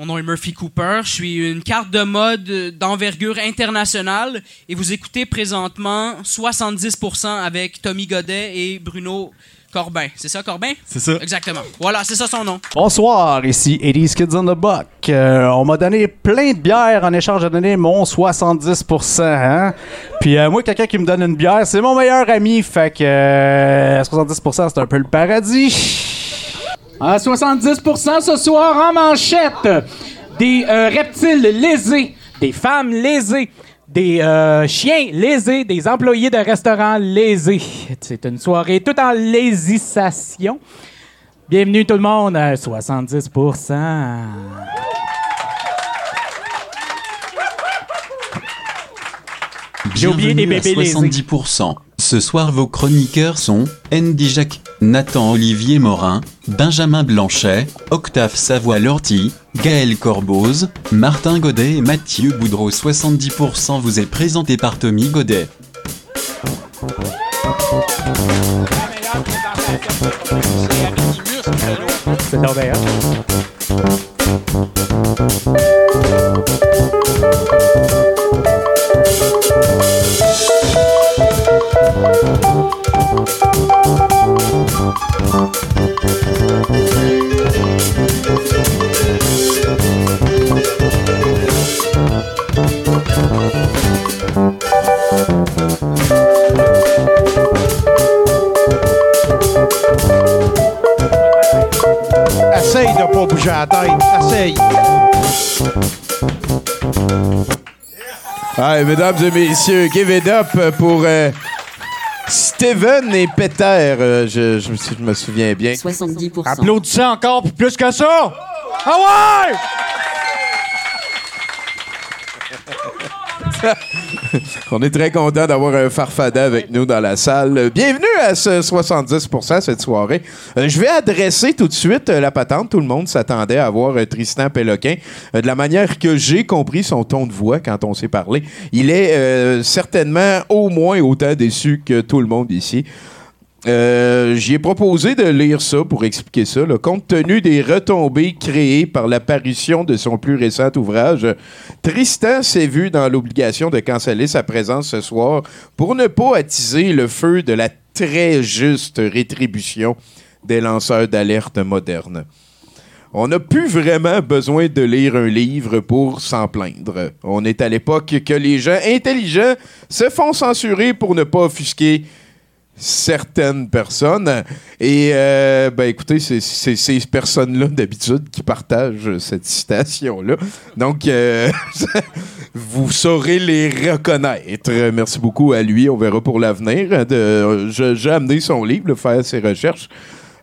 Mon nom est Murphy Cooper. Je suis une carte de mode d'envergure internationale et vous écoutez présentement 70% avec Tommy Godet et Bruno Corbin. C'est ça, Corbin? C'est ça. Exactement. Voilà, c'est ça son nom. Bonsoir, ici 80s Kids on the Buck. Euh, on m'a donné plein de bières en échange de donner mon 70%. Hein? Puis euh, moi, quelqu'un qui me donne une bière, c'est mon meilleur ami. Fait que euh, 70%, c'est un peu le paradis. À 70% ce soir en manchette, des euh, reptiles lésés, des femmes lésées, des euh, chiens lésés, des employés de restaurants lésés. C'est une soirée toute en lésissation. Bienvenue tout le monde à 70%. J'ai oublié des bébés à lésés. 70%. Ce soir, vos chroniqueurs sont Andy Jacques, Nathan Olivier Morin, Benjamin Blanchet, Octave Savoie-Lorty, Gaël Corboz, Martin Godet et Mathieu Boudreau. 70% vous est présenté par Tommy Godet. Essaye de pas bouger la tête. Essaye. Hey, mesdames et messieurs, give it up pour euh, Steven et Peter. Euh, je, je me sou- je me souviens bien. 70%. Applaudissez encore puis plus que ça. Ah ouais! On est très content d'avoir un farfada avec nous dans la salle. Bienvenue à ce 70% cette soirée. Euh, je vais adresser tout de suite euh, la patente. Tout le monde s'attendait à voir euh, Tristan Péloquin. De la manière que j'ai compris son ton de voix quand on s'est parlé, il est certainement au moins autant déçu que tout le monde ici. Euh, J'y ai proposé de lire ça pour expliquer ça. Compte tenu des retombées créées par l'apparition de son plus récent ouvrage, Tristan s'est vu dans l'obligation de canceller sa présence ce soir pour ne pas attiser le feu de la très juste rétribution des lanceurs d'alerte modernes. On n'a plus vraiment besoin de lire un livre pour s'en plaindre. On est à l'époque que les gens intelligents se font censurer pour ne pas offusquer certaines personnes. Et, euh, ben écoutez, c'est ces personnes-là d'habitude qui partagent cette citation-là. Donc, euh, vous saurez les reconnaître. Merci beaucoup à lui. On verra pour l'avenir. J'ai amené son livre, faire ses recherches.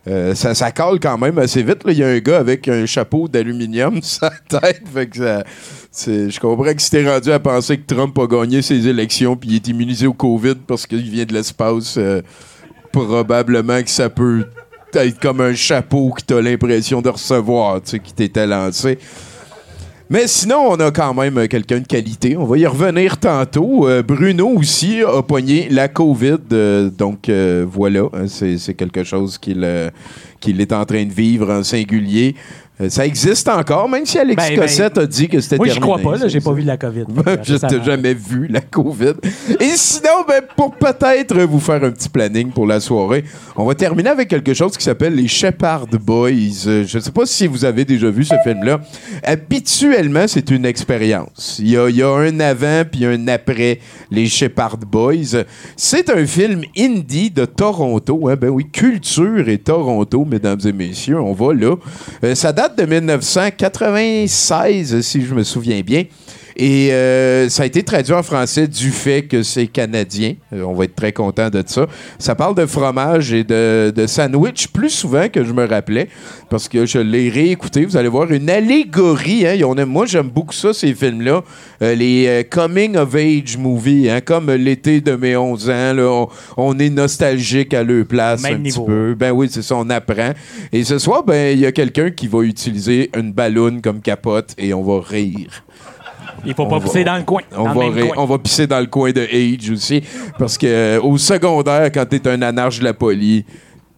Euh, ça, ça colle quand même assez vite. Il y a un gars avec un chapeau d'aluminium sur sa tête. Je comprends que si t'es rendu à penser que Trump a gagné ses élections puis il est immunisé au COVID parce qu'il vient de l'espace, euh, probablement que ça peut être comme un chapeau que t'as l'impression de recevoir, tu sais, qui t'était lancé. Mais sinon, on a quand même euh, quelqu'un de qualité. On va y revenir tantôt. Euh, Bruno aussi a pogné la COVID. euh, donc voilà, hein, c'est quelque chose qu'il qu'il est en train de vivre en singulier. Euh, ça existe encore, même si Alexis Ben, ben, Cossette a dit que c'était Moi, je terminé. crois pas, là, j'ai pas vu la COVID. je t'ai jamais vu, la COVID. Et sinon, ben, pour peut-être vous faire un petit planning pour la soirée, on va terminer avec quelque chose qui s'appelle les Shepherd Boys. Euh, Je sais pas si vous avez déjà vu ce film-là. Habituellement, c'est une expérience. Il y a, il y a un avant puis un après les Shepherd Boys. C'est un film indie de Toronto. Hein? Ben oui, culture et Toronto, mesdames et messieurs. On va là. Euh, ça date de 1996, si je me souviens bien. Et euh, ça a été traduit en français du fait que c'est canadien. Euh, on va être très content de ça. Ça parle de fromage et de, de sandwich plus souvent que je me rappelais parce que je l'ai réécouté. Vous allez voir une allégorie. Hein. On aime- moi, j'aime beaucoup ça, ces films-là. Euh, les coming of age movies, hein, comme l'été de mes 11 ans. là, on, on est nostalgique à leur place Même un niveau. petit peu. Ben oui, c'est ça, on apprend. Et ce soir, ben il y a quelqu'un qui va utiliser une balloune comme capote et on va rire. Il faut pas va- dans le coin. On dans va, coin. on va pisser dans le coin de Age aussi. Parce que euh, au secondaire, quand t'es un anarche de la police,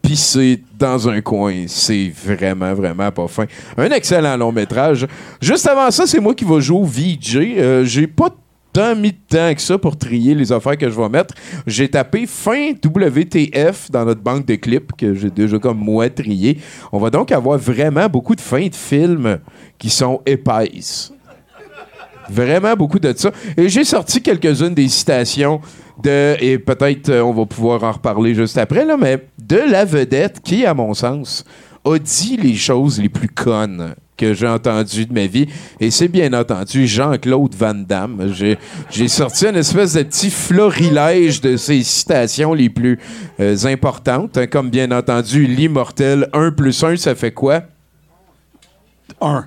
pisser dans un coin, c'est vraiment, vraiment pas fin. Un excellent long métrage. Juste avant ça, c'est moi qui vais jouer au VJ. Euh, J'ai pas tant mis de temps que ça pour trier les affaires que je vais mettre. J'ai tapé fin WTF dans notre banque de clips que j'ai déjà comme moi trié. On va donc avoir vraiment beaucoup de fins de films qui sont épaisses. Vraiment beaucoup de ça. Et j'ai sorti quelques-unes des citations de, et peut-être euh, on va pouvoir en reparler juste après, là, mais de la vedette qui, à mon sens, a dit les choses les plus connes que j'ai entendues de ma vie. Et c'est bien entendu Jean-Claude Van Damme. J'ai, sorti une espèce de petit florilège de ses citations les plus euh, importantes, hein, comme bien entendu l'immortel 1 plus 1, ça fait quoi? Un.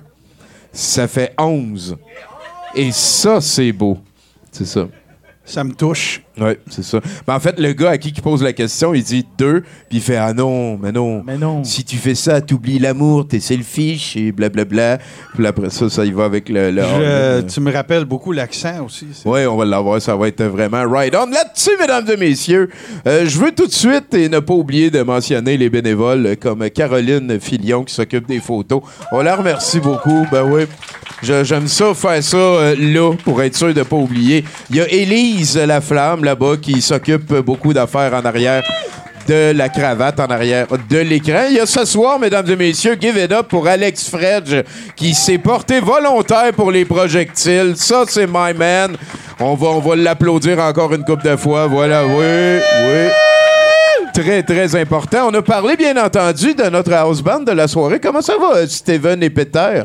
Ça fait 11. Et ça, c'est beau. C'est ça. Ça me touche. Oui, c'est ça. Mais en fait, le gars à qui il pose la question, il dit deux, puis il fait Ah non, mais non. Mais non. Si tu fais ça, t'oublies l'amour, t'es selfish et blablabla. Puis après ça, ça y va avec le. le- Je- le- tu me rappelles beaucoup l'accent aussi. c'est- oui, on va l'avoir. Ça va être vraiment right on. Là-dessus, mesdames et messieurs, euh, je veux tout de suite et ne pas oublier de mentionner les bénévoles euh, comme Caroline Filion qui s'occupe des photos. On la remercie beaucoup. Ben oui. J'aime ça, faire ça euh, là, pour être sûr de ne pas oublier. Il y a Élise Laflamme là-bas qui s'occupe beaucoup d'affaires en arrière de la cravate en arrière de l'écran. Il y a ce soir, mesdames et messieurs, give it up pour Alex Fredge qui s'est porté volontaire pour les projectiles. Ça, c'est my man. On va, on va l'applaudir encore une couple de fois. Voilà, oui, oui. Très, très important. On a parlé, bien entendu, de notre house band de la soirée. Comment ça va, Steven et Peter?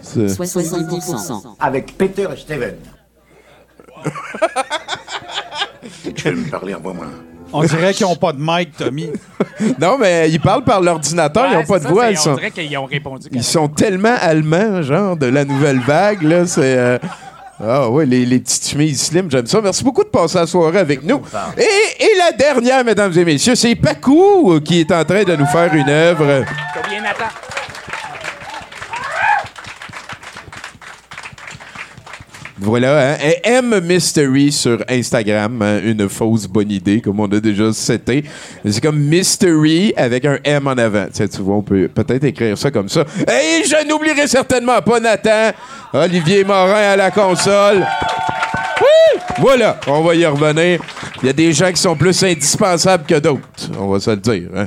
C'est- 70%. avec Peter et Steven. Tu veux me parler, envoie-moi. On dirait qu'ils n'ont pas de mic, Tommy. Non, mais ils parlent par l'ordinateur, ils n'ont pas de ça, voix. c'est- Ils On sont, dirait qu'ils ont répondu. ils sont tellement allemands, genre, de la nouvelle vague, là. C'est. euh, Ah oui, les, les petites chemises slim, j'aime ça. Merci beaucoup de passer la soirée avec nous. Et, et la dernière, mesdames et messieurs, c'est Pacou euh, qui est en train de nous faire une œuvre. T'as bien Nathan? Voilà, hein. M Mystery sur Instagram, hein, une fausse bonne idée, comme on a déjà cité. C'est comme Mystery avec un M en avant. Tu, sais, tu vois, on peut peut-être écrire ça comme ça. Et je n'oublierai certainement pas Nathan, Olivier Morin à la console. Oui! Voilà, on va y revenir. Il y a des gens qui sont plus indispensables que d'autres, on va se le dire. Hein.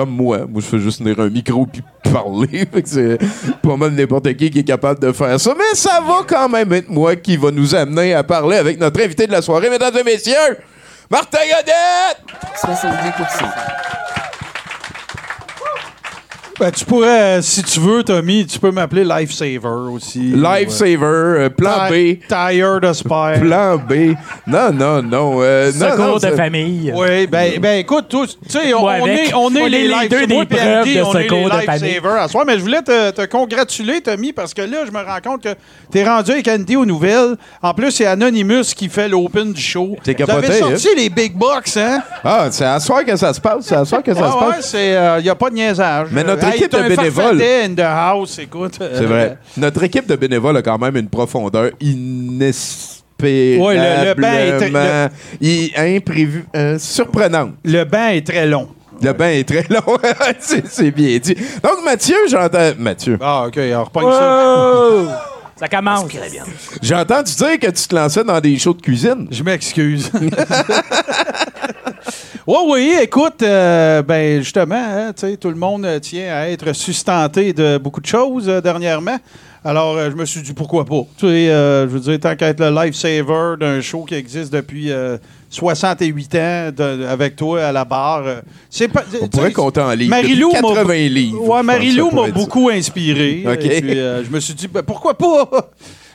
Comme moi. Moi, je fais juste tenir un micro puis parler. C'est pas mal n'importe qui qui est capable de faire ça. Mais ça va quand même être moi qui va nous amener à parler avec notre invité de la soirée, mesdames et messieurs, Martin Godette! 70%. Ben, tu pourrais, euh, si tu veux, Tommy, tu peux m'appeler Lifesaver aussi. Lifesaver, euh, plan B. Tire de spare. Plan B. Non, non, non. euh, non, Secours non, de c'est- Oui. Oui, ben, ben écoute, tous, tu sais, on, Moi, on avec. est, on est On est les, les life- deux moi des puis preuves Andy, de on est secours les de famille. lifesavers à soir, mais je voulais te, te congratuler, Tommy, parce que là, je me rends compte que t'es rendu avec Andy aux nouvelles. En plus, c'est Anonymous qui fait l'open du show. C'est Vous avez capoté, sorti les big box, hein? Ah, c'est à soir que ça se passe. C'est à soir que ça se Ah ouais, passe. c'est, il n'y a pas de niaisage. Mais notre Hey, équipe de bénévoles- farfadet in the house, écoute. C'est vrai. Notre équipe de bénévoles a quand même une profondeur inespérablement Ouais, le- le banc était- i- imprévue, euh, surprenante. Le banc est très long. Le bain est très long. c'est bien dit. Donc, Mathieu, j'entends. Mathieu, Ah, OK, alors repogne ça. Ça commence. j'ai entendu dire que tu te lançais dans des shows de cuisine? Je m'excuse. Oui, oui, écoute, euh, ben justement, hein, tu sais, tout le monde tient à être sustenté de beaucoup de choses euh, dernièrement. Alors, euh, je me suis dit pourquoi pas? Tu sais, je veux dire, tant qu'à être le lifesaver d'un show qui existe depuis euh, 68 ans de- avec toi à la barre, c'est pas. On pourrait compter en livres. Marie-Lou Depuis m'a- 80 livres. je Ouais, pense Marie-Lou que ça pourrait m'a beaucoup inspiré. Et puis, je me suis dit, ben, pourquoi pas?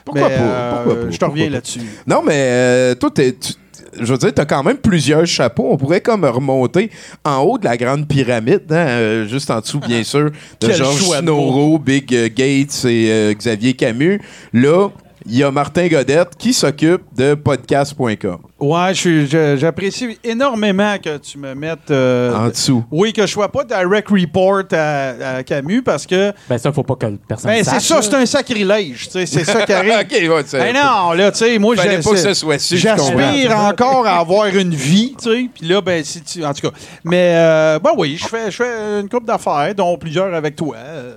Pourquoi Mais, pas? Pourquoi pas? Je te reviens là-dessus. Non, mais toi, t'es- tu- je veux dire, t'as quand même plusieurs chapeaux. On pourrait comme remonter en haut de la grande pyramide, hein, euh, juste en dessous, bien sûr, de Georges de Snow, Big Gates et euh, Xavier Camus. Là, il y a Martin Godette qui s'occupe de podcast.com. Ouais, je suis- je- j'apprécie énormément que tu me mettes. euh, En dessous. Oui, que je sois pas direct report à, à Camus parce que. Ben ça, faut pas que personne Ben, c'est ça, c'est un sacrilège. tu sais, C'est ça qui arrive. OK, ouais, Ben non, là, tu sais, moi, j'ai- pas que ce soit. J'aspire encore à avoir une vie, tu sais. Puis là, ben, si tu. En tout cas. Mais, euh, ben oui, je fais, je fais une couple d'affaires, dont plusieurs avec toi. euh,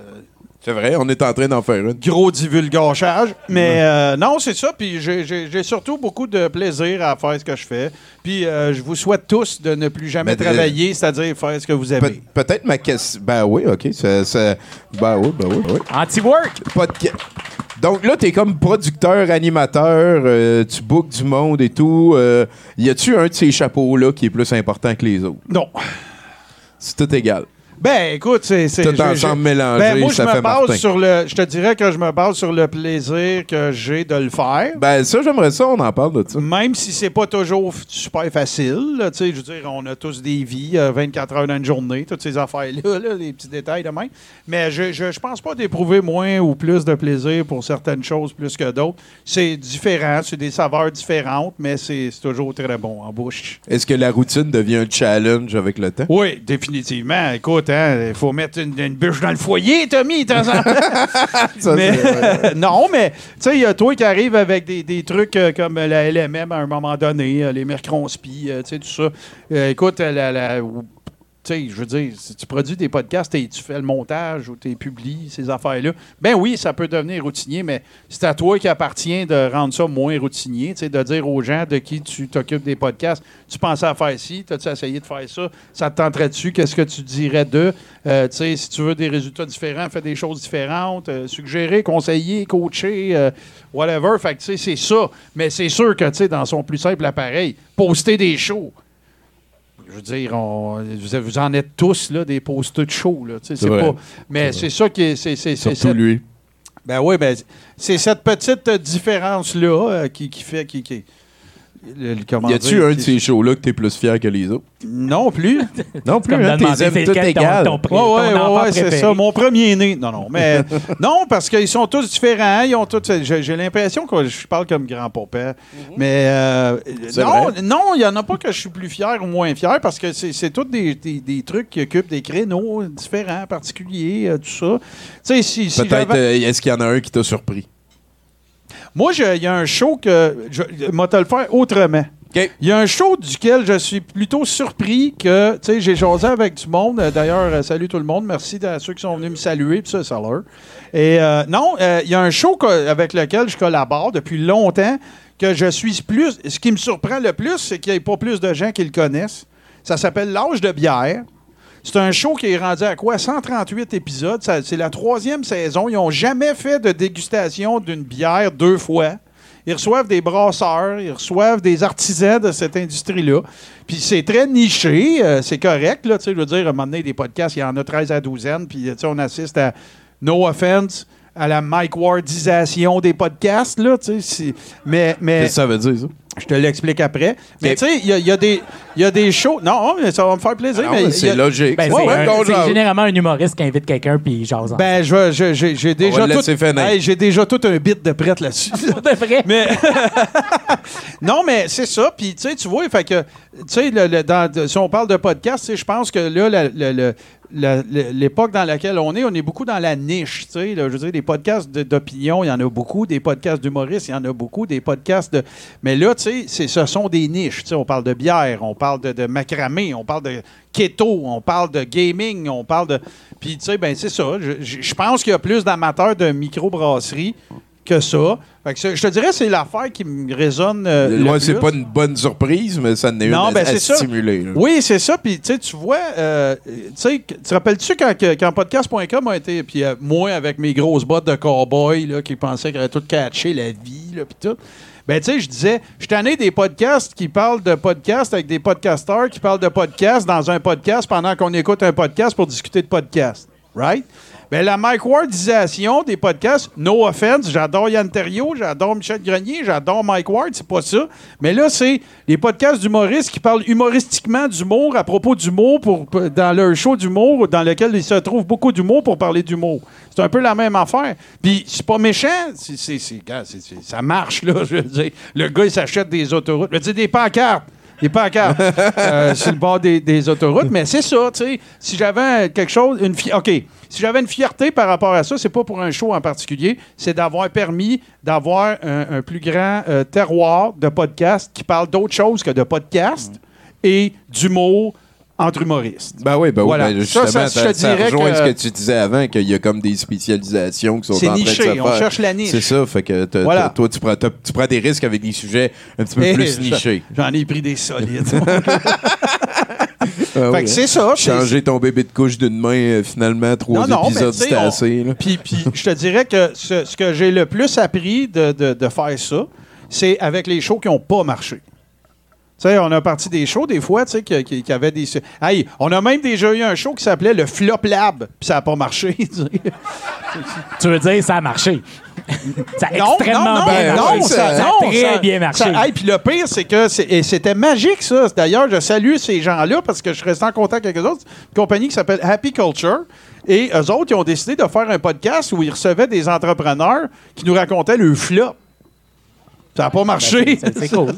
C'est vrai, on est en train d'en faire une. gros divulgachage. Mais euh, non, c'est ça. Puis j'ai- surtout beaucoup de plaisir à faire ce que je fais. Puis euh, je vous souhaite tous de ne plus jamais travailler, c'est-à-dire faire ce que vous Pe- aimez. Peut-être ma question. Ben oui, OK. Ça, ça- Ben oui, ben oui, ben oui. Anti-work! Podca- Donc là, t'es comme producteur, animateur, euh, tu bookes du monde et tout. euh, y a-tu un de ces chapeaux-là qui est plus important que les autres? Non. C'est tout égal. Ben, écoute, c'est. Tout je- ensemble je- mélangé, Ben, moi, je ça me fait base Martin. sur le. Je te dirais que je me base sur le plaisir que j'ai de le faire. Ben ça, j'aimerais ça, on en parle de ça. Même si c'est pas toujours super facile, tu sais, je veux dire, on a tous des vies, euh, 24 heures dans une journée, toutes ces affaires-là, là, les petits détails de même. Mais je, je, je pense pas d'éprouver moins ou plus de plaisir pour certaines choses plus que d'autres. C'est différent, c'est des saveurs différentes, mais c'est c'est toujours très bon en bouche. Est-ce que la routine devient un challenge avec le temps? Oui, définitivement. Écoute, il faut mettre une, une bûche dans le foyer, Tommy, de temps en temps. Mais- vrai. non, mais tu sais, il y a toi qui arrive avec des, des trucs euh, comme la LMM à un moment donné, euh, les mercronspi, euh, tu sais, tout ça. Euh, écoute, euh, la, je veux dire, si tu produis des podcasts et tu fais le montage ou tu publies ces affaires-là, ben oui, ça peut devenir routinier, mais c'est à toi qui appartient de rendre ça moins routinier, de dire aux gens de qui tu t'occupes des podcasts, tu pensais à faire ci, t'as-tu essayé de faire ça, ça te tenterait dessus, qu'est-ce que tu dirais d'eux? Euh, tu sais, si tu veux des résultats différents, fais des choses différentes, euh, suggérer, conseiller, coacher, euh, whatever. Fait que, tu sais, c'est ça. Mais c'est sûr que, tu sais, dans son plus simple appareil, poster des shows. Je veux dire, on- vous, en êtes tous, là, des posters de shows, là. C'est pas... Mais c'est ça qui est... C'est, c'est, Surtout cette- lui. ben oui, ben, c'est cette petite différence-là euh, qui, qui fait... Qui, qui, le- le- comment Y a-tu un de ces shows-là que t'es plus fier que les autres? Non plus. Non plus, hein, t'es aimes tout ton- égal. ton Ouais, ton ouais, enfant ouais, c'est ça. Mon premier-né. Non, non. Mais non, parce qu'ils sont tous différents. Ils ont tous. J'ai l'impression que je parle comme grand-papa. Mais euh, non, vrai. non, il n'y en a pas que je suis plus fier ou moins fier parce que c'est c'est tous des, des- des trucs qui occupent des créneaux différents, particuliers, euh, tout ça. Tu sais, si, si Peut-être, euh, est-ce qu'il y en a un qui t'a surpris? Moi, il y a un show que. Je vais te le faire autrement. Il y a un show duquel je suis plutôt surpris que, tu sais, j'ai jasé avec du monde. Euh, D'ailleurs, euh, salut tout le monde. Merci à ceux qui sont venus me saluer, puis ça, ça leur. Et euh, non, euh, il y a un show avec lequel je collabore depuis longtemps que je suis plus. Ce qui me surprend le plus, c'est qu'il n'y ait pas plus de gens qui le connaissent. Ça s'appelle L'âge de bière. C'est un show qui est rendu à quoi? 138 épisodes. C'est la troisième saison. Ils n'ont jamais fait de dégustation d'une bière deux fois. Ils reçoivent des brasseurs, ils reçoivent des artisans de cette industrie-là. Puis c'est très niché, euh, c'est correct. Là, je veux dire, à un moment donné, des podcasts, il y en a 13 à 12 Puis on assiste à No Offense, à la Mike Wardisation des podcasts. Là, mais, mais Qu'est-ce que ça veut dire, ça? Je te l'explique après. Mais tu sais, il y, y a des- il y a des shows. Non, mais ça va me faire plaisir. Ah c'est a- logique. Ben, Ouais, c'est ouais, un- qu'on c'est jase. généralement un humoriste qui invite quelqu'un puis il jase. Ben, je, je- j'ai déjà tout. laisser finir. Hey, j'ai déjà tout un bit de prête là-dessus. de vrai. Mais non, mais c'est ça. Puis tu sais, tu vois, fait que tu sais, si on parle de podcast, je pense que là, l'époque dans laquelle on est, on est beaucoup dans la niche. Tu sais, je veux dire, des podcasts d'opinion, il y en a beaucoup. Des podcasts d'humoristes, il y en a beaucoup. Des podcasts de. Mais là, tu sais, ce sont des niches. Tu sais, on parle de bière, on parle de, macramé, on parle de keto, on parle de gaming, on parle de. Puis tu sais, ben c'est ça. Je pense qu'il y a plus d'amateurs de microbrasserie que ça. Fait que c'est- je te dirais, c'est l'affaire qui me résonne. euh, le Moi, c'est plus. pas une bonne surprise, mais ça en est Non, une ben, à c'est stimuler. Oui, c'est ça. Puis, tu vois, euh, tu te rappelles-tu quand, podcast.com a été, puis euh, moi, avec mes grosses bottes de cowboy, là, qui pensaient qu'elle avait tout catché, la vie, là, puis tout. Ben, tu sais, je disais, je suis des podcasts qui parlent de podcasts avec des podcasteurs qui parlent de podcasts dans un podcast pendant qu'on écoute un podcast pour discuter de podcast. Right? Ben, la Mike Wardisation des podcasts, no offense, j'adore Yann Terriot, j'adore Michel Grenier, j'adore Mike Ward, c'est pas ça. Mais là, c'est les podcasts d'humoristes qui parlent humoristiquement d'humour à propos d'humour pour, dans leur show d'humour dans lequel il se trouve beaucoup d'humour pour parler d'humour. C'est un peu la même affaire. Puis c'est pas méchant, c'est- ça marche, là, je veux dire. Le gars, il s'achète des autoroutes. Je veux dire, des pancartes. Des pancartes euh, sur le bord des, des autoroutes. Mais c'est ça, tu sais. Si j'avais quelque chose, une fi- OK. Si j'avais une fierté par rapport à ça, c'est pas pour un show en particulier, c'est d'avoir permis d'avoir un, un plus grand euh, terroir de podcasts qui parle d'autre chose que de podcasts et d'humour entre humoristes. Ben oui, ben Voilà. oui. Ben, Ça, justement, ça, je te ça dirais rejoint que- ce que tu disais avant, qu'il y a comme des spécialisations qui sont C'est en train de se niché, faire. on cherche la niche. C'est ça, fait que Voilà. toi, tu prends, tu prends des risques avec des sujets un petit peu Eh, plus nichés. J'en ai pris des solides. Ah oui. que c'est ça. Changer ton bébé de couche d'une main, euh, finalement, trois Non, non, épisodes, c'était assez. Puis, puis je te dirais que ce, ce que j'ai le plus appris de, de- de faire ça, c'est avec les shows qui n'ont pas marché. Tu sais, on a parti des shows des fois, tu sais, qui, qui- qui avaient des. Hey, on a même déjà eu un show qui s'appelait le Flop Lab, puis ça n'a pas marché. tu veux dire, ça a marché. ça a Non, extrêmement non, non, bien marché. non, ça, Ça a très ça- bien marché. ça- hey, puis le pire, c'est que c'était magique, ça. D'ailleurs, je salue ces gens-là parce que je reste en contact avec eux autres. Une compagnie qui s'appelle Happy Culture. Et eux autres, ils ont décidé de faire un podcast où ils recevaient des entrepreneurs qui nous racontaient le flop. Ça n'a pas marché. C'est c'est cool.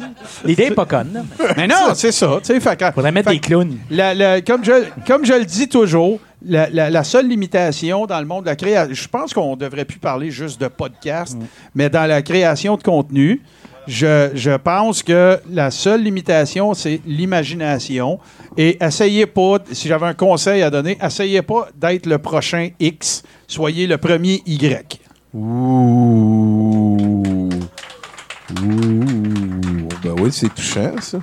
L'idée n'est pas conne. là. Mais non, c'est ça. que- Faudrait mettre fait des clowns. la- la- comme, je, comme je le dis toujours, la, la- la seule limitation dans le monde de la création, je pense qu'on devrait plus parler juste de podcast, mais dans la création de contenu, je, je pense que la seule limitation, c'est l'imagination. Et essayez pas, si j'avais un conseil à donner, essayez pas d'être le prochain X, soyez le premier Y. Ouh. Ouh. Ben oui, c'est touchant, ça.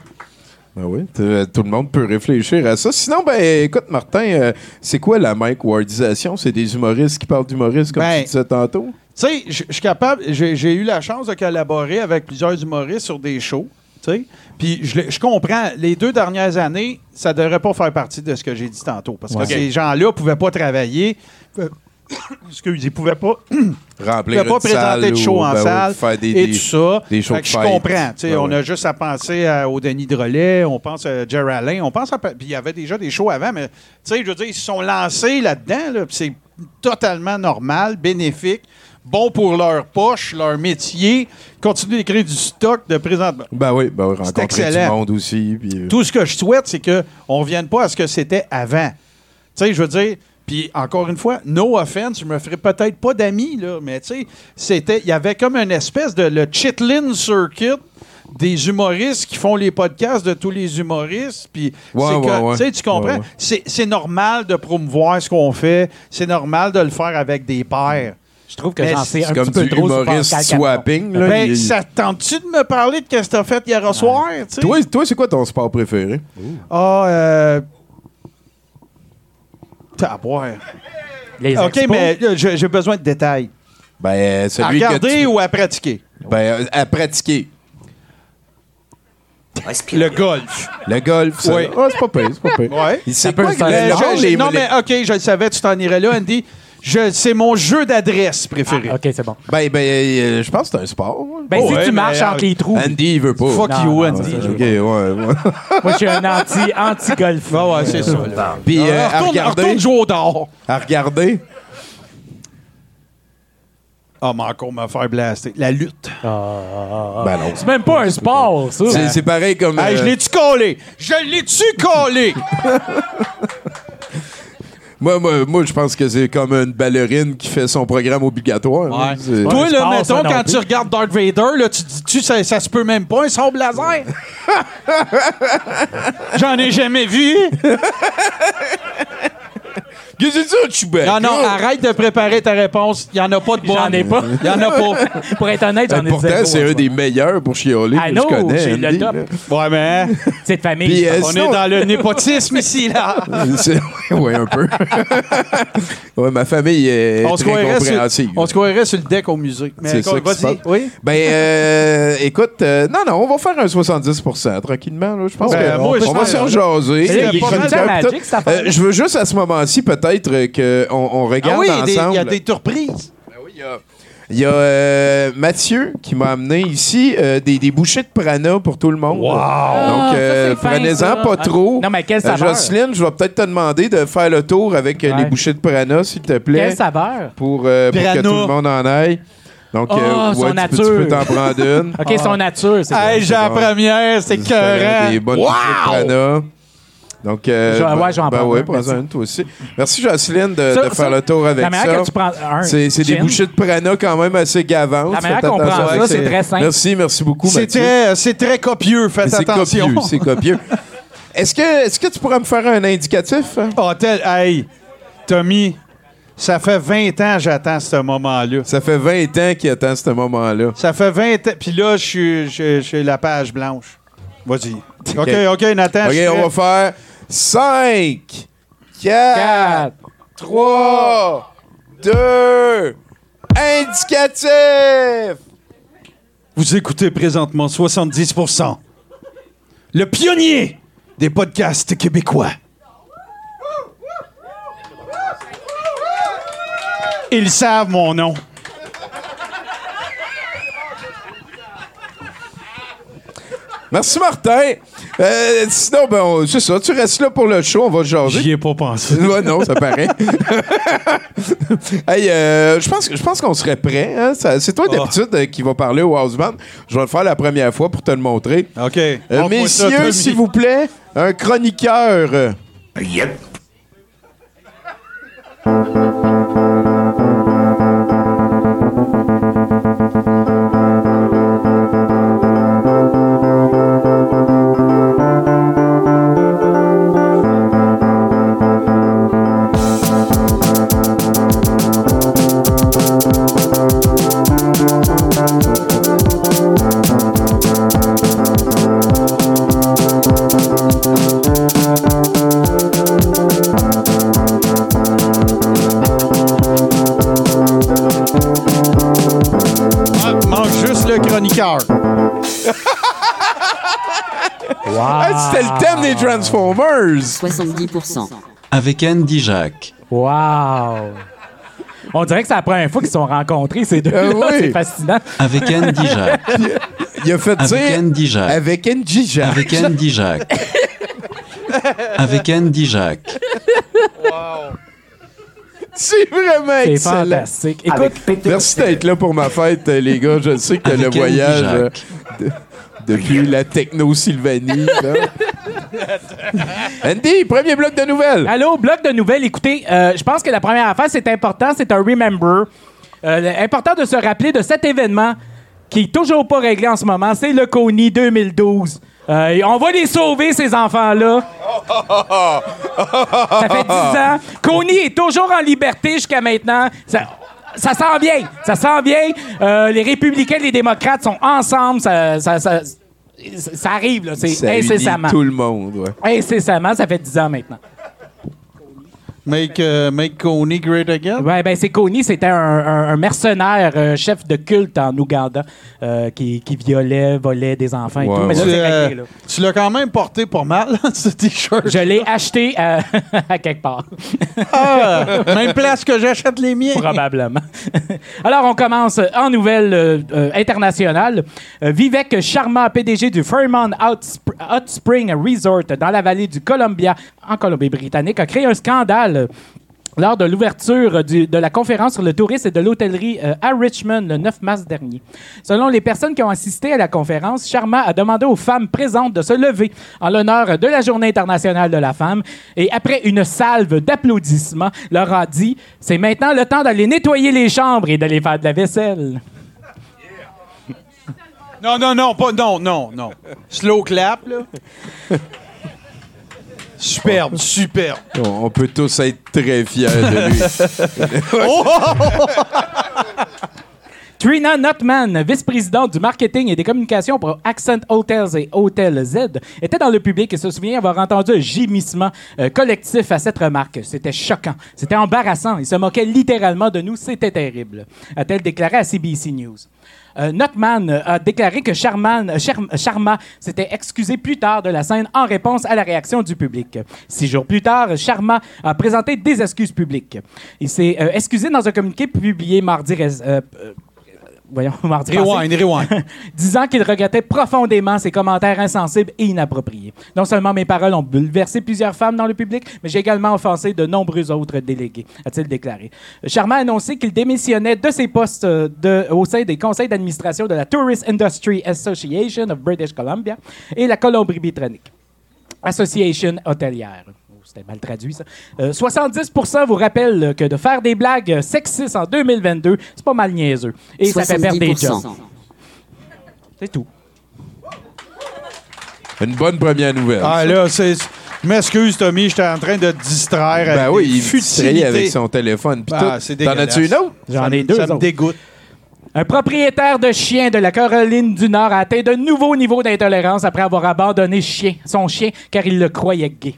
Ben oui, t- tout le monde peut réfléchir à ça. Sinon, ben écoute, Martin, euh, c'est quoi la Mike Wardisation? C'est des humoristes qui parlent d'humoristes, comme Ben, tu disais tantôt? Tu sais, je suis capable, j'ai eu la chance de collaborer avec plusieurs humoristes sur des shows. tu sais. Puis je, comprends, les deux dernières années, ça devrait pas faire partie de ce que j'ai dit tantôt. Parce que ces gens-là pouvaient pas travailler. Excuse, ils pouvaient pas, Remplir pouvaient pas présenter de show ou, en ben salle faire des, et tout ça. des shows Fait de que je comprends. Ben on ouais. a juste à penser à- au Denis Drolet, on pense à Jerry Alain, on pense à... Puis il y avait déjà des shows avant, mais tu sais, je veux dire, ils se sont lancés là-dedans, là, c'est totalement normal, bénéfique, bon pour leur poche, leur métier, continuer d'écrire du stock de présentement. Ben oui, ben oui, rencontrer du excellent. monde aussi. Puis, euh, Tout ce que je souhaite, c'est qu'on ne revienne pas à ce que c'était avant. Tu sais, je veux dire, puis encore une fois, no offense, je me ferais peut-être pas d'amis, là, mais tu sais, c'était, il y avait comme une espèce de le Chitlin Circuit des humoristes qui font les podcasts de tous les humoristes. Puis, Ouais, c'est ouais, que- ouais. tu comprends? Ouais, ouais. C'est, normal de promouvoir ce qu'on fait. C'est normal de le faire avec des pairs. Je trouve que j'en sais c'est un comme petit peu du trop humoriste swapping. Là, Ben, il- ça te tente-tu de me parler de ce que tu as fait hier soir? tu sais? Toi, toi c'est quoi ton sport préféré? Ah, euh. T'as à boire. Les OK, expos. mais là, j'ai j'ai besoin de détails. Ben, euh, À celui regarder que tu... ou à pratiquer? Ben, euh, à pratiquer. Le golf. Le golf, ça. Oui. Ah, c'est pas pire, c'est pas pire. Ouais. C'est peut quoi se que le- Euh, le non, les- mais OK, je le savais, tu t'en irais là, Andy. Je- C'est mon jeu d'adresse préféré. Ah, OK, c'est bon. Ben, ben, euh, je pense que c'est un sport. Ben, Oh, si ouais, tu mais, marches entre les trous. Andy, il veut pas. Fuck Non, you, non, Andy. OK, ouais, ouais. Moi, je suis un anti, anti-golf. Ah ouais, c'est ça. là. Puis, euh, Ah, à retourne, regarder, retourne jouer au dehors. à regarder, Ah, mais encore me faire blaster. La lutte. ben non. C'est même pas un sport, ça. C'est c'est pareil comme... Hey, je euh, l'ai-tu collé? Je l'ai-tu collé? moi, moi, moi, je pense que c'est comme une ballerine qui fait son programme obligatoire. hein. C'est- Toi, Ouais, là, mettons, quand tu regardes Darth Vader, là, tu dis, tu ça, ça se peut même pas un son laser? J'en ai jamais vu. Qu'est-ce que c'est ça, Chewbacca? Non, non, arrête de préparer ta réponse. Il n'y en a pas de bonne. J'en ai pas. Il n'y en a pas. Pour être honnête, j'en ai pourtant, c'est un des meilleurs pour chialer je connais. j'ai le top. Ouais, mais C'est de famille. On est dans le népotisme ici, là. C'est- ouais, un peu. ouais, ma famille est On très compréhensive. on se croirait sur le deck au musée. Mais C'est ça écoute, qui se vas-y. passe. Oui? Ben, euh, écoute, euh, non, non, on va faire un 70% tranquillement. Là. Je pense qu'on va s'en jaser. Cette. Euh, je veux juste à ce moment-ci peut-être qu'on on regarde Ah oui, des- il ensemble. y a des surprises. Il y a, il y a, euh, Mathieu qui m'a amené ici euh, des, des bouchées de prana pour tout le monde. Donc, Ah, euh, prenez-en pas Ah, trop. non, mais quelle Euh, saveur? Jocelyne, je vais peut-être te demander de faire le tour avec Ouais. les bouchées de prana, s'il te plaît, Quelle saveur? pour, euh, pour que tout le monde en aille. Donc, Oh, euh, son tu, peux, nature. tu peux t'en prendre une. OK, son nature, c'est Hey, j'ai la première, c'est écœurant. Des bonnes bouchées de prana. Donc, euh, Je- ouais, ben- je vais en ben ouais, un, prends-en merci. une, toi aussi. Merci, Jocelyne, de, Ça- de ça- faire le tour avec La manière ça. que tu prends un C'est c'est des bouchées de prana quand même assez gavantes. La manière qu'on prend ça, c'est très simple. Merci, merci beaucoup, C'est Mathieu. très, c'est très copieux, faites C'est attention. copieux, c'est copieux. Est-ce que, est que tu pourrais me faire un indicatif? hein? Oh, tel- hey, Tommy, ça fait 20 ans que j'attends ce moment-là. Ça fait 20 ans qu'il attend ce moment-là. Ça fait 20 ans. Puis là, je suis- la page blanche. Vas-y. OK, OK. Nathan. je OK, on va faire 5, 4, Quatre. 3, 2, indicatif! Vous écoutez présentement 70% Le pionnier des podcasts québécois. Ils savent mon nom. Merci, Martin. Euh, sinon, ben, on- c'est ça. Tu restes là pour le show. On va jaser. J'y ai pas pensé. Ouais, non, ça paraît. hey, euh, je pense, je pense qu'on serait prêt. hein. Ça- C'est toi Oh. d'habitude euh, qui va parler au House Band. Je vais le faire la première fois pour te le montrer. OK. Euh, Montre-moi ça, messieurs, Tommy. s'il vous plaît, un chroniqueur. Yep. Transformers. 70%. Avec Andy Jacques. Wow! On dirait que c'est la première fois qu'ils se sont rencontrés, ces deux-là. Ah oui. C'est fascinant. Avec Andy Jacques. Il a fait Avec dire Andy Jacques. avec Angie Jacques. Avec Andy Jacques. Avec Andy Jacques. C'est vraiment C'est excellent. fantastique. Écoute, Avec Peter Merci d'être là pour ma fête, euh, les gars. Je sais que Avec le Andy voyage euh, de- depuis la techno-Sylvanie. Andy, premier bloc de nouvelles. Allô, bloc de nouvelles. Écoutez, euh, je pense que la première affaire, c'est important, c'est un remember. Euh, important de se rappeler de cet événement qui est toujours pas réglé en ce moment. C'est le CONI 2012. Euh, on va les sauver, ces enfants-là. Ça fait 10 ans. Coney est toujours en liberté jusqu'à maintenant. Ça, ça sent bien. Ça sent bien. Euh, les républicains et les démocrates sont ensemble. Ça, ça, ça, arrive, là. C'est incessamment. tout le monde. ouais. Incessamment, ça fait 10 ans maintenant. Make, euh, make Coney great again? Ouais, ben c'est Coney, c'était un, un- un mercenaire euh, chef de culte en Ouganda euh, qui, qui violait, volait des enfants et tout. Mais là, euh, réglé, là. tu l'as quand même porté pas mal, ce t-shirt. Je l'ai acheté à, à quelque part. Ah, même place que j'achète les miens. Probablement. Alors, on commence en nouvelle internationale. Vivek Sharma, PDG du Fairmont Hot, Sp- Hot Spring Resort dans la vallée du Columbia, en Colombie-Britannique, a créé un scandale. Lors de l'ouverture de la conférence sur le tourisme et de l'hôtellerie euh, à Richmond le 9 mars dernier. Selon les personnes qui ont assisté à la conférence, Sharma a demandé aux femmes présentes de se lever en l'honneur de la Journée internationale de la femme et après une salve d'applaudissements, leur a dit C'est maintenant le temps d'aller nettoyer les chambres et d'aller faire de la vaisselle. Non, non, non, pas, non, non, non. Slow clap, là. Superbe, superbe. On, on peut tous être très fiers de lui. Trina Notman, vice-présidente du marketing et des communications pour Accent Hotels et Hotel Z, était dans le public et se souvient avoir entendu un gémissement euh, collectif à cette remarque. C'était choquant, c'était embarrassant. Il se moquait littéralement de nous, c'était terrible, a-t-elle déclaré à CBC News. Euh, Notman euh, a déclaré que Charman- euh, Char- Sharma s'était excusé plus tard de la scène en réponse à la réaction du public. Six jours plus tard, Sharma a présenté des excuses publiques. Il s'est euh, excusé dans un communiqué publié mardi. euh, euh, voyons, mardi passé Rewind, rewind. disant qu'il regrettait profondément ses commentaires insensibles et inappropriés. Non seulement mes paroles ont bouleversé plusieurs femmes dans le public, mais j'ai également offensé de nombreux autres délégués, a-t-il déclaré. Sharma a annoncé qu'il démissionnait de ses postes euh, de- au sein des conseils d'administration de la Tourist Industry Association of British Columbia et la Colombie-Britannique. Association hôtelière. C'était mal traduit, ça. Euh, 70% vous rappellent que de faire des blagues sexistes en 2022, c'est pas mal niaiseux. Et ça fait perdre des 70%. jobs. C'est tout. Une bonne première nouvelle. Ah là, c'est. Je m'excuse, Tommy, j'étais en train de te distraire. ben avec oui, il futilités. avec son téléphone. pis Ah, c'est T'en as-tu une autre? J'en Ça ai deux Ça me dégoûte. Un propriétaire de chien de la Caroline du Nord a atteint de nouveaux niveaux d'intolérance après avoir abandonné chien, son chien car il le croyait gay.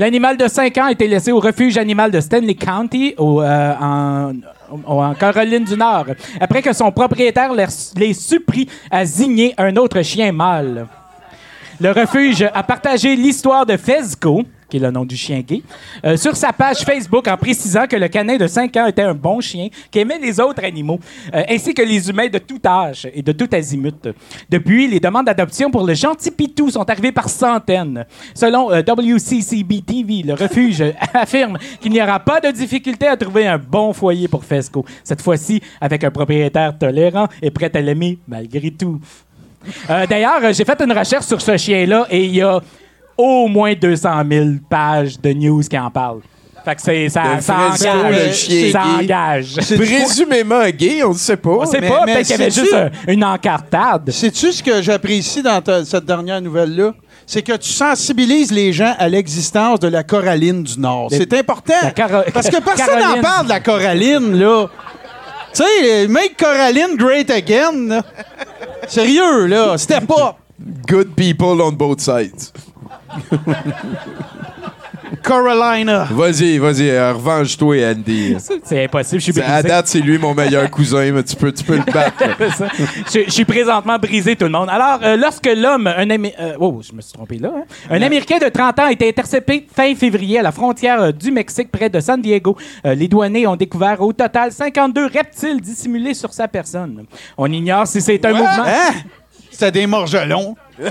L'animal de 5 ans a été laissé au refuge animal de Stanley County, au, euh, en, Caroline du Nord, après que son propriétaire l'ait l'ait suppris à zigner un autre chien mâle. Le refuge a partagé l'histoire de Fezco, qui est le nom du chien gay, euh, sur sa page Facebook en précisant que le canin de 5 ans était un bon chien qui aimait les autres animaux, euh, ainsi que les humains de tout âge et de tout azimut. Depuis, les demandes d'adoption pour le gentil Pitou sont arrivées par centaines. Selon euh, WCCB-TV, le refuge affirme qu'il n'y aura pas de difficulté à trouver un bon foyer pour Fesco, cette fois-ci avec un propriétaire tolérant et prêt à l'aimer malgré tout. Euh, D'ailleurs, j'ai fait une recherche sur ce chien-là et il y a au moins 200 000 pages de news qui en parlent. Fait que c'est, ça, engage. le ça engage. Présumément gay, on ne sait pas. On sait mais- pas, mais peut-être qu'il y avait juste un- une encartade. Sais-tu ce que j'apprécie dans ta- cette dernière nouvelle-là? C'est que tu sensibilises les gens à l'existence de la Coraline du Nord. C'est important. Parce que personne n'en parle de la Coraline, là. Tu sais, make Coraline great again, là. Sérieux, là. C'était pas Good people on both sides. Carolina. Vas-y, vas-y, euh, revanche-toi, Andy. C'est impossible, je suis C'est- À brisé. date, c'est lui mon meilleur cousin, mais tu peux, tu peux le battre. Ça. je, je suis présentement brisé, tout le monde. Alors, euh, lorsque l'homme, un euh, oh, je me suis trompé là, hein. un Américain de 30 ans a été intercepté fin février à la frontière euh, du Mexique, près de San Diego. Euh, les douaniers ont découvert au total 52 reptiles dissimulés sur sa personne. On ignore si c'est un mouvement. Hein? C'était des morgelons.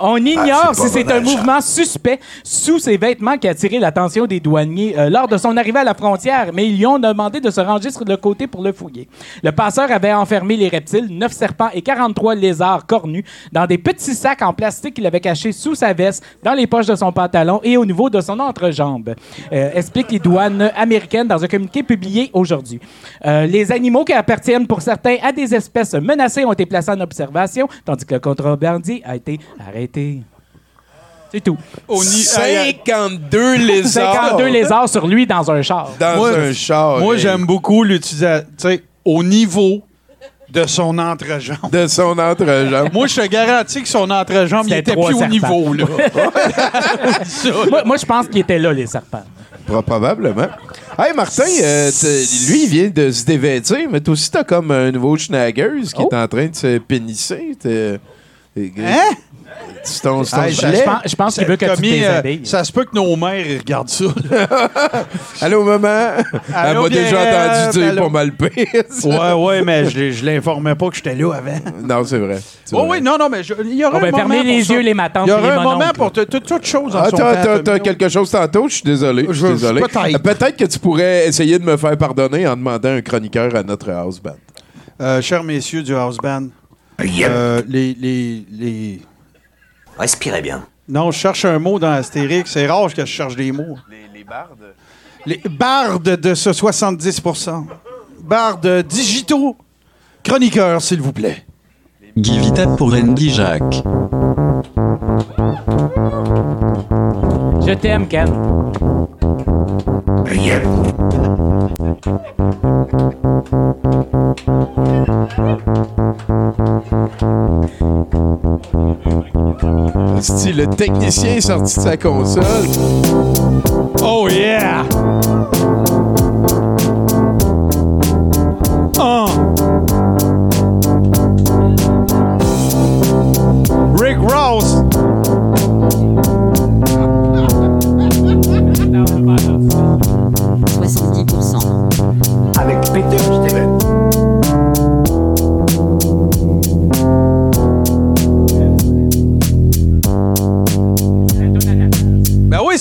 On ignore Ah, c'est si c'est un mouvement suspect sous ses vêtements qui a attiré l'attention des douaniers euh, lors de son arrivée à la frontière, mais ils lui ont demandé de se ranger sur le côté pour le fouiller. Le passeur avait enfermé les reptiles, 9 serpents et 43 lézards cornus dans des petits sacs en plastique qu'il avait cachés sous sa veste, dans les poches de son pantalon et au niveau de son entrejambe. Euh, explique les douanes américaines dans un communiqué publié aujourd'hui. Euh, les animaux qui appartiennent pour certains à des espèces menacées ont été placés en observation, tandis que le a été arrêté. C'est tout. 52 lézards 52 lézards sur lui dans un char. dans Moi, un char. Moi, hey. j'aime beaucoup l'utilisation, tu sais, au niveau de son entrejambe. De son entrejambe. Moi, je te garantis que son entrejambe, il était plus au serpents. niveau, là. moi, moi, je pense qu'il était là, les serpents. Pro- Probablement. Hey, Martin, euh, lui, il vient de se dévêtir, mais toi aussi, t'as comme un nouveau Schnaggers qui Oh. est en train de se pénisser. T'es- Hein? C'est ton, c'est ton Hey, Je pense, je pense qu'il veut que tu euh, ça se peut que nos mères ils regardent ça. Allô, maman? Elle Allô, m'a déjà entendu dire allô? pas mal pire. ouais, ouais, mais je, je l'informais pas que j'étais là avant. non, c'est vrai. Oh vrai. oui, non, non, mais il y aura ben, un moment fermez pour les yeux, les matantes Il y aura un moment pour te- toute chose en Ah, t'as, quelque chose tantôt? Je suis désolé. Je suis Je- désolé. peut-être. Euh, Peut-être que tu pourrais essayer de me faire pardonner en demandant un chroniqueur à notre house band. Euh, chers messieurs du house band, euh, les, les, les... Respirez bien. Non, je cherche un mot dans Astérix. C'est rare que je cherche des mots. Les, bardes? Les bardes de ce 70% Bardes digitaux. Chroniqueurs, s'il vous plaît. Guy Vita pour Andy Jacques. Je t'aime, Ken. Yep. Si le technicien est sorti de sa console. Oh yeah! Ah! Rick Ross!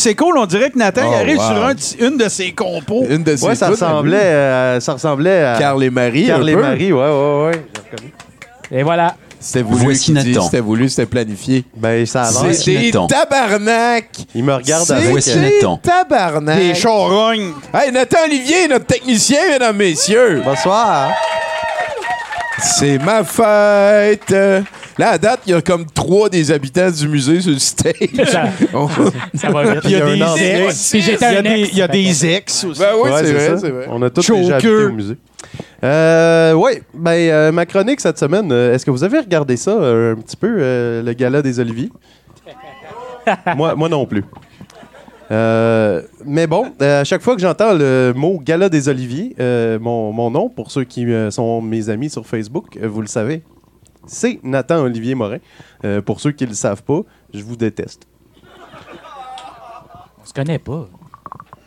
C'est cool. On dirait que Nathan il Oh, arrive wow. sur un de- une de ses compos. Une de ses Ouais, ça ressemblait, euh, ça ressemblait à Carl et Marie. un Carl et peu. Marie. Ouais, ouais, ouais. Et voilà. C'était voulu. Voici qu'il dise, Nathan. C'était voulu, c'était planifié. Ben, ça a l'air. C'est- Nathan. tabarnak! Il me regarde C'est avec. Voici des Nathan. tabarnak! Des charognes. Hey, Nathan Olivier, notre technicien, mesdames, messieurs! Bonsoir. C'est ma fête! Là, à date, il y a comme trois des habitants du musée sur le stage. Ça, On- ça va vite. Il y a des ex. Puis j'étais Il y a un des- ex. il y a des ex aussi. Ben oui, Ouais, c'est vrai, ça. c'est vrai. On a tous Choker. déjà habité au musée. Euh, oui, ben, euh, ma chronique cette semaine, euh, est-ce que vous avez regardé ça euh, un petit peu, euh, le gala des Oliviers? moi, moi non plus. Euh, mais bon, euh, à chaque fois que j'entends le mot gala des Oliviers, euh, mon, mon nom, pour ceux qui euh, sont mes amis sur Facebook, euh, vous le savez, c'est Nathan Olivier Morin. Euh, pour ceux qui ne le savent pas, je vous déteste. On se connaît pas.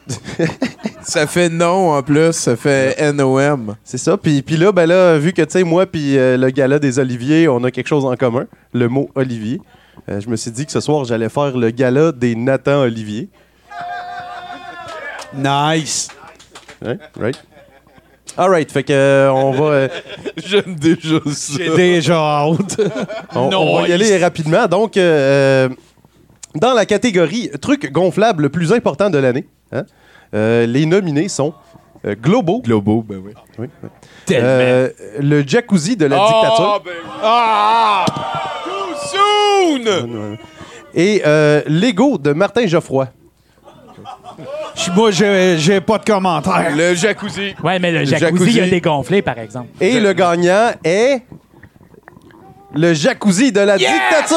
Ça fait non en plus, ça fait NOM. C'est ça. Puis, puis là, ben là, vu que, tu sais, moi puis euh, le gala des Oliviers, on a quelque chose en commun, le mot Olivier, euh, je me suis dit que ce soir, j'allais faire le gala des Nathan Olivier. Nice. Hein? Right? All right. Fait que, euh, on va... euh, J'aime déjà ça. J'ai déjà hâte. On, on va y aller rapidement. Donc, euh, dans la catégorie truc gonflable le plus important de l'année, hein, euh, les nominés sont euh, Globo, Globo, ben oui. Euh, le jacuzzi de la dictature ben oui. Ah! Too soon! et euh, Lego de Martin Geoffroy. Je- Moi, j'ai j'ai pas de commentaire. Le jacuzzi. Ouais, mais le Le jacuzzi, il a dégonflé, par exemple. Et le gagnant est le jacuzzi de la dictature.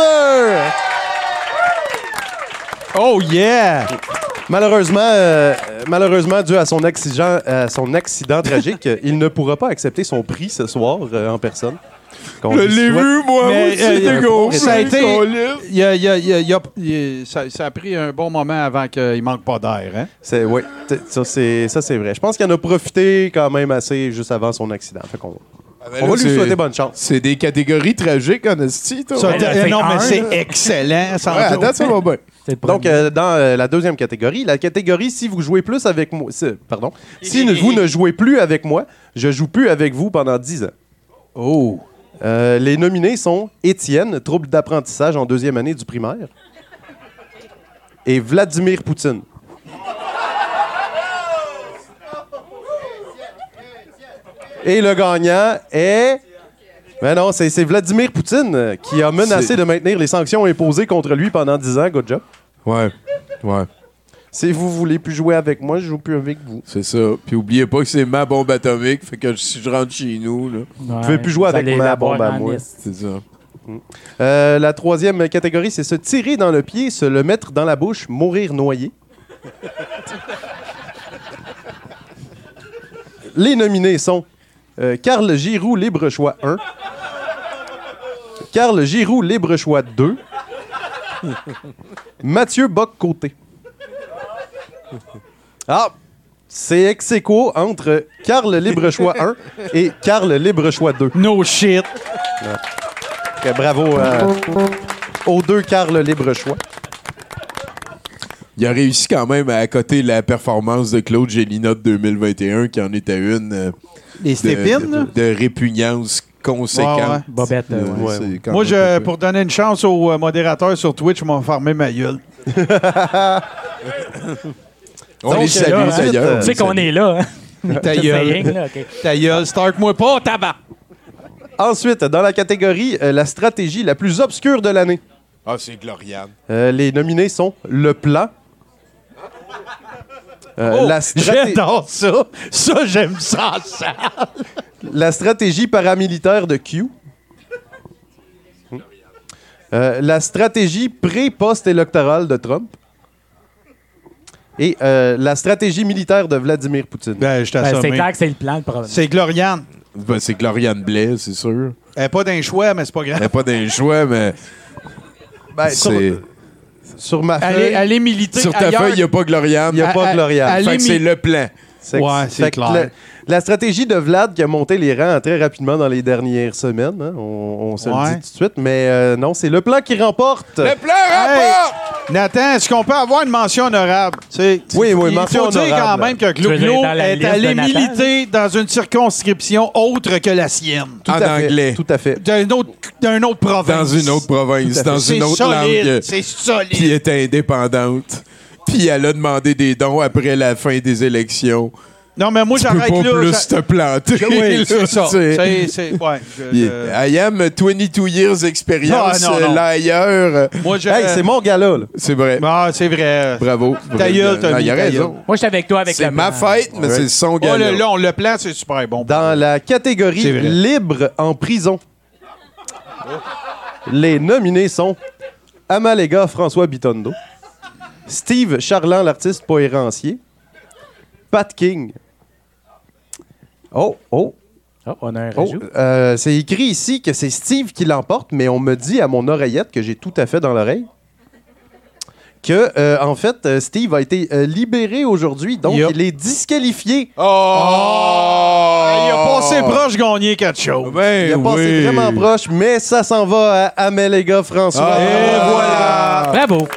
Oh yeah! Malheureusement, euh, malheureusement, dû à son accident, à son accident tragique, euh, il ne pourra pas accepter son prix ce soir euh, en personne. Je l'ai vu, moi Mais, aussi, euh, c'était euh, gonflé, ça a été- solide. Il y a- il y a- il y a- il y a- il- ça, ça a pris un bon moment avant qu'il manque pas d'air. Hein? C'est oui, ça c'est ça c'est vrai. Je pense qu'il en a profité quand même assez juste avant son accident. Fait qu'on Ah, ben on va lui souhaiter bonne chance. C'est des catégories tragiques, en esti, toi. Ça, Ouais, non, mais c'est excellent. sans Ouais, ça va bien. Donc euh, dans euh, la deuxième catégorie, la catégorie si vous jouez plus avec moi, si- pardon, si ne- vous ne jouez plus avec moi, je joue plus avec vous pendant 10 ans. Oh. Euh, les nominés sont Étienne, trouble d'apprentissage en deuxième année du primaire, et Vladimir Poutine. Et le gagnant est. Mais non, c'est c'est Vladimir Poutine qui a menacé de maintenir les sanctions imposées contre lui pendant 10 ans. Good job. Ouais, ouais, Si vous voulez plus jouer avec moi, je joue plus avec vous. c'est ça. Puis oubliez pas que c'est ma bombe atomique, fait que si je rentre chez nous, là, Ouais, pouvez plus jouer vous avec ma bombe à moi. c'est ça. Euh, la troisième catégorie, c'est se tirer dans le pied, se le mettre dans la bouche, mourir noyé. Les nominés sont euh, Carl Giroux, libre choix 1. Carl Giroux, libre choix 2. Mathieu Bock-Côté. Ah, c'est ex aequo entre Carl libre choix 1 et Carl libre choix 2. No shit. Ok, bravo euh, aux deux Carl libre choix. Il a réussi quand même à accoter la performance de Claude Gélina de 2021, qui en était une euh, Les de, répugnance conséquente. Ouais, ouais. Bobette, euh, ouais. Moi, je, pour donner une chance aux modérateurs sur Twitch, je m'en fermer ma gueule. On Donc, les salue là, d'ailleurs. Tu sais qu'on est là, hein? Ta gueule. rien, là, OK. Ta gueule, start-moi pas, tabac! Ensuite, dans la catégorie euh, la stratégie la plus obscure de l'année, Ah, c'est Gloriane. euh, les nominés sont Le Plan, Euh, Oh, la, straté- J'adore ça. Ça, j'aime ça. ça. la stratégie paramilitaire de Q. Euh, la stratégie pré-post-électorale de Trump. Et euh, la stratégie militaire de Vladimir Poutine. Ben, je Ben, c'est clair que c'est le plan, le problème. C'est Gloriane. Ben, c'est Gloriane Blais, c'est sûr. Elle n'est pas d'un choix, mais c'est pas Elle grave. n'est pas d'un choix, mais Ben, sur, c'est... sur ma Elle est, feuille, elle est militée Sur ta ailleurs. feuille, il n'y a pas Gloriane. il n'y a pas elle- Gloriane. elle Fait est que c'est le plan. C'est- Ouais, c'est clair. La, stratégie de Vlad qui a monté les rangs très rapidement dans les dernières semaines, hein, on, on se Ouais. le dit tout de suite, mais euh, non, c'est le plan qui remporte. Le plan Hey! rapporte! Nathan, est-ce qu'on peut avoir une mention honorable? Oui, oui, il mention faut dire quand honorable. même que Tu veux Glo dire dans la est allé militer dans une circonscription autre que la sienne. Tout En à fait, anglais. Tout à fait. D'un autre, d'un autre province. Dans une autre province, dans C'est une autre solide. langue. C'est solide. Puis elle était indépendante. Puis elle a demandé des dons après la fin des élections. Non, mais moi, Tu peux j'arrête pas là. plus j'a- te planter. Oui, c'est ça. tu sais. C'est, c'est, ouais, je- I am 22 years expérience Ah, non, non. là ailleurs. moi, je. Hey, c'est mon gars-là. là. C'est vrai. Ah, c'est vrai. Bravo. Ta gueule, Non, Tommy, il a ta raison. Moi, j'étais avec toi avec C'est ma fête, mais c'est son Oh, gars. le, là, on le plan, c'est super bon. Dans la catégorie libre en prison, les nominés sont Amalega François Bitondo, Steve Charland, l'artiste poérancier, Pat King. Oh, oh, Oh, on a un oh. euh, c'est écrit ici que c'est Steve qui l'emporte, mais on me dit à mon oreillette que j'ai tout à fait dans l'oreille que, euh, en fait, euh, Steve a été euh, libéré aujourd'hui, donc il est disqualifié. Oh! Ah, il a passé proche gagner quelque chose. Ben Il a passé oui. vraiment proche, mais ça s'en va à Améléga François. Ah. Et voilà. Bravo.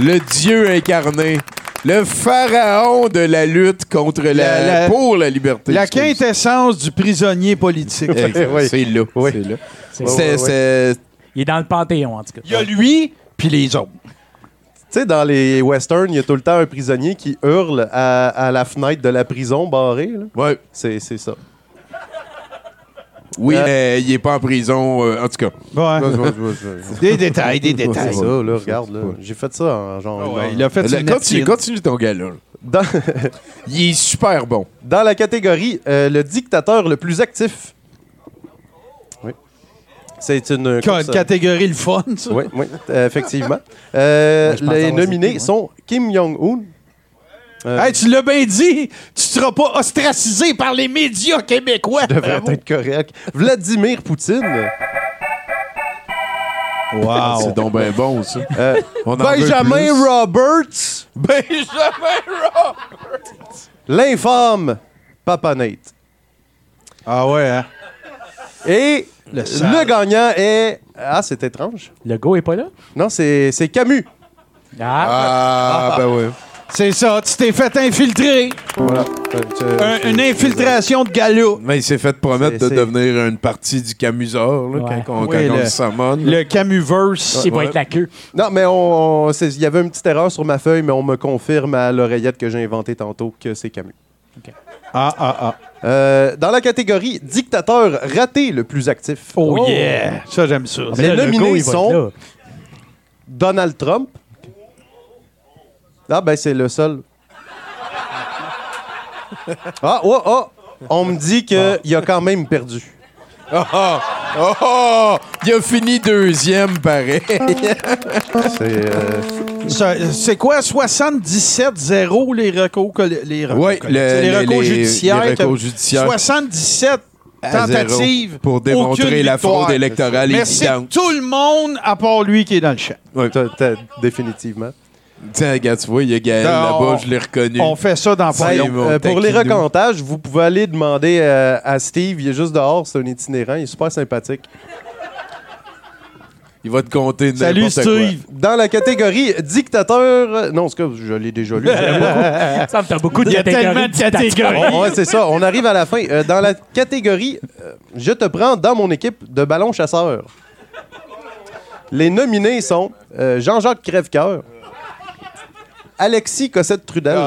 Le dieu incarné. Le pharaon de la lutte contre la, La- la- pour la liberté. La quintessence du prisonnier politique. Oui. C'est là. Oui. C'est là. Il est dans le panthéon, en tout cas. Il y a lui, puis les autres. Tu sais, dans les westerns, il y a tout le temps un prisonnier qui hurle à, à la fenêtre de la prison barrée. là. Ouais. C'est c'est ça. Oui, Euh, mais il est pas en prison. euh, en tout cas. Ouais. Des détails, des C'est détails. ça, là, regarde. là. J'ai fait ça en genre. Ah ouais, genre- il a fait Là, une continue, continue ton gars-là. dans, Il est super bon. dans la catégorie euh, le dictateur le plus actif. Oui. C'est une. Ca- course, catégorie le fun, ça. Oui, oui, effectivement. Euh, les c'est nominés sont Kim Jong-un. Euh, Hey, tu l'as bien dit, tu seras pas ostracisé par les médias québécois. devrait Bravo. être correct. Vladimir Poutine. Wow. C'est donc bien bon, ça. Euh, On veut Benjamin. Roberts. Benjamin Roberts. L'infâme Papa Nate. Ah ouais, hein? Et Le gagnant est. Ah, c'est étrange. Le go est pas là? Non, c'est c'est Camus. Ah. Ah, ben oui. C'est ça, tu t'es fait infiltrer. Voilà. Un- une infiltration de galop. Mais il s'est fait promettre C'est- de c'est- devenir une partie du là, Ouais. quand, on, Oui, quand on le- summon. Le Camuverse. Il va être la queue. Non, mais on, on- c'est- il y avait une petite erreur sur ma feuille, mais on me confirme à l'oreillette que j'ai inventé tantôt que c'est Camus. Ah, ah, ah. Euh, dans la catégorie dictateur raté le plus actif, Oh, yeah. Ça, j'aime ça. Les Là, le nominés go, il va être sont- là. Donald Trump. Ah, ben c'est le seul. Ah, oh, oh! On me dit qu'il a quand même perdu. Oh, oh, oh, oh! Il a fini deuxième, pareil. C'est. euh, C'est quoi, 77-0 les recours, les recours, Oui, collectifs, les recours judiciaires? Les recours que- judiciaires 77 à zéro tentatives pour démontrer la fraude électorale évidente. tout le monde à part lui qui est dans le champ. t'as- t'as- définitivement. Tiens, regarde, tu vois, il y a Gaël là-bas, je l'ai reconnu. On fait ça dans vont Euh, pour les recomptages, vous pouvez aller demander euh, à Steve. Il est juste dehors, c'est un itinérant. Il est super sympathique. Il va te compter Salut n'importe quoi. Steve. Dans la catégorie dictateur. Non, c'est que je l'ai déjà lu. Ça me fait beaucoup de Il y a catégories tellement de dictateurs. catégories. Oh, ouais, c'est ça. On arrive à la fin. Euh, dans la catégorie euh, Je te prends dans mon équipe de ballon chasseur. Les nominés sont euh, Jean-Jacques Crèvecoeur, Alexis Cossette-Trudel,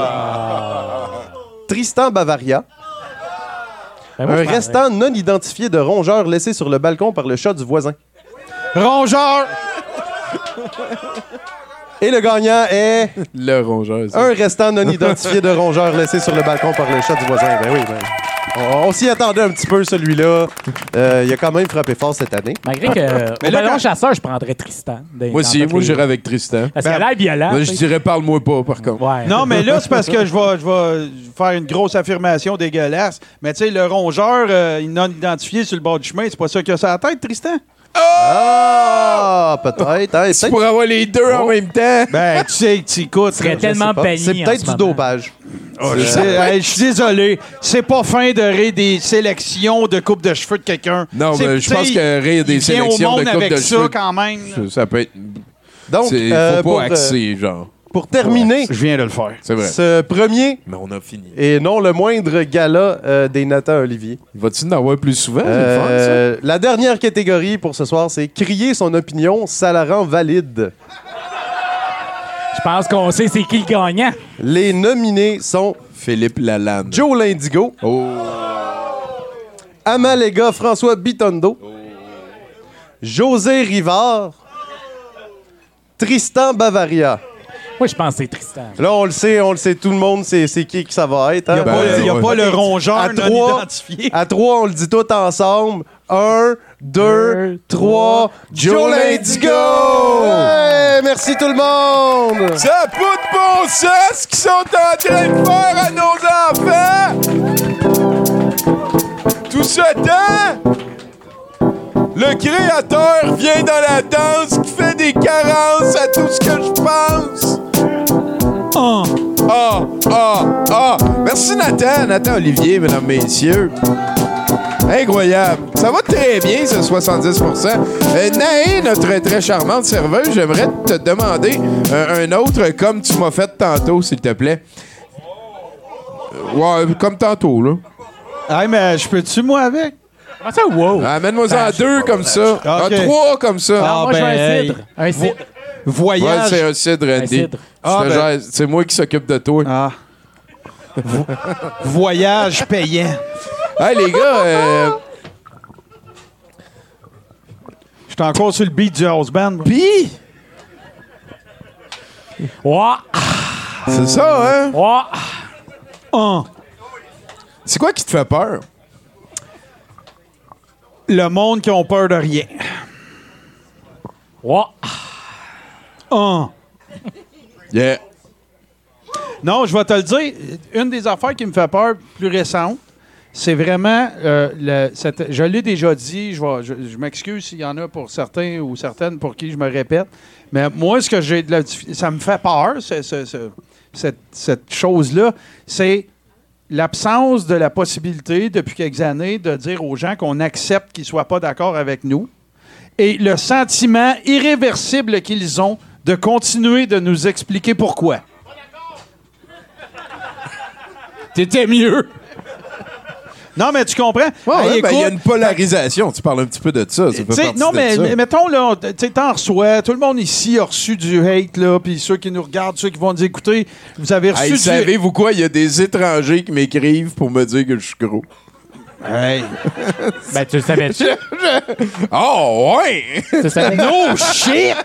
Tristan Bavaria, Ben, moi, un je restant non identifié de rongeur laissé sur le balcon par le chat du voisin. Rongeur. Et le gagnant est Le rongeur. ça. un restant non identifié de rongeur laissé sur le balcon par le chat du voisin. Ben oui, ben. On, s'y attendait un petit peu, celui-là. Euh, il a quand même frappé fort cette année. Malgré que, Mais au là, ballon quand- chasseur, je prendrais Tristan. Des- Moi dans aussi, toutes moi les- j'irais avec Tristan. Parce qu'il a l'air violent. Moi, je tu sais. dirais parle-moi pas, par contre. Ouais. Non, mais là, c'est parce que je vais, je vais faire une grosse affirmation dégueulasse. Mais tu sais, le rongeur euh, non identifié sur le bord du chemin, c'est pas ça qu'il a sur la tête, Tristan? Ah, peut-être. hein, peut-être- Pour avoir les deux en même temps. Ben, tu sais, tu écoutes. serait là, je tellement banni C'est peut-être du dopage. Hey, je suis désolé. C'est pas fin de rire des sélections de coupe de cheveux de quelqu'un. Non, mais je tu pense que rire des il vient au sélections de monde coupe avec de ça cheveux, quand même. ça, ça peut être. Donc, c'est- euh, faut pour, pas euh, axer, genre. Pour terminer Je viens de le faire. C'est vrai. ce premier Mais on a fini. et non le moindre gala euh, des Nathan Olivier, Va-tu en avoir plus souvent? Fun, euh, la dernière catégorie pour ce soir, c'est crier son opinion, ça la rend valide. Je pense qu'on sait c'est qui le gagnant. Les nominés sont Philippe Lalande. Joe Lindigo, Oh. Amalega François Bitondo, José Rivard, Tristan Bavaria. Moi, je pense que c'est Tristan. Là, on le sait, on le sait, tout le monde sait c'est qui que ça va être. Il n'y hein? a, pas, Ben, il y a ouais. pas le rongeur À non trois. identifié. À trois, on le dit tout ensemble. Un, deux, trois. Joe Lindigo! Hey, merci tout le monde! Ça pas de bon sens ce qu'ils sont en train de faire à nos enfants! Tout ce temps, le créateur vient dans la danse qui fait des carences à tout ce que je pense. Ah, ah, ah! Merci Nathan, Nathan Olivier, mesdames, messieurs. Incroyable. Ça va très bien, ce 70% euh, Naé, notre très charmante serveuse, j'aimerais te demander euh, un autre comme tu m'as fait tantôt, s'il te plaît. Euh, Ouais, comme tantôt, là. Hey, mais je peux-tu, moi, avec? Comment ça, wow? Amène-moi en deux comme ça. En Ok. trois comme ça. Ah, moi, je veux ben, un hey. cidre. Un cidre. Ouais, Voyage. c'est un cidre, Ah, ben- C'est moi qui s'occupe de toi. Ah. Vo- Voyage payant. Hey, les gars, euh, Je suis encore sur le beat du house band. pis, Ouais. c'est ça, hein? Ouais. Un. C'est quoi qui te fait peur? Le monde qui ont peur de rien. Ouais. Yeah. Non, je vais te le dire. Une des affaires qui me fait peur plus récente, c'est vraiment. euh, le- cette- je l'ai déjà dit, je, vais- je, je m'excuse s'il y en a pour certains ou certaines pour qui je me répète. Mais moi, ce que j'ai de la ça me fait peur, c'est- c'est- c'est- cette, cette chose-là, c'est l'absence de la possibilité depuis quelques années de dire aux gens qu'on accepte qu'ils ne soient pas d'accord avec nous et le sentiment irréversible qu'ils ont de continuer de nous expliquer pourquoi. T'étais mieux. Non, mais tu comprends? Ouais, Hey, ouais, ben, il y a une polarisation. Tu parles un petit peu de ça. Fait non, de mais, ça. mettons, là, tu sais, t'en reçois. Tout le monde ici a reçu du hate, là. Puis ceux qui nous regardent, ceux qui vont nous écouter, vous avez reçu Hey, du savez-vous quoi? Il y a des étrangers qui m'écrivent pour me dire que je suis gros. Hey. Ben, tu le savais-tu? Oh, ouais! Tu savais? No shit!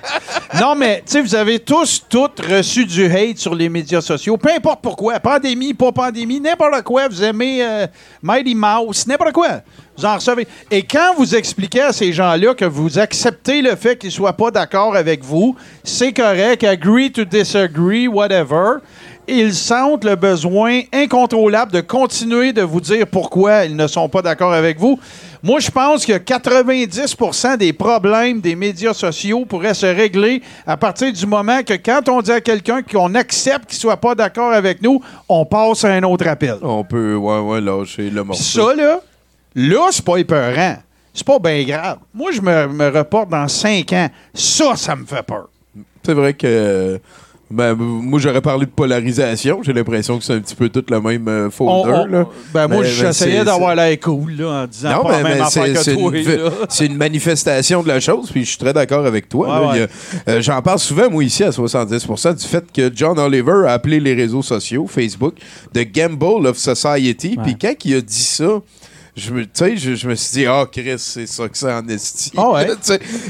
Non, mais, tu sais, vous avez tous, toutes reçu du hate sur les médias sociaux. Peu importe pourquoi. Pandémie, pas pandémie, n'importe quoi. Vous aimez euh, Mighty Mouse, n'importe quoi. Vous en recevez. Et quand vous expliquez à ces gens-là que vous acceptez le fait qu'ils soient pas d'accord avec vous, c'est correct, agree to disagree, whatever. Ils sentent le besoin incontrôlable de continuer de vous dire pourquoi ils ne sont pas d'accord avec vous. Moi, je pense que 90% des problèmes des médias sociaux pourraient se régler à partir du moment que quand on dit à quelqu'un qu'on accepte qu'il soit pas d'accord avec nous, on passe à un autre appel. On peut, ouais, ouais, lâcher le morceau. ça, là, là, c'est pas épeurant. C'est pas bien grave. Moi, je me, me reporte dans cinq ans. Ça, ça me fait peur. C'est vrai que. Ben, moi, j'aurais parlé de polarisation. J'ai l'impression que c'est un petit peu tout le même euh, folder. on- là. ben, moi, j'essayais d'avoir l'air cool, là, en disant Non, pas même c'est que c'est toi, une, là. c'est une manifestation de la chose, puis je suis très d'accord avec toi. Ouais, ouais. Euh, J'en parle souvent, moi, ici, à 70% du fait que John Oliver a appelé les réseaux sociaux, Facebook, The Gamble of Society. Puis quand il a dit ça, je me, je, je me suis dit, ah, Chris, c'est ça que c'est en esti. Ah ouais?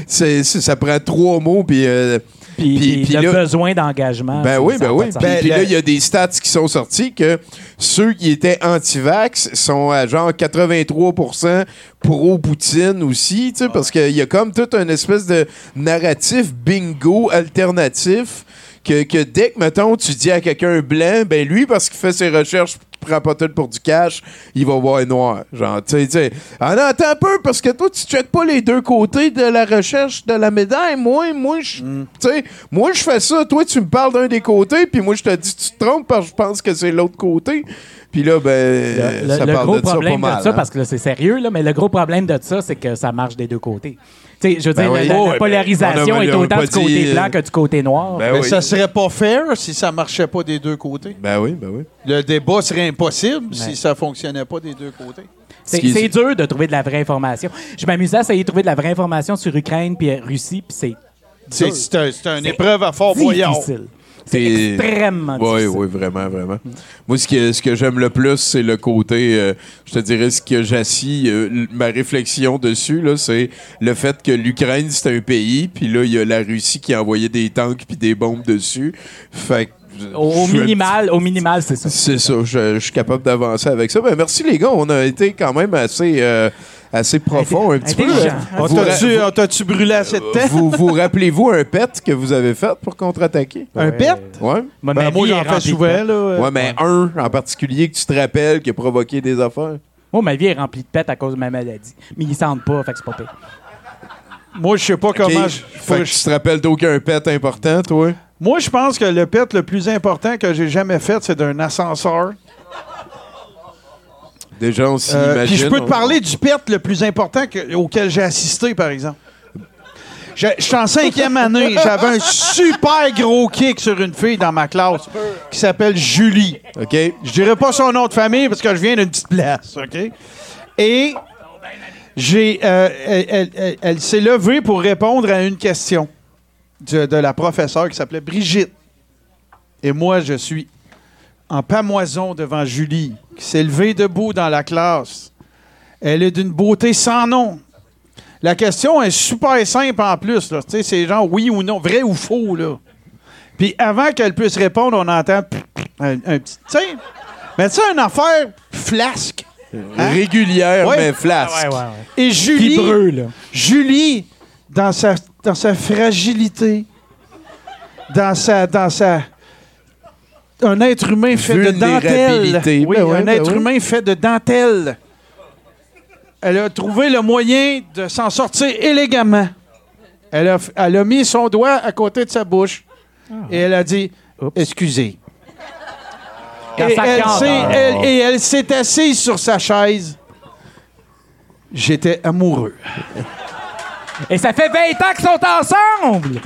Ça prend trois mots, puis. euh, puis, Puis- puis puis le là- besoin d'engagement. Ben oui, ben a oui. sens. Puis, Ben, puis là, le- il y a des stats qui sont sortis que ceux qui étaient anti-vax sont à genre 83% pro-Poutine aussi, tu sais, parce qu'il y a comme tout un espèce de narratif bingo alternatif que, que dès que, mettons, tu dis à quelqu'un blanc, ben lui, parce qu'il fait ses recherches prend pas tout pour du cash, il va voir noir. Genre, tu sais, tu sais. Ah non, attends un peu, parce que toi, tu checkes pas les deux côtés de la recherche de la médaille. Moi, moi, je, tu sais, moi, je fais ça. Toi, tu me parles d'un des côtés, puis moi, je te dis, tu te trompes parce que je pense que c'est l'autre côté. Puis là, ben, Le, ça le parle gros de ça pas problème mal. de ça, hein. parce que là, c'est sérieux, là, mais le gros problème de ça, c'est que ça marche des deux côtés. Je veux Ben dire, oui. la- la, Oh, ben, polarisation est autant du côté dit, euh, blanc que du côté noir. Ben Mais oui. ça serait pas fair si ça marchait pas des deux côtés. Ben oui, ben oui. Le débat serait impossible si ça fonctionnait pas des deux côtés. C'est Ce dur de trouver de la vraie information. Je m'amusais à essayer de trouver de la vraie information sur Ukraine puis Russie, puis c'est C'est dur. c'est un- c'est une épreuve à fort boyard. C'est extrêmement Oui, difficile. oui, vraiment, vraiment. Moi, ce que, ce que j'aime le plus, c'est le côté, euh, je te dirais, ce que j'assis, euh, ma réflexion dessus, là, c'est le fait que l'Ukraine, c'est un pays, puis là, il y a la Russie qui a envoyé des tanks puis des bombes dessus. Fait que, Au, minimal, au minimal, c'est ça. C'est ça, je, je suis capable d'avancer avec ça. Ben, merci les gars, on a été quand même assez, euh, assez profond un petit peu. On Vous, t'a-tu ra- on t'a-tu brûlé assez de temps? vous, vous rappelez-vous un pet que vous avez fait pour contre-attaquer? Un pet? Ouais. Ben, ma moi, vie est j'en fais remplie de souvent. Là, euh. Ouais, mais un en particulier que tu te rappelles qui a provoqué des affaires. Moi, ma vie est remplie de pets à cause de ma maladie. Mais ils sentent pas, fait que c'est pas pire. Moi, je sais pas comment. Je- Fait que tu te rappelles d'aucun pet important, toi? Moi, je pense que le pet le plus important que j'ai jamais fait, c'est d'un ascenseur. Déjà, on Euh. Puis je peux te parler du pet le plus important que- auquel j'ai assisté, par exemple. Je je suis en cinquième année. J'avais un super gros kick sur une fille dans ma classe qui s'appelle Julie. OK? Je dirais pas son nom de famille parce que je viens d'une petite place, OK? Et j'ai, euh, elle, elle- elle- elle s'est levée pour répondre à une question de, de la professeure qui s'appelait Brigitte. Et moi, je suis en pamoison devant Julie, qui s'est levée debout dans la classe. Elle est d'une beauté sans nom. La question est super simple en plus. là. Tu sais, C'est genre oui ou non, vrai ou faux. Là. Puis avant qu'elle puisse répondre, on entend un, un petit. Tu sais, mais tu sais, une affaire flasque. Hein? Régulière, Ouais. mais flasque. Et Julie. Julie, dans sa, dans sa fragilité, dans sa, dans sa, un être humain fait de dentelle. Oui, Ben un ben être humain fait de dentelle. Elle a trouvé le moyen de s'en sortir élégamment. Elle a, f- elle a mis son doigt à côté de sa bouche et elle a dit Excusez. Et elle, s'est- elle- et elle s'est assise sur sa chaise. J'étais amoureux. Et ça fait 20 ans qu'ils sont ensemble!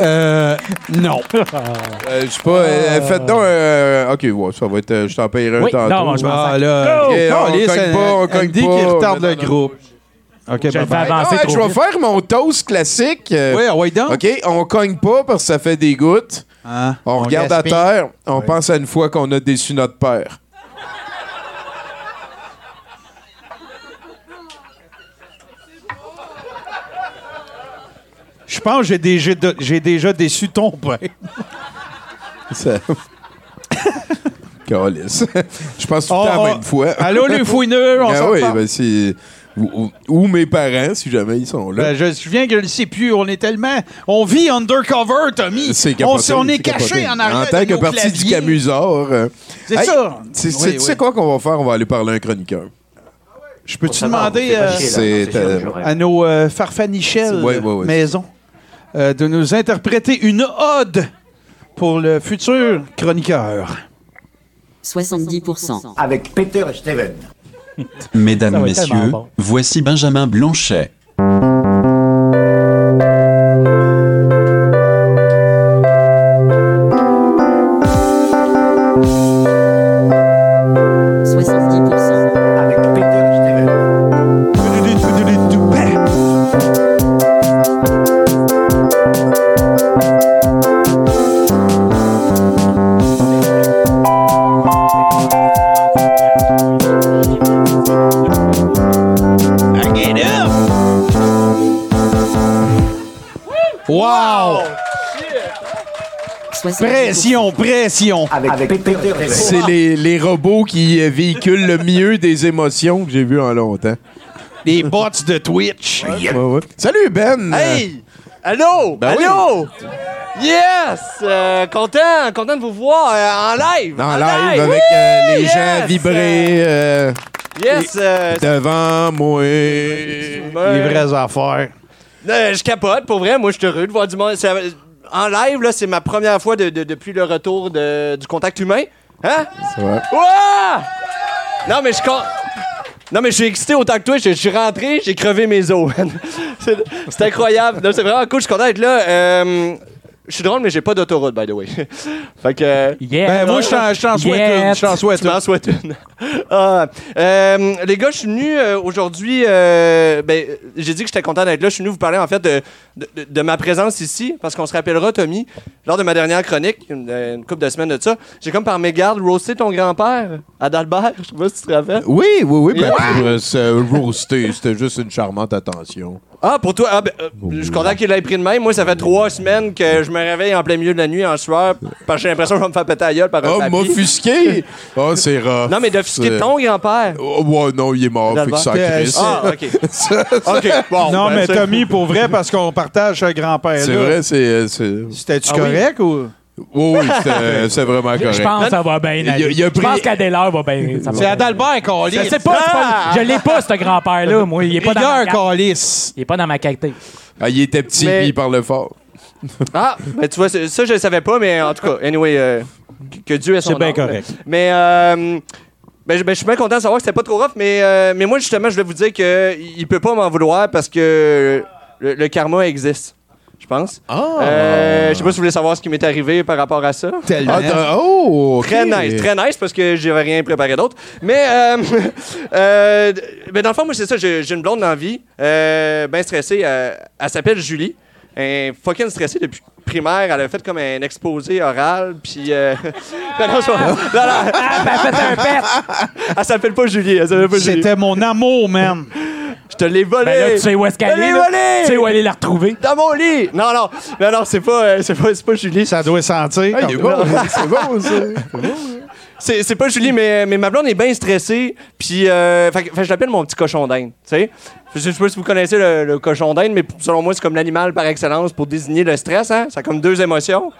Euh, non. Euh, je sais pas, euh, faites donc un. Ok, ouais, ça va être. euh, je t'en payerai un Oui, tantôt. non, moi, je m'en Ah, sers. là. Go! Ok, on cogne pas, on cogne pas. retarde le groupe. OK, Je le fais bye-bye. avancer Ah, trop je vais vite. faire mon toast classique. euh, Oui, ah ouais, donc. OK, on cogne pas parce que ça fait des gouttes. Hein? On, regarde à terre, on pense à une fois qu'on a déçu notre père. Je pense que j'ai déjà, j'ai déjà déçu ton père. Ça... Je pense tout le Oh, temps à la oh. même fois. Allô, les fouineux, on Ah s'en oui, parle. ben c'est... Ou, ou- ou mes parents, si jamais ils sont là. Ben, je me souviens que je ne sais plus. On est tellement. On vit undercover, Tommy. c'est on, capoté, on est c'est caché capoté. en arrière. En tant de que nos partie du. Camusard. euh, C'est hey, ça. Tu sais- Oui, tu sais oui. quoi qu'on va faire? On va aller parler à un chroniqueur. Je peux-tu demander euh, euh, à nos euh, farfanichelles Ouais, ouais, ouais. maison? Euh, de nous interpréter une ode pour le futur chroniqueur? 70%. Avec Peter et Steven. Mesdames, Messieurs, bon. voici Benjamin Blanchet. Avec, Peter. C'est les, les robots qui euh, véhiculent le mieux des émotions que j'ai vu en longtemps. Les bots de Twitch. Ouais, ouais. Salut Ben! Hey! Allô? Ben oui. Allô? Yes! Euh, content, content de vous voir euh, en live! En live avec euh, les Yes! gens vibrer euh, Yes! euh, devant moi. Les vraies affaires. euh, je capote, pour vrai. Moi, je suis heureux de voir du monde. En live, là, c'est ma première fois de- de- depuis le retour de- du contact humain. Hein? C'est vrai. Ouah! Non, mais je Non, mais je suis excité autant que toi. Je je suis rentré, j'ai crevé mes os. c'est incroyable. C'est vraiment cool. Je suis content d'être là. Euh, je suis drôle, mais j'ai pas d'autoroute, by the way. fait que. euh, Yeah. Ben, moi, je t'en- souhaite Yeah. une. Je t'en souhaite une. Ah, euh, les gars, je suis venu euh, aujourd'hui. euh, ben, j'ai dit que j'étais content d'être là. Je suis venu vous parler en fait de, de, de- de ma présence ici, parce qu'on se rappellera, Tommy, lors de ma dernière chronique, une, une couple de semaines de ça, j'ai comme par mégarde roasté ton grand-père, Adalbert. Je sais pas si tu te rappelles. Oui, oui, oui. Ben, Yeah. pour roaster, c'était juste une charmante attention. Ah, pour toi, ah, ben, euh, je suis content qu'il l'ait pris de même. Moi, ça fait trois semaines que je me réveille en plein milieu de la nuit en sueur, parce que j'ai l'impression que je vais me faire péter la gueule par un Oh, m'offusquer! Oh, c'est rough. Non, mais d'offusquer ton grand-père? Oh, ouais, non, il est mort. Fait que ça Adalbert. crisse. Ah, OK. OK, bon. non, ben, mais c'est- Tommy, pour vrai, parce qu'on partage ce grand-père-là. C'est vrai, c'est. euh, c'est- C'était-tu Ah oui? correct ou? Oui, oui, c'était- c'est vraiment correct. Je pense que ça va bien Il a- aller. il a Je pris- pense qu'Adélard va bien. ça va C'est bien. Adalbert Calis. Je sais pas, c'est pas- je l'ai pas, ce grand-père-là, moi. Il est pas dans ma Rigueur carte. Calis. Il est pas dans ma qualité. Ah, il était petit Mais- puis il parlait fort. Ah, ben tu vois, ça, je le savais pas, mais en tout cas, anyway, euh, que Dieu ait son C'est bien âme. correct. Mais, euh, ben, je ben, je suis bien content de savoir que c'était pas trop rough, mais, euh, mais moi, justement, je voulais vous dire qu'il il peut pas m'en vouloir parce que le, le karma existe, je pense. Ah! Euh, je sais pas si vous voulez savoir ce qui m'est arrivé par rapport à ça. Tellement. Ah, oh. Très nice, très nice parce que j'avais rien préparé d'autre. Mais, euh, euh, ben dans le fond, moi, c'est ça, j'ai une blonde dans la vie, bien stressée. elle s'appelle Julie. Elle est fucking stressée depuis primaire. Elle a fait comme un exposé oral, puis. Euh, non, non, c'est pas- non, non, Ah, ben, faites un pet! elle s'appelle pas Julie. Elle s'appelle pas Julie. C'était mon amour, man. Je te l'ai volé. Ben là, tu sais où est-ce qu'elle Je l'ai est! Tu sais où aller la retrouver? Dans mon lit. Non, non, non, non, c'est pas, euh, c'est pas, c'est pas Julie. Ça doit sentir. Ah, il est comme- bon, c'est bon, ça. C'est, pas Julie, mais, mais ma blonde est bien stressée. Puis, euh, fait, fait je l'appelle mon petit cochon d'Inde. Tu sais? Je sais pas si vous connaissez le, le cochon d'Inde, mais selon moi, c'est comme l'animal par excellence pour désigner le stress. Hein? Ça a comme deux émotions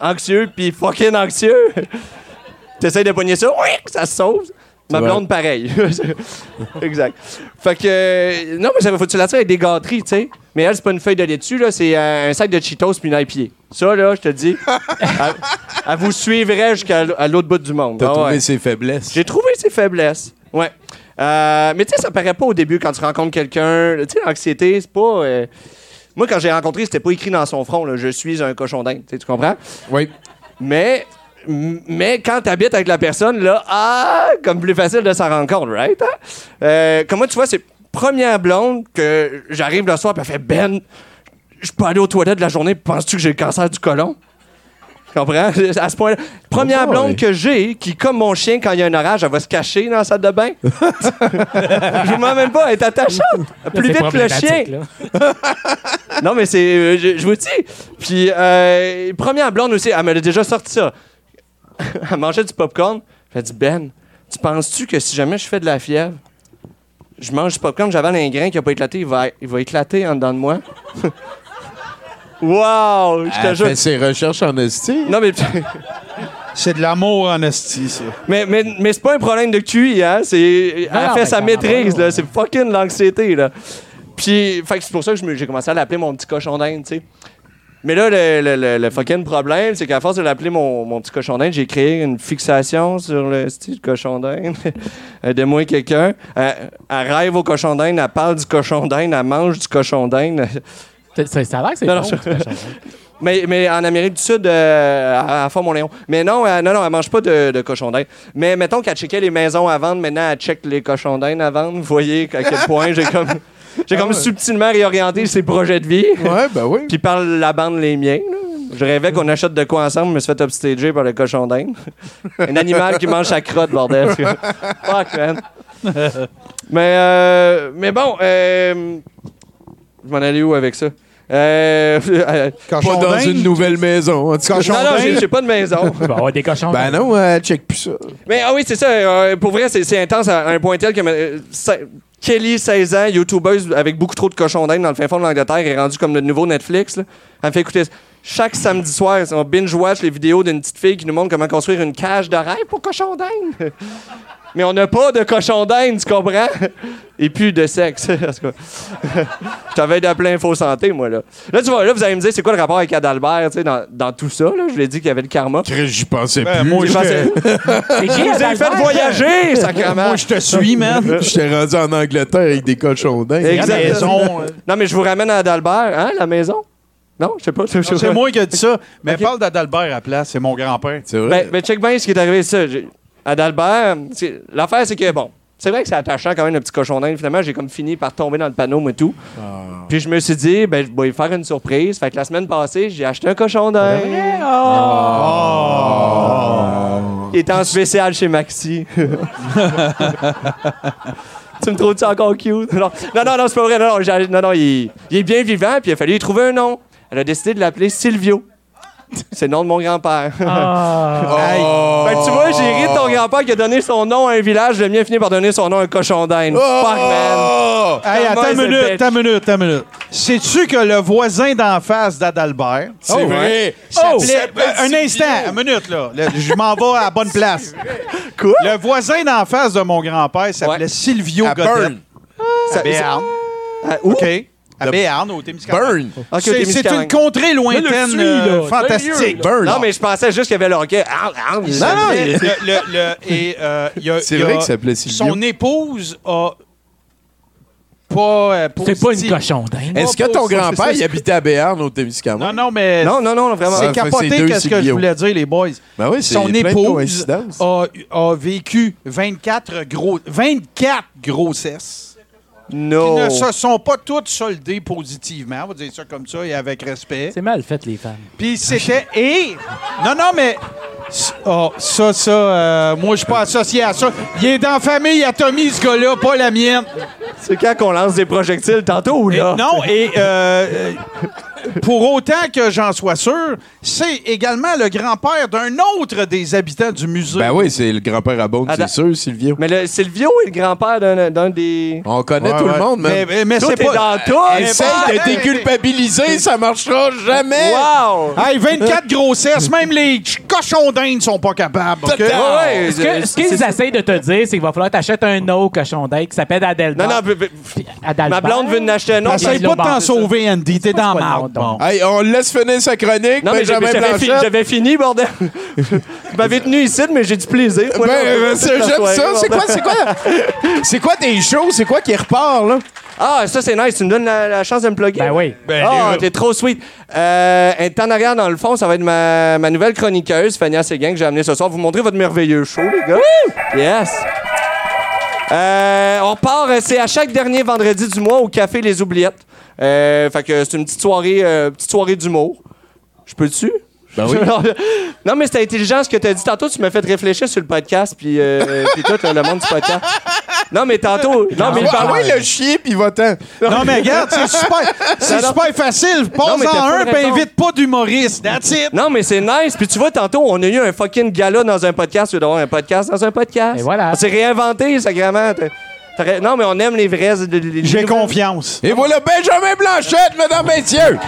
anxieux puis fucking anxieux. T'essayes de pogner ça, oui, ça se sauve. Ma blonde, pareil. exact. Fait que. euh, non, mais ça faut que tu la tires avec des gâteries, tu sais. Mais elle, c'est pas une feuille de laitue, là, c'est euh, un sac de Cheetos puis une IPA. Ça, là, je te dis, elle, elle vous suivrait jusqu'à l'autre bout du monde. T'as Ah trouvé ouais. ses faiblesses. J'ai trouvé ses faiblesses. Ouais. Euh, mais tu sais, ça paraît pas au début quand tu rencontres quelqu'un. Tu sais, l'anxiété, c'est pas. euh, Moi, quand j'ai rencontré, c'était pas écrit dans son front, là, je suis un cochon d'Inde. Tu sais, tu comprends? Oui. Mais. Mais quand tu habites avec la personne, là, ah, comme plus facile de s'en rendre compte, right? hein? Euh, comme moi, tu vois, c'est première blonde que j'arrive le soir, puis elle fait Ben, je peux aller aux toilettes de la journée, penses-tu que j'ai le cancer du côlon? Tu comprends? À ce point-là. Première Oh, blonde ouais. que j'ai, qui, comme mon chien, quand il y a un orage, elle va se cacher dans la salle de bain. je mens même pas, elle est attachante. Plus vite que le chien. Non, mais c'est. euh, je, je vous dis. Puis, euh, première blonde aussi, elle m'a déjà sorti ça. elle mangeait du popcorn. Elle dit Ben, tu penses-tu que si jamais je fais de la fièvre, je mange du popcorn, j'avale un grain qui n'a pas éclaté, il va, il va éclater en dedans de moi? Wow! Je te Elle jure. fait ses recherches en esti. Non, mais. C'est de l'amour en esti, ça. Mais, mais, mais c'est pas un problème de QI, hein? C'est, elle non, fait ben, sa maîtrise, là. C'est fucking l'anxiété, là. Puis, fait que c'est pour ça que je me- j'ai commencé à l'appeler mon petit cochon d'Inde, tu sais. Mais là, le, le- le- le fucking problème, c'est qu'à force de l'appeler mon, mon petit cochon d'Inde, j'ai créé une fixation sur le style cochon d'Inde. De moi quelqu'un. Elle, elle rêve au cochon d'Inde, elle parle du cochon d'Inde, elle mange du cochon d'Inde. Ça a l'air que c'est Non, bon. non, ce je- cochon. Mais, mais en Amérique du Sud, euh, à, à Fort-Montléon. Mais non, euh, non, non, elle mange pas de, de cochon d'Inde. Mais mettons qu'elle checkait les maisons à vendre, maintenant elle check les cochons d'Inde à vendre. Vous voyez à quel point j'ai comme, j'ai comme subtilement réorienté ses projets de vie. Ouais, ben oui. Puis par la bande les miens. là. Je rêvais qu'on achète de quoi ensemble, je me suis fait upstager par le cochon d'Inde. Un animal qui mange sa crotte, bordel. Fuck, man. mais, euh, mais bon, euh, je m'en allais où avec ça? Euh, euh, Pas dans une nouvelle maison. Cochon non, non, j'ai pas de maison. Avoir des cochons. Ben non, euh, check plus ça. Mais ah oui, c'est ça. euh, pour vrai, c'est intense à un point tel que euh, Kelly, 16 ans, youtubeuse avec beaucoup trop de cochons d'Inde dans le fin fond de l'Angleterre, est rendue comme le nouveau Netflix. là. Elle me fait écouter chaque samedi soir, on binge-watch les vidéos d'une petite fille qui nous montre comment construire une cage rêve pour cochons d'Inde. Mais on n'a pas de cochons d'Inde, tu comprends? Et plus de sexe. Je t'avais de plein info santé, moi, là. Là, tu vois, là, vous allez me dire, c'est quoi le rapport avec Adalbert, tu sais, dans, dans tout ça, là? Je l'ai dit qu'il y avait le karma. J'y pensais Ben, plus. moi, Je je pensais- Vous avez fait voyager, sacrément! moi, je te suis, man. J'étais rendu en Angleterre avec des cochons d'Inde. Exact. La maison. euh, Non, mais je vous ramène à Adalbert, hein, la maison? Non, je sais pas. C'est moi qui ai dit ça. Mais parle d'Adalbert à la place, c'est mon grand-père. C'est vrai. Ben, ben, check bien ce qui est arrivé, c'est ça. Adalbert, l'affaire, c'est que, bon, c'est vrai que c'est attachant quand même, le petit cochon d'Inde. Finalement, j'ai comme fini par tomber dans le panneau, et tout. Puis je me suis dit, ben, je vais lui faire une surprise. Fait que la semaine passée, j'ai acheté un cochon d'Inde. Il était en spécial chez Maxi. tu me trouves-tu encore cute? Non, non, non, c'est pas vrai. Non, non, j'ai- non, non, il, il est bien vivant, puis il a fallu lui trouver un nom. Elle a décidé de l'appeler Silvio. C'est le nom de mon grand-père. Ah. Fait que tu vois, j'ai ri de ton grand-père qui a donné son nom à un village. Le mien finit par donner son nom à un cochon d'Inde. Fuck, man. Oh! Hey, attends une minute, attends une minute, attends une minute. Sais-tu que le voisin d'en face d'Adalbert C'est vrai. s'appelait... Euh, un instant, une minute, là. Le- je m'en vais à la bonne place. Quoi? Le voisin d'en face de mon grand-père s'appelait Ouais. Silvio Godet. Burn. Ça-. Ah? OK. À Béarn, au Témiscamingue. Burn. C'est une contrée lointaine euh, fantastique. Burn. Non, mais je pensais juste qu'il y avait le hockey. Ah, ah, Non, non, euh, C'est vrai qu'il s'appelait Silvio. Son épouse a pas. euh, C'est pas une cochon d'Inde. Est-ce que ton ça, grand-père, il habitait à Béarn, au Témiscamingue? Non, non, mais. Non, non, non, vraiment. C'est Ah, que capoté qu'est-ce que je voulais dire, les boys. Ben oui, c'est Son épouse a, a vécu 24, gros, 24 grossesses qui No. ne se sont pas toutes soldées positivement, on va dire ça comme ça et avec respect. C'est mal fait, les femmes. Puis c'était. Et. Non, non, mais. Oh, ça, ça, euh, moi, je suis pas associé à ça. Il est dans la famille à Tommy, ce gars-là, pas la mienne. C'est quand qu'on lance des projectiles tantôt ou Et- là? non, et euh, pour autant que j'en sois sûr, c'est également le grand-père d'un autre des habitants du musée. Ben oui, c'est le grand-père à Attends. c'est sûr, Silvio. Mais le Silvio est le grand-père d'un d'un des. On connaît Ouais, tout ouais. le monde, Mais, man. mais, mais Toi, c'est pas. dans tout! Essaye de déculpabiliser, ça marchera jamais. Wow! Hey, 24 grossesses, même les ch- cochons d'Inde sont pas capables. Ouais, ouais, Ce qu'ils c'est- essayent de te dire, c'est qu'il va falloir t'acheter un autre cochon d'Inde qui s'appelle Adelbert. Non, non, ma blonde veut en acheter un autre. Essaye pas de t'en sauver, Andy. T'es dans la Bon. Hey, on laisse finir sa chronique, Non, mais Benjamin j'avais j'avais fi- Blanchette. j'avais fini, bordel. Vous m'avez tenu ici, mais j'ai du plaisir. Ben, là, euh, c'est- j'aime soirée, ça. C'est quoi, c'est quoi? C'est quoi tes shows? C'est quoi qui repart, là? Ah, ça, c'est nice. Tu me donnes la, la chance de me plugger? Ben oui. Ah, t'es trop sweet. Euh, un temps en arrière, dans le fond, ça va être ma, ma nouvelle chroniqueuse, Fania Séguin, que j'ai amenée ce soir. Vous montrer votre merveilleux show, les gars. Yes. Euh, on part, euh, c'est à chaque dernier vendredi du mois au Café Les Oubliettes. Euh, fait que c'est une petite soirée, euh, petite soirée d'humour. Je peux-tu? Ben oui. non, mais c'était intelligent ce que tu as dit tantôt. Tu m'as fait réfléchir sur le podcast, puis euh, puis tout, le monde du podcast. Non, mais tantôt. Non, mais il Ah parle. oui, le chien, puis va-t'en. Non, mais regarde, c'est super, c'est super facile. Non, Passe mais t'as en pas un, puis invite pas d'humoriste. That's it. Non, mais c'est nice. Puis tu vois, tantôt, on a eu un fucking gala dans un podcast au lieu d'avoir un podcast dans un podcast? Et voilà. On s'est réinventé, sacrément. Non, mais on aime les vrais. les- les- J'ai les- confiance. Et voilà Benjamin Blanchette, mesdames, messieurs.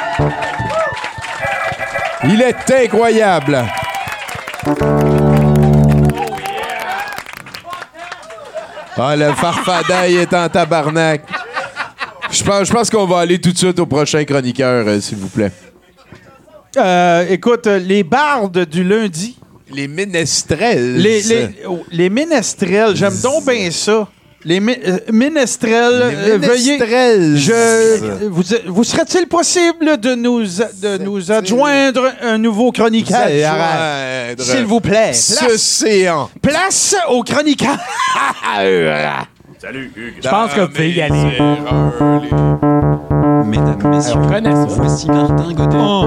Il est incroyable. Ah, le farfadaille est en tabarnak. Je pense, je pense qu'on va aller tout de suite au prochain chroniqueur, euh, s'il vous plaît. Euh, écoute, euh, les bardes du lundi, Les ménestrels. les, les, oh, les ménestrels, j'aime donc bien ça. Les mi- euh, ménestrels, euh, veuillez... ménestrels. Je, vous, vous serait-il possible de nous, de nous adjoindre un nouveau chroniqueur? Adjoindre. S'il vous plaît. Place, Océan. place au chroniqueur. Je pense que vous pouvez y aller. Mesdames, messieurs, On connaît ça. voici Martin Godet. Oh.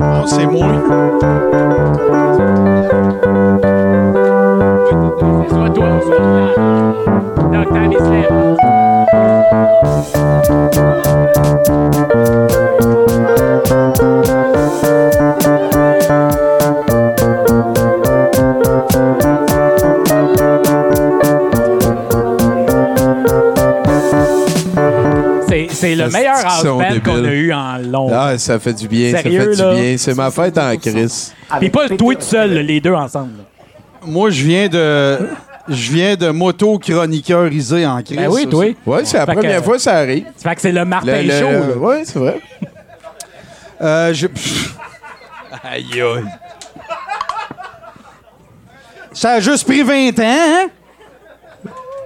Oh, c'est moi. Soit C'est- le meilleur house band qu'on a eu en long. Ah, ça fait du bien, Sérieux, ça fait là? du bien. C'est ma fête en crise. Puis pas toi tout seul, là, les deux ensemble. là. Moi, je viens de. Je viens de moto-chroniqueuriser en crise. Ben oui, toi. Ouais, c'est la Fait que- première fois que ça arrive. Ça fait que c'est le Martin Le- le- Show. là. Ouais, c'est vrai. Euh, je-. Aïe, aïe. Ça a juste pris 20 ans, hein?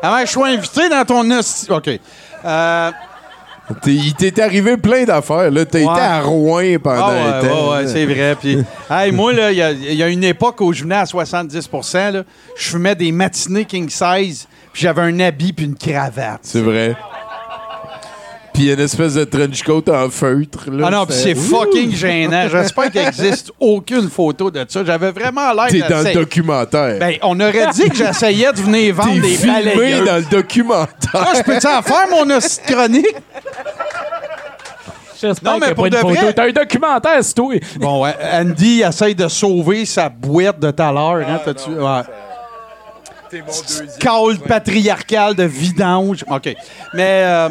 Avant que je sois invité dans ton... OK. Euh, Il t'est arrivé plein d'affaires. là. T'as Ouais. été à Rouen pendant ah ouais, un temps. ouais, c'est vrai. Puis, hey, moi, là, il y y, a une époque où je venais à 70 là, je fumais des matinées king size, puis j'avais un habit puis une cravate. C'est vrai. Puis il y a une espèce de trench coat en feutre. Là, Ah non, puis c'est fucking gênant. J'espère qu'il n'existe aucune photo de ça. J'avais vraiment l'air T'es dans le documentaire. Ben, on aurait dit que j'essayais de venir vendre T'es des filmé balayeuses. dans le documentaire. Ah, je peux-tu en faire, mon hostie chronique? J'espère Non, mais qu'il y a pour pas de une photo. vrai- T'as un documentaire, c'est toi. Bon, ouais, Andy essaye de sauver sa boîte de tout à l'heure. Hein, t'as-tu- ouais. Call patriarcal de vidange. OK. Mais. euh,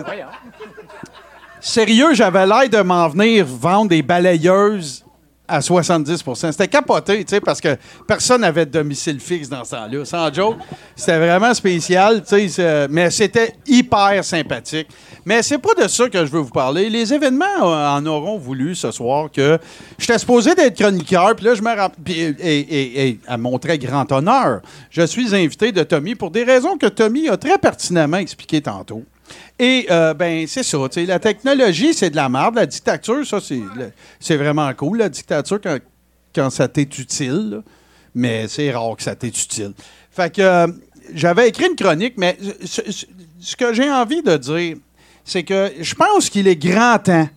sérieux, j'avais l'air de m'en venir vendre des balayeuses à 70% C'était capoté, tu sais, parce que personne n'avait de domicile fixe dans ce temps-là. Sans joke, c'était vraiment spécial, tu sais, c'est- mais c'était hyper sympathique. Mais c'est pas de ça que je veux vous parler. Les événements euh, en auront voulu ce soir que j'étais supposé d'être chroniqueur, puis là, je me Et, et- et à mon très grand honneur, je suis invité de Tommy pour des raisons que Tommy a très pertinemment expliquées tantôt. Et euh, ben c'est ça, la technologie, c'est de la merde. La dictature, ça, c'est vraiment cool, la dictature, quand, quand ça t'est utile. Mais c'est rare que ça t'est utile. Fait que euh, j'avais écrit une chronique, mais ce que j'ai envie de dire, c'est que je pense qu'il est grand temps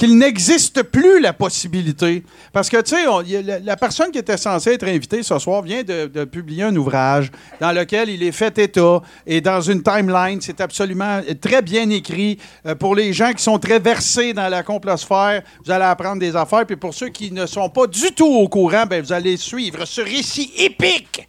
qu'il n'existe plus la possibilité. Parce que, tu sais, la, personne qui était censée être invitée ce soir vient de, de publier un ouvrage dans lequel il est fait état et dans une timeline, c'est absolument très bien écrit. Euh, pour les gens qui sont très versés dans la complosphère, vous allez apprendre des affaires. Puis pour ceux qui ne sont pas du tout au courant, ben, vous allez suivre ce récit épique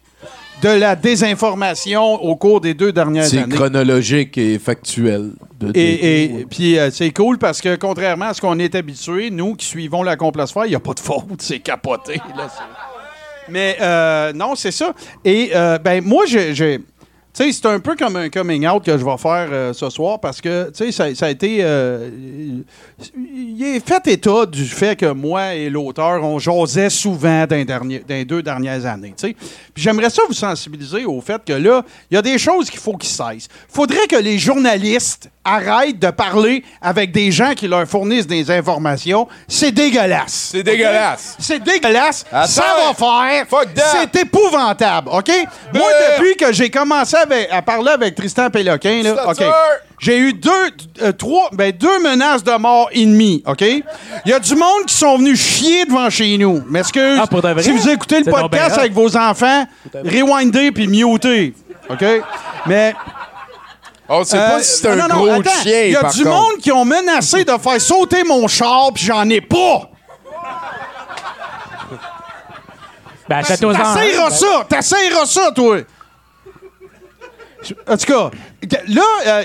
de la désinformation au cours des deux dernières C'est années. chronologique et factuel. de- Et, et- puis euh, c'est cool parce que contrairement à ce qu'on est habitué, nous qui suivons la complosphère, il n'y a pas de faute, c'est capoté. là, c'est- Mais euh, non, c'est ça. Et euh, ben moi, j'ai. Tu sais, c'est un peu comme un coming out que je vais faire euh, ce soir parce que, tu sais, ça, a été. euh, il est fait état du fait que moi et l'auteur, on jasait souvent dans les, dans les deux dernières années, tu sais. Puis j'aimerais ça vous sensibiliser au fait que là, il y a des choses qu'il faut qu'ils cessent. faudrait que les journalistes arrêtent de parler avec des gens qui leur fournissent des informations. C'est dégueulasse. C'est dégueulasse. C'est dégueulasse. Attends. Ça va faire. C'est épouvantable, OK? Moi, Euh. depuis que j'ai commencé avec- à parler avec Tristan Péloquin, là, OK, j'ai eu deux, euh, trois, ben, deux menaces de mort et demie, OK? Il y a du monde qui sont venus chier devant chez nous. Mais est-ce que Ah, pour si vous écoutez le podcast avec vos enfants, rewindez puis mutez, OK? Mais... On sait pas Euh, si c'est un non, non, gros attends. chien, Il y a par du contre. monde qui ont menacé de faire sauter mon char, puis j'en ai pas. Ben, achète-toi-en un. T'essayeras ça! T'essayeras ça, toi! En tout cas, là, euh,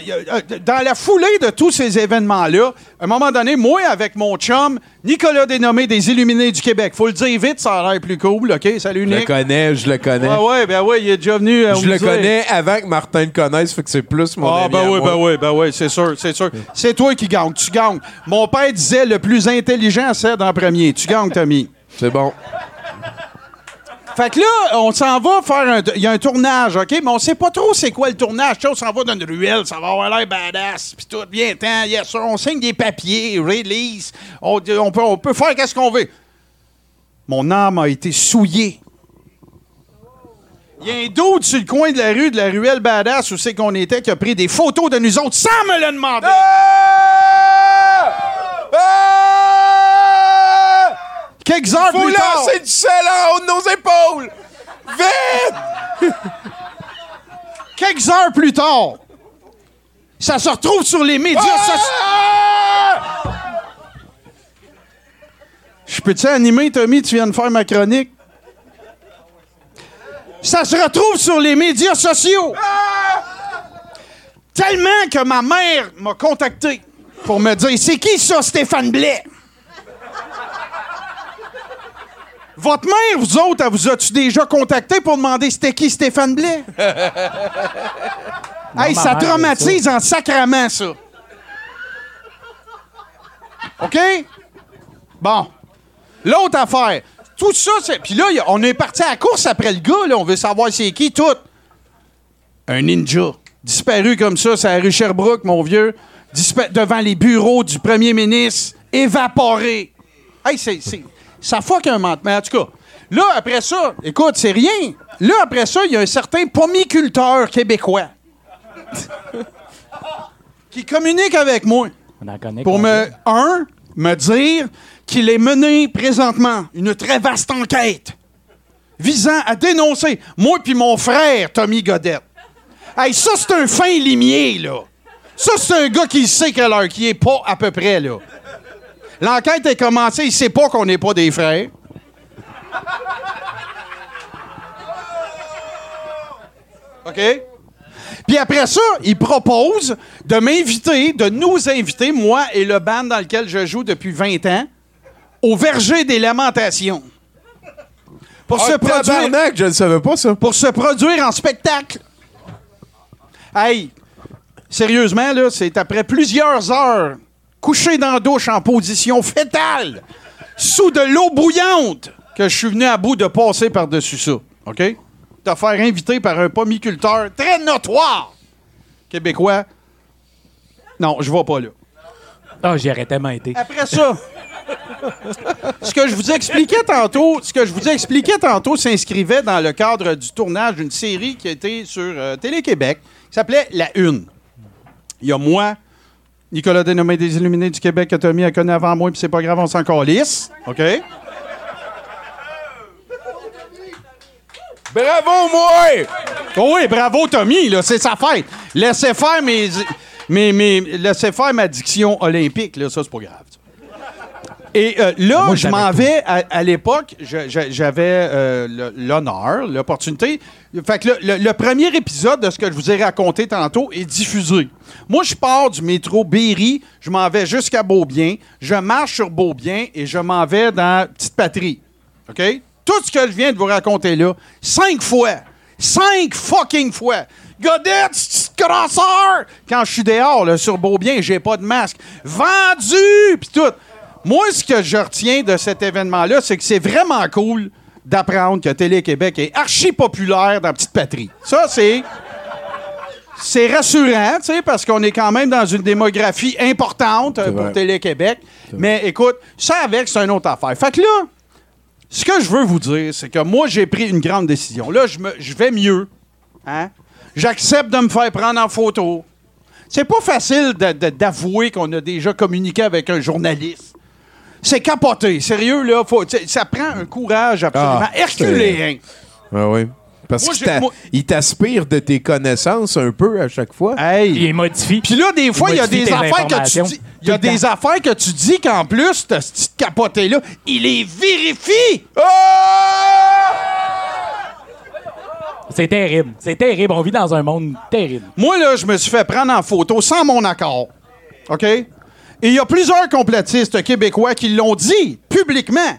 dans la foulée de tous ces événements-là, à un moment donné, moi, avec mon chum, Nicolas Dénommé des Illuminés du Québec, faut le dire vite, ça a l'air plus cool, OK? Salut, Je le Nick. connais, je le connais. Ouais, ouais, ben ouais, il est déjà venu. euh, je le connais avant que Martin le connaisse, fait que c'est plus mon Ah, ami ben oui, ben oui, ben oui, c'est sûr, c'est sûr. C'est toi qui gagne, tu gagnes. Mon père disait le plus intelligent cède en premier. Tu gagnes, Tommy. C'est bon. Fait que là, on s'en va faire un. Y a un tournage, OK? Mais on sait pas trop c'est quoi le tournage. On s'en va dans une ruelle, ça va avoir l'air badass. Puis tout, bien, temps, yes. On signe des papiers, release. On, on peut, on peut faire qu'est-ce qu'on veut. Mon âme a été souillée. Il y a un doute sur le coin de la rue, de la ruelle badass où c'est qu'on était, qui a pris des photos de nous autres sans me le demander. Quelques heures Faut plus tard. lancer du sel en haut de nos épaules! Vite! Quelques heures plus tard, Ça se retrouve sur les médias sociaux. Je peux-tu animer, Tommy? Tu viens de faire ma chronique? Ça se retrouve sur les médias sociaux. Tellement que ma mère m'a contacté pour me dire C'est qui ça, Stéphane Blais? Votre mère, vous autres, elle vous a-tu déjà contacté pour demander c'était qui Stéphane Blais? hey, ça traumatise en sacrament, ça. OK? Bon. L'autre affaire. Tout ça, c'est. Puis là, on est parti à la course après le gars, là. On veut savoir c'est qui, tout. Un ninja. Disparu comme ça, c'est à la rue Sherbrooke, mon vieux. Dispa- devant les bureaux du premier ministre. Évaporé. Hey, c'est. Ça fuck un mentement. Mais en tout cas, là, après ça, écoute, c'est rien. Là, après ça, il y a un certain pomiculteur québécois qui communique avec moi On en connaît pour combien? me, un, me dire qu'il est mené présentement une très vaste enquête visant à dénoncer moi puis mon frère Tommy Godette. Hey, ça, c'est un fin limier, là. Ça, c'est un gars qui sait quelle heure qui est pas à peu près, là. L'enquête est commencée, il sait pas qu'on n'est pas des frères. OK? Puis après ça, il propose de m'inviter, de nous inviter, moi et le band dans lequel je joue depuis 20 ans, au Verger des Lamentations. Pour, se Ah, produire, je ne savais pas ça. pour se produire en spectacle. Hey, sérieusement, là, c'est après plusieurs heures couché dans la douche en position fétale, sous de l'eau bouillante, que je suis venu à bout de passer par-dessus ça. OK? Te faire inviter par un pomiculteur très notoire québécois. Non, je vais pas là. Ah, j'y aurais tellement été. Après ça, ce que je vous expliquais tantôt, ce que je vous expliquais tantôt s'inscrivait dans le cadre du tournage d'une série qui a été sur euh, Télé-Québec, qui s'appelait La Une. Il y a moi, Nicolas Dénommé des Illuminés du Québec, que Tommy a connu avant moi, puis c'est pas grave, on s'en calisse. OK? Bravo, moi! Oh oui, bravo Tommy, là, c'est sa fête. Laissez faire mes, mes, mes- laissez faire ma diction olympique, là, ça c'est pas grave. ça. Et euh, là, Moi, je j'avais m'en vais à, à l'époque, j'avais euh, l'honneur, l'opportunité. Fait que le, le- le premier épisode de ce que je vous ai raconté tantôt est diffusé. Moi, je pars du métro Berry, je m'en vais jusqu'à Beaubien, je marche sur Beaubien et je m'en vais dans Petite Patrie. OK? Tout ce que je viens de vous raconter là, cinq fois. Cinq fucking fois. Godette, crosseur! Quand je suis dehors, là, sur Beaubien, j'ai pas de masque. Vendu! Tout. Moi, ce que je retiens de cet événement-là, c'est que c'est vraiment cool d'apprendre que Télé-Québec est archi populaire dans Petite Patrie. Ça, c'est... C'est rassurant, tu sais, parce qu'on est quand même dans une démographie importante euh, pour. Télé-Québec. Mais écoute, ça avec, c'est une autre affaire. Fait que là, ce que je veux vous dire, c'est que moi, j'ai pris une grande décision. Là, je, me, je vais mieux. Hein? J'accepte de me faire prendre en photo. C'est pas facile d'avouer qu'on a déjà communiqué avec un journaliste. C'est capoté. Sérieux, là. Faut, ça prend un courage absolument Ah, herculéen. Ah oui. Parce Moi, qu'il moi- t'aspire de tes connaissances un peu à chaque fois. Hey. Il modifie. Puis là, des fois, il y a des affaires que tu dis. Il y a des affaires que tu dis qu'en plus, ce petit capoté-là, il les vérifie. C'est terrible. C'est terrible. On vit dans un monde terrible. Moi, là, je me suis fait prendre en photo sans mon accord. OK? Et il y a plusieurs complotistes québécois qui l'ont dit publiquement.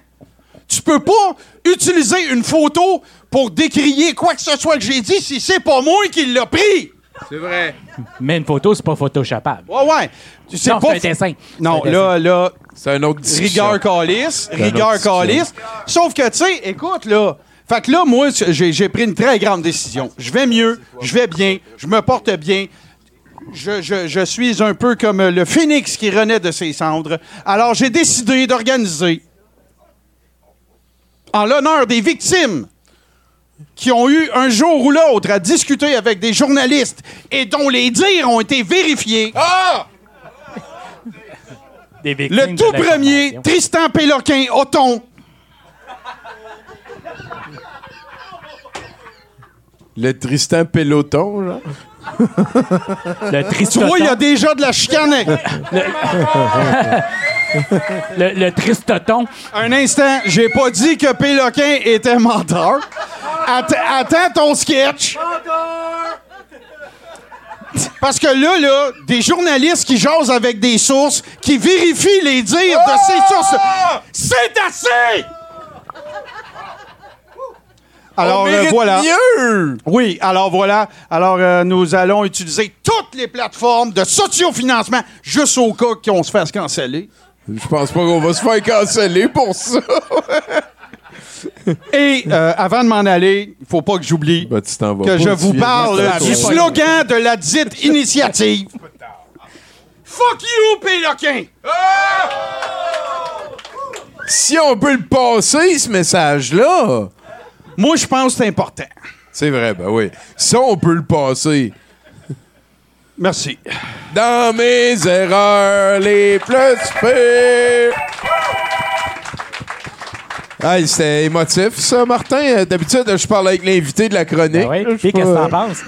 Tu peux pas utiliser une photo pour décrier quoi que ce soit que j'ai dit si c'est pas moi qui l'a pris. C'est vrai. Mais une photo, c'est pas photoshopable. Ouais, ouais. C'est Non, pas. c'est un dessin. Non, un là, là, C'est un autre discussion. rigueur calice, rigueur calice. Sauf que, tu sais, écoute, là. Fait que là, moi, j'ai j'ai pris une très grande décision. Je vais mieux, je vais bien, je me porte bien. Je, je- je suis un peu comme le phénix qui renaît de ses cendres. Alors, j'ai décidé d'organiser, en l'honneur des victimes qui ont eu un jour ou l'autre à discuter avec des journalistes et dont les dires ont été vérifiés. Des victimes Le tout premier. Tristan Péloquin, Othon. Le Tristan Peloton, genre. Le Tu tristoton. vois, il y a déjà de la chicane. Le, le tristoton. Un instant, j'ai pas dit que Péloquin était menteur. Att- attends ton sketch. Parce que là, là, des journalistes qui jasent avec des sources, qui vérifient les dires de ces sources, c'est assez! Alors On euh, voilà. mieux! Oui, alors voilà. Alors euh, nous allons utiliser toutes les plateformes de sociofinancement juste au cas qu'on se fasse canceller. Je pense pas qu'on va se faire canceller pour ça. Et euh, avant de m'en aller, il faut pas que j'oublie Ben, vas que je vous parle du slogan de la dite initiative. Fuck you, Péloquin! Si on peut le passer, ce message-là. Moi, je pense que c'est important. C'est vrai, ben oui. Ça, on peut le passer. Merci. Dans mes erreurs les plus pires. Ah, c'était émotif, ça, Martin. Euh, D'habitude, je parle avec l'invité de la chronique. Ben oui. Puis, qu'est-ce que t'en penses?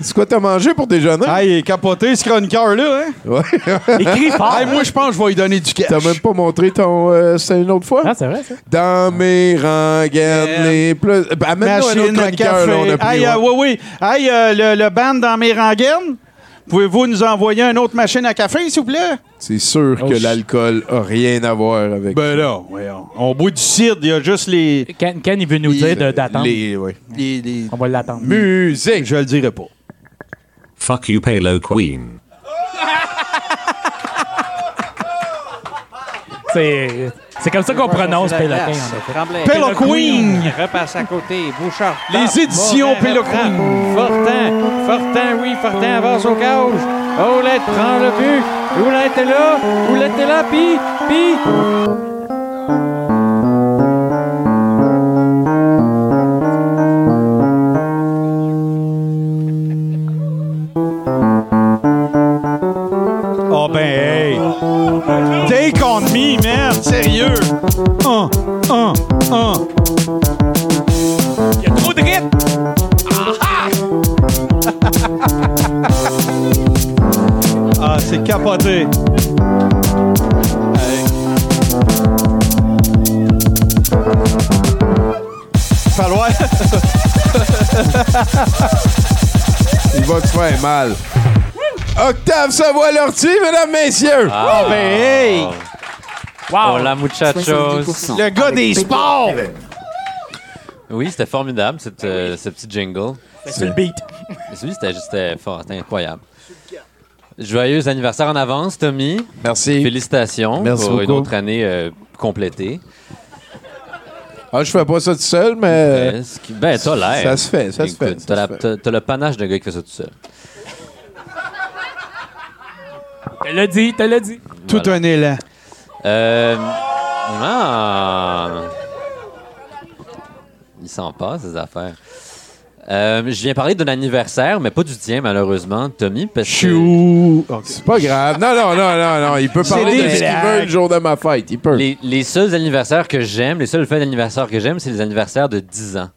C'est quoi t'as mangé pour déjeuner? Ah, il est capoté, ce chroniqueur-là, hein? Ouais. Écris fort. Hey, moi, je pense que je vais lui donner du cash. T'as même pas montré ton. euh, C'était une autre fois? Ah, c'est vrai, ça. Dans mes rengaines les plus. Ben, amène-nous un autre Machine à chroniqueur, là, on a café. pris, Hey, euh, ouais. oui, oui. Hey, euh, le, le band dans mes rengaines, pouvez-vous nous envoyer une autre machine à café, s'il vous plaît? C'est sûr Oh, que shit. l'alcool a rien à voir avec. Ben là, voyons. On boit du cidre, il y a juste les... Ken, Ken, il veut nous dire de- d'attendre. Les, ouais. les, les- On va l'attendre. Musique! Je le dirai pas. Fuck you, Palo Queen. C'est c'est comme ça qu'on prononce Péloquin, en effet. Tremblay. Pélo Queen. Repasse à côté. Bouchard. Les éditions Morin Pélo reprend. Queen. Fortin. Fortin, oui. Fortin avance au cage. Oulette prend le but. Oulette est là. Oulette est là. Puis, puis. Ah, capoté. Hey. Falloir... Il va te faire mal. Octave Savoie-Lortie, mesdames, messieurs! Ah ben, hey! Wow. Hola, muchachos. Le gars des sports! Oui, c'était formidable, cette, euh, ce petit jingle. C'est le beat. Celui, c'était c'était fort, c'était incroyable. Joyeux anniversaire en avance, Tommy. Merci. Félicitations Merci pour une autre année euh, complétée. Ah, je fais pas ça tout seul, mais. Qui- ben, t'as l'air. Ça se fait, ça se fait. ça T'as se la- fait. t'as- t'as le panache d'un gars qui fait ça tout seul. Te l'as dit, te l'as dit. Tout Voilà. un élan. Euh, ah. Il s'en passe, ces affaires. Euh, je viens parler d'un anniversaire, mais pas du tien, malheureusement, Tommy, parce que Chou! C'est pas grave. Non, non, non, non, non. Il peut parler de ce qu'il veut le jour de ma fête. Il peut. les, les seuls anniversaires que j'aime, les seules fêtes d'anniversaire que j'aime, c'est les anniversaires de 10 ans.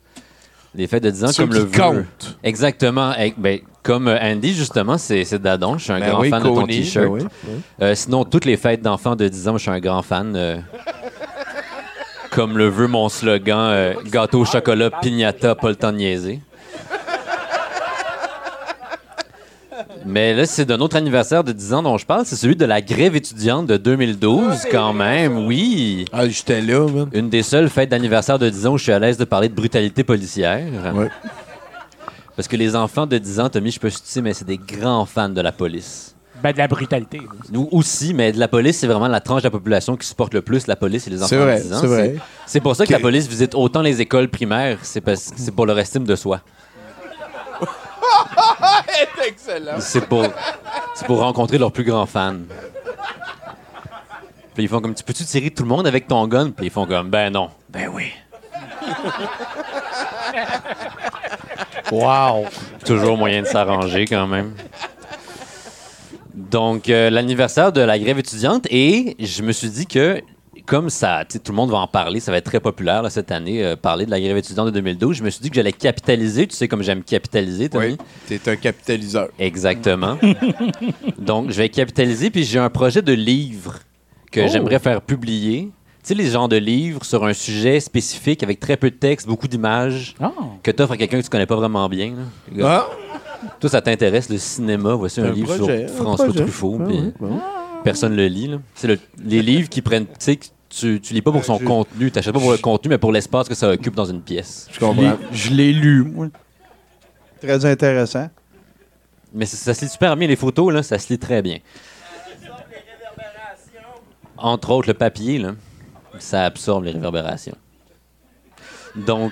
Les fêtes de 10 ans Ceux comme qui le veut. comptent. Exactement. Eh, ben, comme euh, Andy, justement, c'est Dadon. Je suis un Ben grand oui, fan de ton T-shirt. ben oui, oui. Euh, sinon, toutes les fêtes d'enfants de 10 ans, je suis un grand fan. euh, comme le veut mon slogan euh, gâteau au chocolat, pignata, pas le temps de niaiser. Mais là, c'est d'un autre anniversaire de 10 ans dont je parle. C'est celui de la grève étudiante de 2012, quand même. Oui. Ah, j'étais là, man. Une des seules fêtes d'anniversaire de 10 ans où je suis à l'aise de parler de brutalité policière. Ouais. Parce que les enfants de 10 ans, Tommy, je peux se tuer, mais c'est des grands fans de la police. Ben, de la brutalité. Nous aussi, mais de la police, c'est vraiment la tranche de la population qui supporte le plus la police et les enfants C'est vrai, de 10 ans. c'est vrai. C'est pour ça que Que- la police visite autant les écoles primaires, c'est parce que c'est pour leur estime de soi. C'est excellent. C'est pour, c'est pour rencontrer leurs plus grands fans. Puis ils font comme, tu peux-tu tirer tout le monde avec ton gun? Puis ils font comme, ben non. Ben oui. Wow! Toujours moyen de s'arranger quand même. Donc, euh, l'anniversaire de la grève étudiante et je me suis dit que comme ça, tout le monde va en parler, ça va être très populaire là, cette année, euh, parler de la grève étudiante de 2012, je me suis dit que j'allais capitaliser. Tu sais comme j'aime capitaliser, Tommy? Oui, t'es un capitaliseur. Exactement. Donc, je vais capitaliser, puis j'ai un projet de livre que Oh. j'aimerais faire publier. Tu sais, les genres de livres sur un sujet spécifique avec très peu de texte, beaucoup d'images, Ah. que tu offres à quelqu'un que tu connais pas vraiment bien. là. Ah, Toi, ça t'intéresse, le cinéma? Voici un, Un livre projet, sur François. Truffaut. Ah puis oui, bon. Personne le lit. C'est le- les livres qui prennent. Tu sais, tu, tu lis pas pour son Euh, je- contenu, tu pas pour le contenu, mais pour l'espace que ça occupe dans une pièce. je comprends. Je l'ai lu, moi. Très intéressant. Mais ça, ça se lit super bien. Les photos, là, ça se lit très bien. Entre autres, le papier, là, ça absorbe les réverbérations. Donc,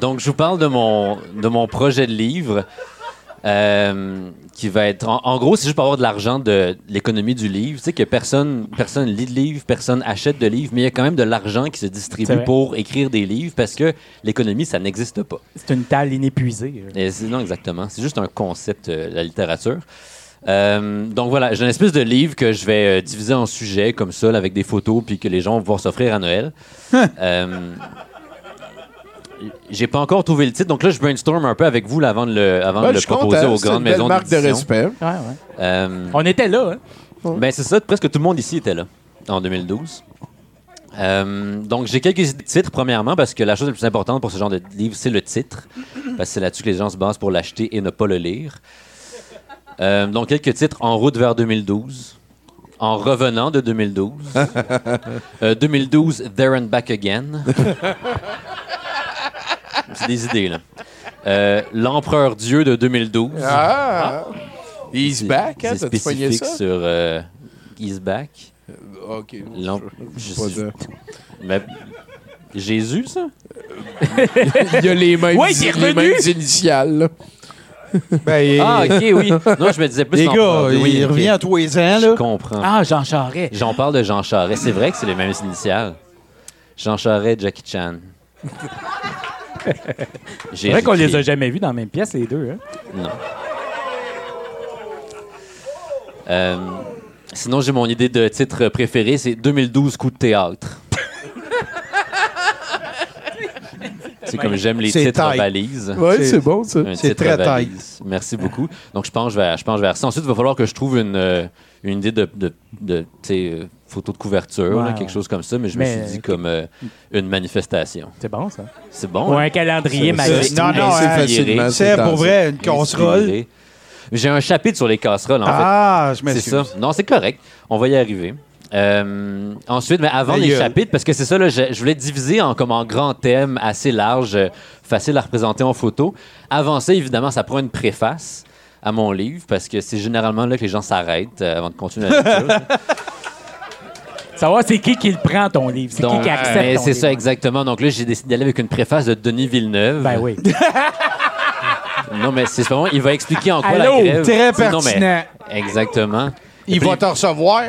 donc je vous parle de mon, de mon projet de livre. Euh, qui va être. En, en gros, c'est juste pour avoir de l'argent de, l'économie du livre. Tu sais que personne, personne lit de livres, personne achète de livres, mais il y a quand même de l'argent qui se distribue pour écrire des livres parce que l'économie, ça n'existe pas. C'est une talle inépuisée. Et non, exactement. C'est juste un concept, euh, la littérature. Euh, donc voilà, j'ai une espèce de livre que je vais euh, diviser en sujets comme ça, là, avec des photos, puis que les gens vont pouvoir s'offrir à Noël. J'ai pas encore trouvé le titre, donc là, je brainstorm un peu avec vous là, avant de le, avant Ouais, de je le suis proposer content, aux grandes maisons marque de d'édition. respect. Ouais, ouais. Euh, On était là, hein? ben, c'est ça, presque tout le monde ici était là, en 2012. Euh, donc, j'ai quelques titres, premièrement, parce que la chose la plus importante pour ce genre de livre, c'est le titre. Parce que c'est là-dessus que les gens se basent pour l'acheter et ne pas le lire. Euh, donc, quelques titres en route vers 2012. En revenant de 2012. Euh, 2012, There and Back Again. c'est des idées, là. Euh, L'Empereur Dieu de 2012. Ah! He's back, hein? C'est T'as-tu pogné spécifique ça? sur euh, He's Back. OK. L'em- Je sais pas sais- dire. Mais Jésus, ça? Il y a les mêmes, Ouais, il est les revenu! mêmes initiales. là. Ben, Ah, ok, oui. Non, je me disais plus les l'empereur. gars, Oui, il ok. revient à tous les ans, Je là. comprends. Ah, Jean Charest. J'en parle de Jean Charest. C'est vrai que c'est les mêmes initiales. Jean Charest, Jackie Chan. C'est vrai qu'on les a jamais vus dans la même pièce, les deux. Hein? Non. Euh, sinon, j'ai mon idée de titre préféré, c'est 2012 coup de théâtre. c'est comme j'aime les C'est titres tight. valises. Ouais, C'est- bon, ça. Un C'est titre très valise. Merci beaucoup. Donc, je pense vers, je pense vers ça. Ensuite, il va falloir que je trouve une, euh, une idée de, de, de, tu sais, euh, photo de couverture, là, quelque chose comme ça, mais je Mais, me suis dit comme euh, une manifestation. C'est bon, ça. C'est bon. Ou hein? un calendrier C'est- magique. c'est- Non, non, c'est hein, facilement. C'est pour vrai une casserole. J'ai un chapitre sur les casseroles, en fait. Ah, je C'est m'excuse. ça. Non, c'est correct. On va y arriver. Euh, ensuite, mais avant les gueule. chapitres, parce que c'est ça, là, je, je voulais diviser en, comme en grands thèmes assez larges, euh, faciles à représenter en photo. Avant ça, évidemment, ça prend une préface à mon livre, parce que c'est généralement là que les gens s'arrêtent euh, avant de continuer la lecture. Savoir c'est qui qui le prend, ton livre. C'est qui qui accepte ton c'est livre. ça exactement. Donc là, j'ai décidé d'aller avec une préface de Denis Villeneuve. Ben oui. Non, mais c'est vraiment, il va expliquer en quoi Allô, la grève. très non, mais- pertinent. exactement. Il va te recevoir.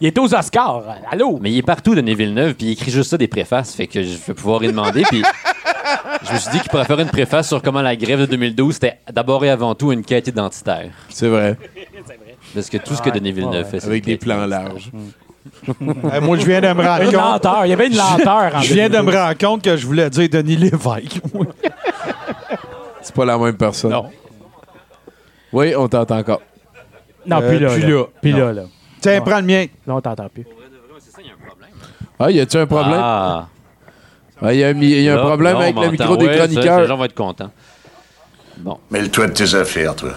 Il est aux Oscars. Allô? Mais il est partout, Denis Villeneuve, puis il écrit juste ça des préfaces, fait que je vais pouvoir y demander. Puis je me suis dit qu'il pourrait faire une préface sur comment la grève de 2012 c'était d'abord et avant tout une quête identitaire. C'est vrai. Parce que tout ce que Denis Villeneuve fait, c'est Avec une des quête plans larges. Eh, moi, je viens de me rendre Une compte. lenteur. Il y avait une lenteur en Je viens de me 2012. rendre compte que je voulais dire Denis Lévesque. C'est pas la même personne. Non. Oui, on t'entend encore. Non, Euh, plus là. plus là. Puis là, là. Tiens, prends le mien. Là, on t'entend plus. Ah, y a-tu un problème? Ah, Ah, y a, un mi- y a un là, problème là, on avec le m'entend. micro des Ouais, ça, chroniqueurs. Les gens vont être contents. Bon. Mêle-toi de tes affaires, toi.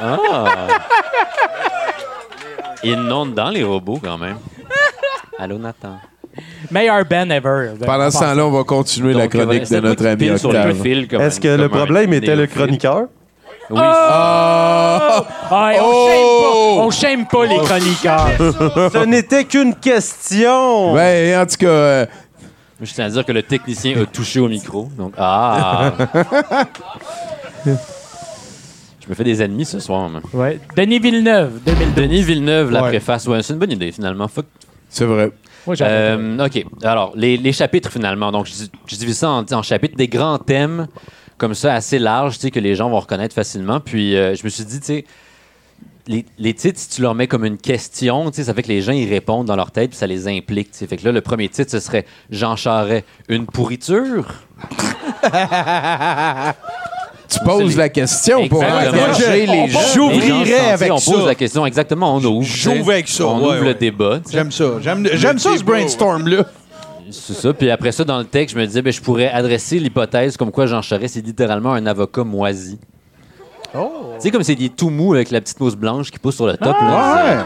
Ah! Ils n'ont dans les robots, quand même. Allô, Nathan. Meilleur Ben ever. Pendant ce temps-là, on va continuer la chronique de notre ami Octave. Est-ce que le problème était le chroniqueur? Oui. Ah! Ah, et on Oh! shame pas. On shame pas les chroniqueurs. Ce n'était qu'une question! Ben, en tout cas, euh, Je tiens à dire que le technicien a touché au micro. Donc, ah! Je me fais des ennemis ce soir. moi. Ouais. Denis Villeneuve, 2012. Denis Villeneuve, la Ouais. préface. Ouais, c'est une bonne idée, finalement. Fuck. c'est vrai. Moi, j'avais Euh, OK. Alors, les, les chapitres, finalement. Donc, je, je divise ça en, en chapitres, des grands thèmes comme ça, assez larges, tu sais, que les gens vont reconnaître facilement. Puis, euh, je me suis dit, tu sais, les, les titres, si tu leur mets comme une question, tu sais, ça fait que les gens y répondent dans leur tête, puis ça les implique. tu sais. Fait que là, le premier titre, ce serait Jean Charest, une pourriture. Tu poses la question pour engager les gens. J'ouvrirais avec On pose ça. la question exactement, on ouvre. J'ouvre avec ça, On ouvre le débat. J'aime ça. J'aime, ça, ce brainstorm-là. C'est ça. Puis après ça, dans le texte, je me disais, ben, je pourrais adresser l'hypothèse comme quoi Jean Charest, c'est littéralement un avocat moisi. Oh. Tu sais, comme c'est des tout mou avec la petite mousse blanche qui pousse sur le top. là, Ouais.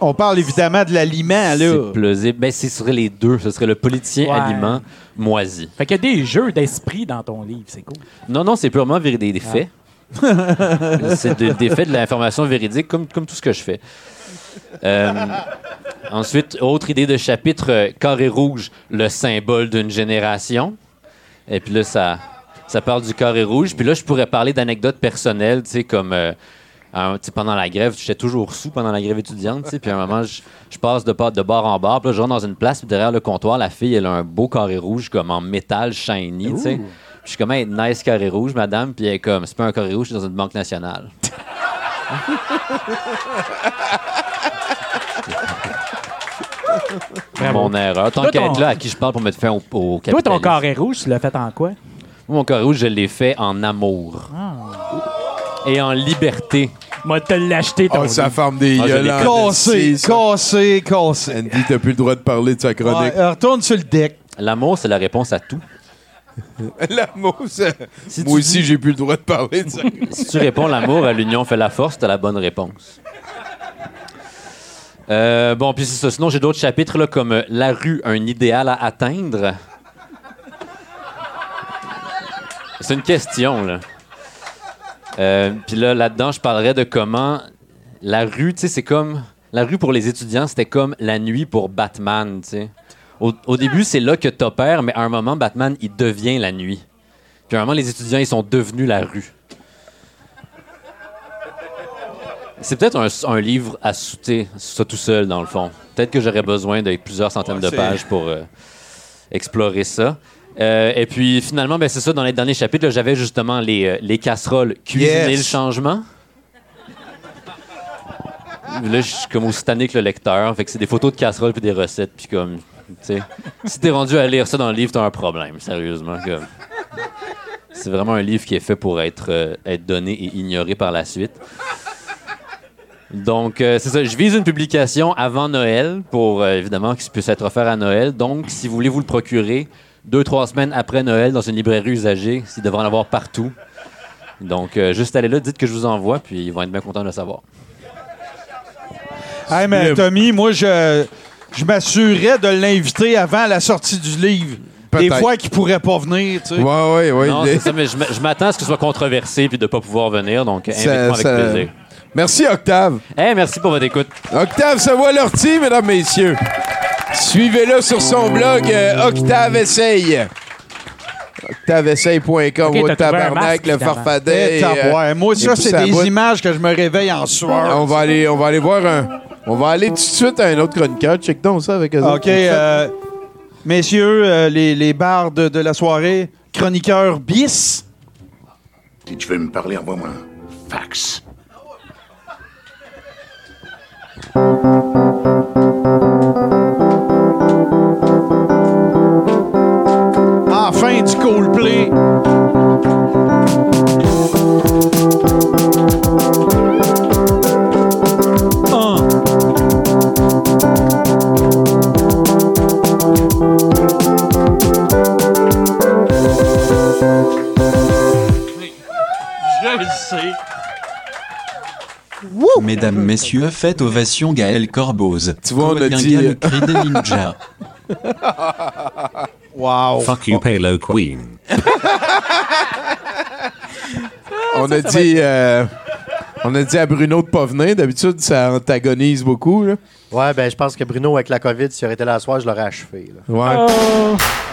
On parle évidemment de l'aliment, c'est- là. C'est plausible. Ben, ce serait les deux. Ce serait le politicien Ouais. aliment moisi. Fait qu'il y a des jeux d'esprit dans ton livre, c'est cool. Non, non, c'est purement des, des Ah. faits. c'est de- des faits de l'information véridique, comme, comme tout ce que je fais. Euh, ensuite, autre idée de chapitre, euh, carré rouge, le symbole d'une génération. Et puis là, ça, ça parle du carré rouge. Puis là, je pourrais parler d'anecdotes personnelles, tu sais, comme euh, un- sais, pendant la grève, j'étais toujours sous pendant la grève étudiante, tu sais, puis à un moment, je, passe de, de bar en bar, puis là, je rentre dans une place, puis derrière le comptoir, la fille, elle a un beau carré rouge, comme en métal shiny, tu sais. Puis Je suis comme, Hey, nice carré rouge, madame, puis elle est comme, c'est pas un carré rouge, je suis dans une banque nationale. Mon erreur. Tant qu'à ton- être là, à qui je parle pour mettre fin au, au Toi, ton carré rouge, tu l'as fait en quoi? Mon carré rouge, je l'ai fait en amour. Et en liberté. Moi, te l'acheter, ton Oh, ça livre. ferme des Ah, je l'ai Cassé, cassé, cassé. Andy, t'as plus le droit de parler de sa chronique. euh, retourne sur le deck. L'amour, c'est la réponse à tout. L'amour, ça- Si Moi tu aussi, j'ai plus le droit de parler de ça. Si tu réponds l'amour à l'union fait la force, t'as la bonne réponse. Euh, bon, puis c'est ça. Sinon, j'ai d'autres chapitres là, comme euh, La rue, un idéal à atteindre. C'est une question, là. Euh, puis là, là-dedans, je parlerais de comment la rue, tu sais, c'est comme. La rue pour les étudiants, c'était comme la nuit pour Batman, tu sais. Au, au début, c'est là que t'opères, mais à un moment, Batman, il devient la nuit. Puis à un moment, les étudiants, ils sont devenus la rue. C'est peut-être un, un livre à souter, ça tout seul, dans le fond. Peut-être que j'aurais besoin de plusieurs centaines Ouais, de pages pour euh, explorer ça. Euh, et puis finalement, ben, c'est ça, dans les derniers chapitres, j'avais justement les, euh, les casseroles cuisiner Yes. le changement. Là, je suis comme aussi tanné que le lecteur. Fait que c'est des photos de casseroles puis des recettes. Puis comme, tu sais, si t'es rendu à lire ça dans le livre, t'as un problème, sérieusement. Comme. C'est vraiment un livre qui est fait pour être, euh, être donné et ignoré par la suite. Donc, euh, c'est ça. Je vise une publication avant Noël pour, euh, évidemment, qu'il puisse être offert à Noël. Donc, si vous voulez vous le procurer, deux, trois semaines après Noël, dans une librairie usagée, il devrait en avoir partout. Donc, euh, juste allez là, dites que je vous envoie, puis ils vont être bien contents de le savoir. Hey, mais Tommy, moi, je, je m'assurais de l'inviter avant la sortie du livre. Des fois qu'il pourrait pas venir, tu sais. Ouais, ouais, ouais. non, c'est ça, mais je m- je m'attends à ce que ce soit controversé puis de ne pas pouvoir venir. Donc, Ça- invite-moi avec ça- plaisir. Merci, Octave. Hey, merci pour votre écoute. Octave Savoie-Lortie, mesdames, messieurs. Suivez-le sur son blog euh, Octave Essaye. OctaveEsseille.com, Ok, t'as ou trouvé un tabarnak, le farfadet. Eh, et, euh, taboire. Moi, ça, c'est des bout. images que je me réveille en sueur. On va aller, on va aller voir un. On va aller tout de suite à un autre chroniqueur. Check donc ça avec eux. OK, euh, messieurs, euh, les, les bardes de la soirée, chroniqueur bis. Si tu veux me parler, envoie-moi un fax. Mesdames, messieurs, faites ovation Gaël Corboz. Tu vois, on a dit- le cri des ninjas. Wow. Fuck you, Palo Queen. On a dit. euh, on a dit à Bruno de pas venir. D'habitude, ça antagonise beaucoup. Là. Ouais, ben je pense que Bruno, avec la COVID, s'il aurait été là ce soir, je l'aurais achevé. là. Ouais.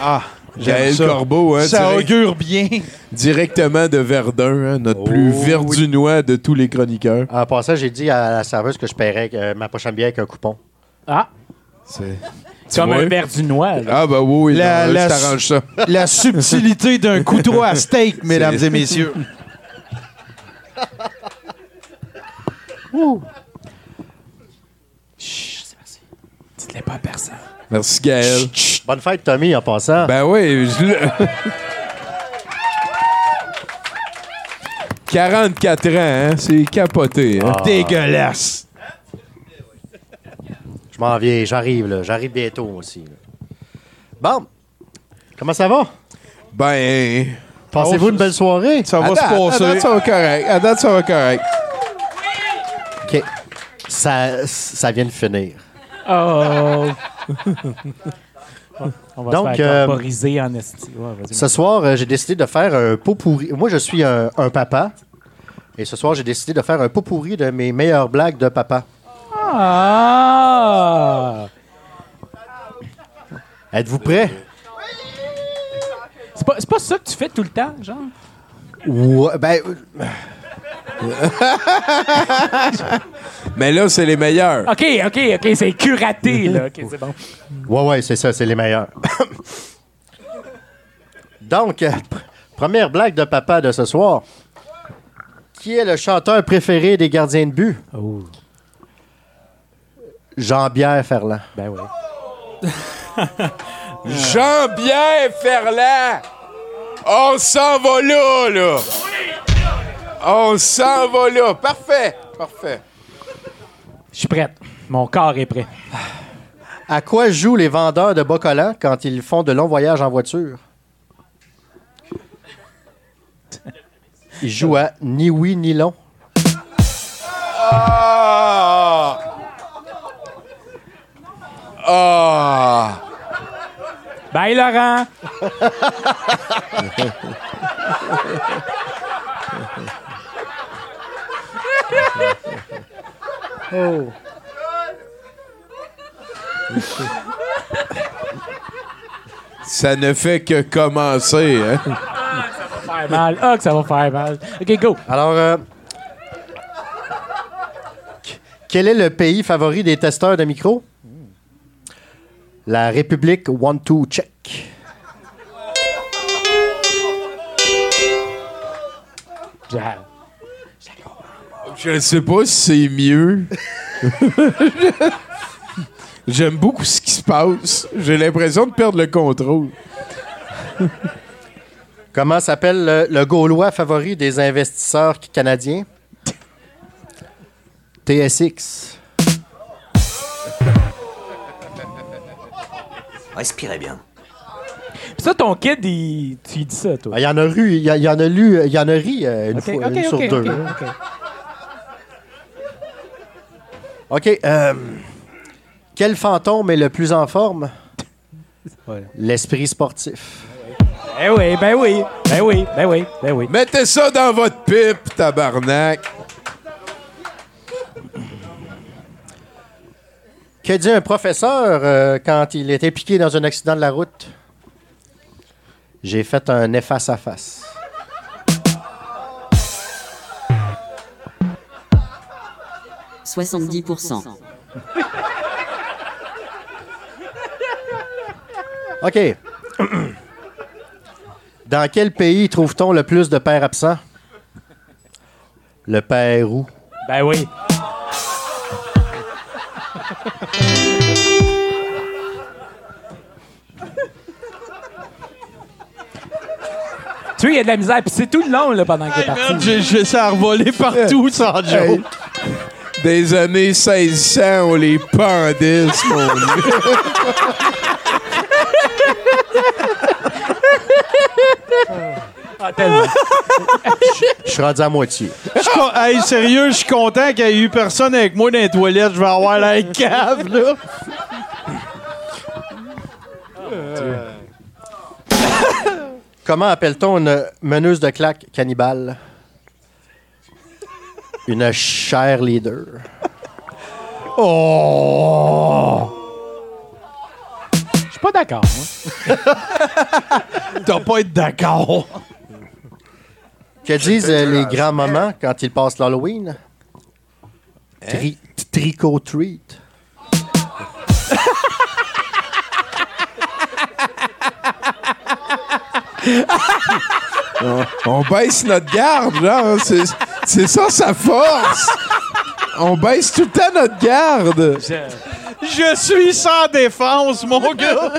Ah, j'aime Gaël ça. Corbeau, hein, Ça direct- augure bien. directement de Verdun, hein, notre Oh, plus verdunois de tous les chroniqueurs. En passant, j'ai dit à la serveuse que je paierais euh, ma prochaine bière avec un coupon. Ah, C'est. comme vois? un verre du noix. là. Ah, bah oui, oui, La- non, là, la- je t'arrange ça. La subtilité d'un couteau à steak, mesdames et messieurs. Dites-le pas à personne. Merci, Gaël. Bonne fête, Tommy, en passant. Ben oui, je le- 44 ans, hein? C'est capoté. Hein? Ah. Dégueulasse. Je m'en viens, j'arrive, là. J'arrive bientôt aussi. là. Bon. Comment ça va? Ben. Passez-vous une belle soirée? Ça va se date- à passer. date, ça va correct. À date, ça va correct. OK. Ça, ça vient de finir. Oh! On va Donc, se faire euh, corporiser en esti. Ouais. Ce soir, euh, j'ai décidé de faire un pot pourri. Moi, je suis un, un papa. Et ce soir, j'ai décidé de faire un pot pourri de mes meilleures blagues de papa. Ah! Êtes-vous prêts? C'est pas, pas ça que tu fais tout le temps, genre? Ouais, ben, Mais là, c'est les meilleurs. OK, OK, OK, c'est curaté, là. OK, c'est bon. ouais, ouais, c'est ça, c'est les meilleurs. Donc, euh, pr- première blague de papa de ce soir. Qui est le chanteur préféré des gardiens de but? Oh, Jean-Pierre Ferland. ben oui. Jean-Pierre Ferland! On s'en va là, là! On s'en va là! Parfait! Parfait. Je suis prête. Mon corps est prêt. À quoi jouent les vendeurs de collants quand ils font de longs voyages en voiture? Ils jouent à ni oui ni long. Ah! Ah! Bye, Laurent! Oh. Ça ne fait que commencer, hein? Faire mal. Ah, que ça va faire mal. OK, go. Alors, euh, qu- quel est le pays favori des testeurs de micro? La République One Two Check. Ja- Je ne sais pas si c'est mieux. J'aime beaucoup ce qui se passe. J'ai l'impression de perdre le contrôle. Comment s'appelle le, le Gaulois favori des investisseurs canadiens? TSX. Respirez bien. Ça, ton kid, il... tu lui dis ça, toi. Ah, Il y en a lu, il y, en a lu, il y en a ri euh, une, fois, une sur deux. Hein. OK. Euh, quel fantôme est le plus en forme? Ouais. L'esprit sportif. Ben oui, ben oui, ben oui, ben oui, ben oui. Mettez ça dans votre pipe, tabarnak. Que dit un professeur euh, quand il était piqué dans un accident de la route? J'ai fait un efface 70%. OK. Dans quel pays trouve-t-on le plus de pères absents? Le Pérou. Ben oui. Tu vois, il y a de la misère, puis c'est tout le long là, pendant qu'il est parti. Man, j'ai- j'ai ça à revoler partout, sans joke. Des années 1600, on les pendait, ce monde Ah, tellement. Je suis rendu à moitié. Je suis con- Hey, sérieux, je suis content qu'il n'y ait eu personne avec moi dans les toilettes. Je vais avoir la cave, là. Comment appelle-t-on une meneuse de claque cannibale? Une chère leader. Oh! Je suis pas d'accord, moi. T'as pas être d'accord. Que disent euh, les grands moments quand ils passent l'Halloween? Tri- Tricot treat. on, on baisse notre garde, genre. C'est, c'est ça sa force. On baisse tout le temps notre garde. Je suis sans défense, mon gars.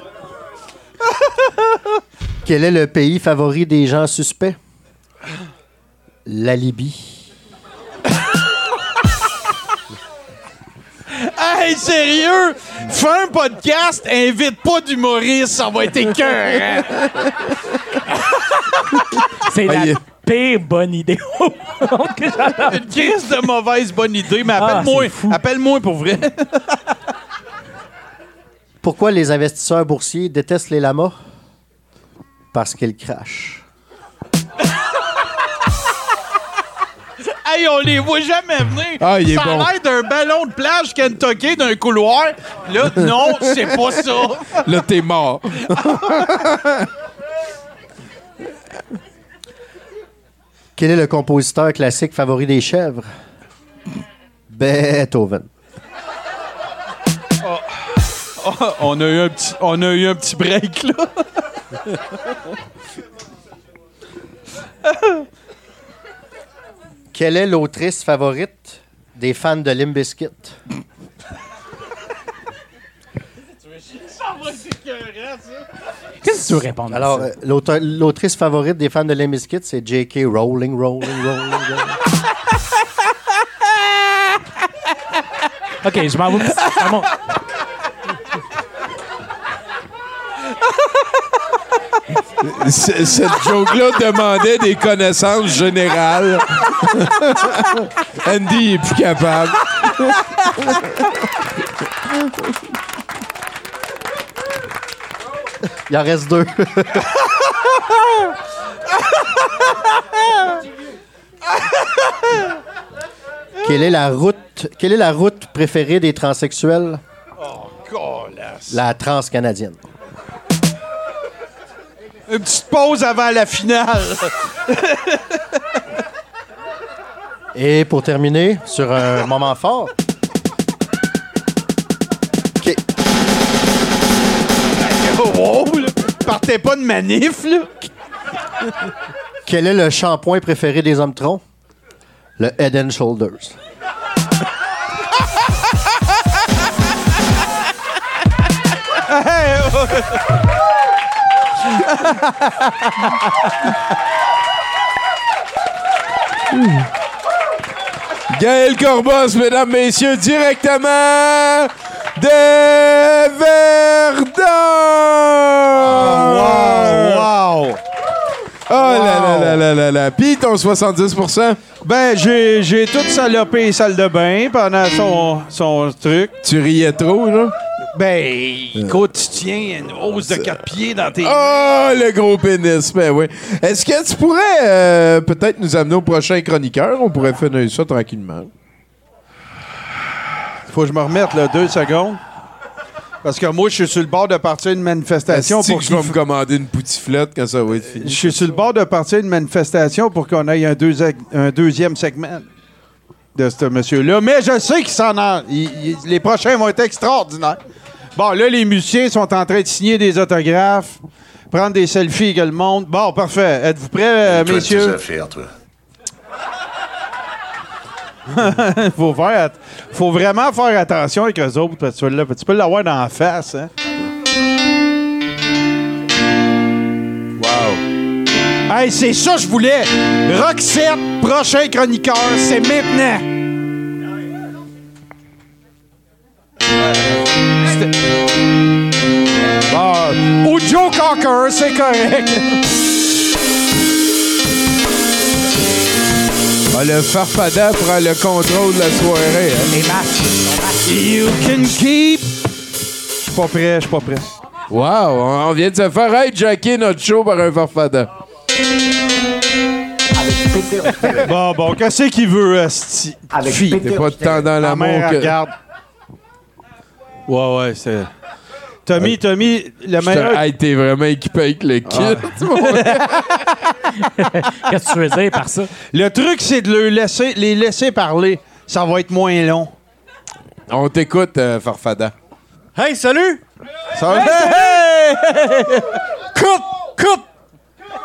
Quel est le pays favori des gens suspects? La Libye. Hey, sérieux? Fais un podcast, invite pas d'humoriste, ça va être écœurant. C'est la Ah, il- pire bonne idée au monde que j'entends. Une crise de mauvaise bonne idée, mais Ah, appelle-moi. c'est fou. appelle-moi pour vrai. Pourquoi les investisseurs boursiers détestent les lamas? Parce qu'ils crachent. Hey, on les voit jamais venir. Ah, il est ça bon. a l'air d'un ballon de plage Kentucky d'un couloir. Là, non, c'est pas ça. Là, t'es mort. Quel est le compositeur classique favori des chèvres? Beethoven. on, a eu un petit, on a eu un petit break, là. Quelle est l'autrice favorite des fans de Limp Qu'est-ce que tu veux répondre à Alors, ça? euh, l'autrice favorite des fans de Limp Bizkit, c'est J.K. Rowling, Rowling, Rowling. OK, je m'en vais. Ah, Cette joke-là demandait des connaissances générales. Andy est plus capable. Il en reste deux. quelle est la route Quelle est la route préférée des transsexuels? La transcanadienne. Une petite pause avant la finale. Et pour terminer, sur un moment fort. Oh, là. Partez pas de manif, là. Quel est le shampoing préféré des hommes troncs? Le Head and Shoulders. Gaël Corbos, mesdames, messieurs, directement de Verdun! Wow! Oh là là là là là là. Pis ton 70 Ben, j'ai, j'ai tout salopé les salles de bain pendant son, son truc. Tu riais trop, là? Ben, écoute, tu tiens une hausse de quatre pieds dans tes. Oh, le gros pénis, ben oui. Est-ce que tu pourrais euh, peut-être nous amener au prochain chroniqueur? On pourrait finir ça tranquillement. Faut que je me remette, là, deux secondes. Parce que moi, je suis sur le bord de partir une manifestation Est-ce pour que je vais me commander une poutiflette quand ça va être fini? Je suis sur le bord de partir une manifestation pour qu'on ait un, deuxi- un deuxième segment de ce monsieur-là. Mais je sais qu'il s'en a. il- il- les prochains vont être extraordinaires. Bon, là, les musiciens sont en train de signer des autographes, prendre des selfies avec le monde. Bon, parfait. Êtes-vous prêts, euh, Toi, messieurs? toi. faut, faut vraiment faire attention avec eux autres parce que tu, peux l'avoir dans la face. Hein? Wow. Hey, c'est ça que je voulais. Roxette, prochain chroniqueur, c'est maintenant. Bon, Joe Cocker, c'est correct. Ah, le farfada prend le contrôle de la soirée. Hein? Les. You can keep. Je suis pas prêt, je suis pas prêt. Wow, on vient de se faire hijacker notre show par un farfada. Bon, bon, qu'est-ce qu'il veut, Asti? Fille. T'es pas de temps dans La l'amour mère, que... regarde. Ouais, ouais, c'est. Tommy, Tommy, le meilleur. Hey, t'es vraiment équipé avec le kit. Qu'est-ce que tu veux dire par ça? Le truc, c'est de le laisser, les laisser parler. Ça va être moins long. On t'écoute, euh, farfada. Hey, salut! Ça va Coupe! Coupe!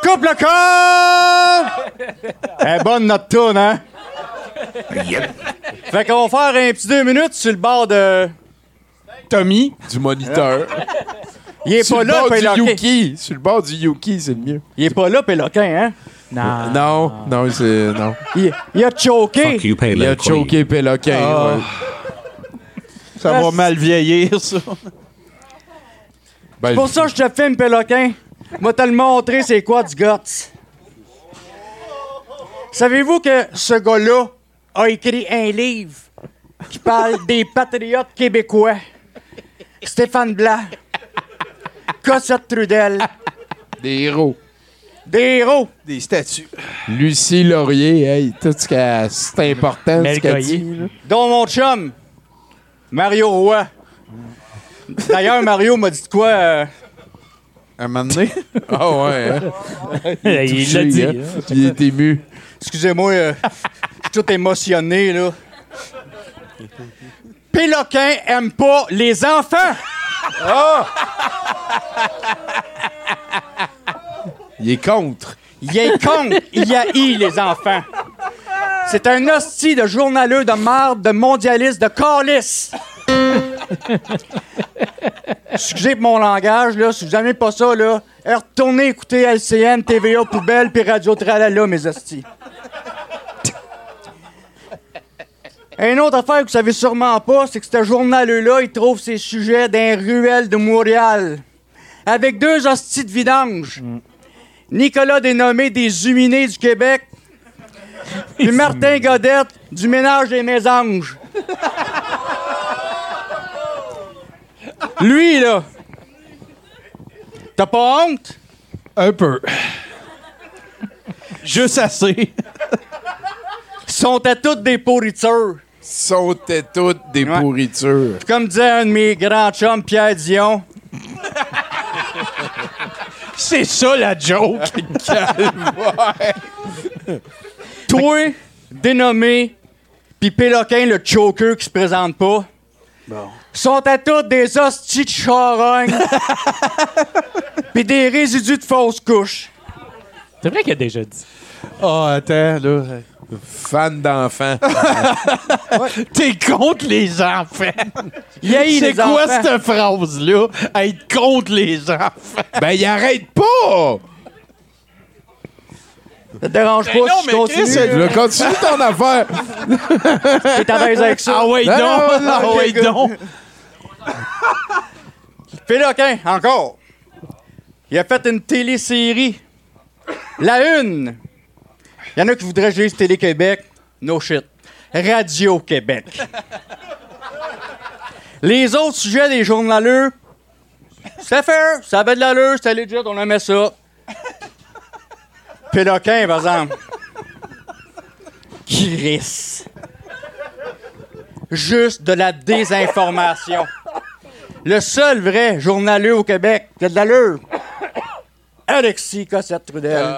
Coupe le corps! Elle est bonne notre tourne, hein? Fait qu'on va faire un petit deux minutes sur le bord de. Tommy. Du moniteur. Il est Sur pas le là, bord du Péloquin. Yuki. Sur le bord du Yuki, c'est le mieux. Il est pas là, Péloquin, hein? Non. Non, non, c'est. Non. Il, il a choqué. You, Il a choqué Péloquin. Ah. ouais. Ça va mal vieillir, ça. Ben, C'est pour ça que je te filme, Péloquin. Moi, te le montrer, c'est quoi du guts. Savez-vous que ce gars-là a écrit un livre qui parle des patriotes québécois? Stéphane Blanc, Cossette Trudel, Des héros. des héros. Des statues. Lucie Laurier, hey, tout ce qu'elle- c'est important, ce qu'elle dit. là. dont mon chum, Mario Roy. D'ailleurs, Mario m'a dit de quoi? euh, Un moment donné. Ah ouais, hein? Il Touché, l'a dit. hein? hein. Il est ému. Excusez-moi, euh, je suis tout émotionné, là. Péloquin aime pas les enfants! Il est contre. Il est con, il haït les enfants. C'est un hostie de journaleux de marde, de mondialiste, de calice. Excusez pour mon langage, là. Si vous aimez pas ça, là, retournez écouter LCN, TVA Poubelle puis Radio Tralala, mes hosties. Une autre affaire que vous savez sûrement pas, c'est que ce journaleux-là, il trouve ses sujets dans les ruelles de Montréal. Avec deux hosties de vidange. Nicolas dénommé des Huminés du Québec. Puis Martin Godette du Ménage des Mésanges. Lui, là. T'as pas honte? Un peu. Juste assez. Sont à toutes des pourritures. Sont toutes des Ouais. pourritures. Puis Comme disait un de mes grands chums, Pierre Dion. C'est ça la joke. Toi, dénommé, puis Péloquin, le choker qui se présente pas. Sont à toutes des hosties de charogne. puis des résidus de fausses couches. C'est vrai qu'il a déjà dit. Oh, attends, là. Fan d'enfants. T'es contre les enfants. C'est quoi enfants. cette phrase-là? Être contre les enfants. ben, il arrête pas! Ça te dérange Ben pas non, si je mais continue? Chris, Je vais continuer ton affaire. T'es à l'aise avec ça? Ah ouais, Non, donc. non, non, Ah ouais, donc. Péloquin, encore. Il a fait une télésérie. La une. Il y en a qui voudraient juste Télé-Québec. No shit. Radio-Québec. Les autres sujets des journaleux, c'était fair, ça avait de l'allure, c'était legit, on aimait ça. Péloquin, par exemple. Chris. Juste de la désinformation. Le seul vrai journaleux au Québec qui a de l'allure. Alexis Cossette-Trudel.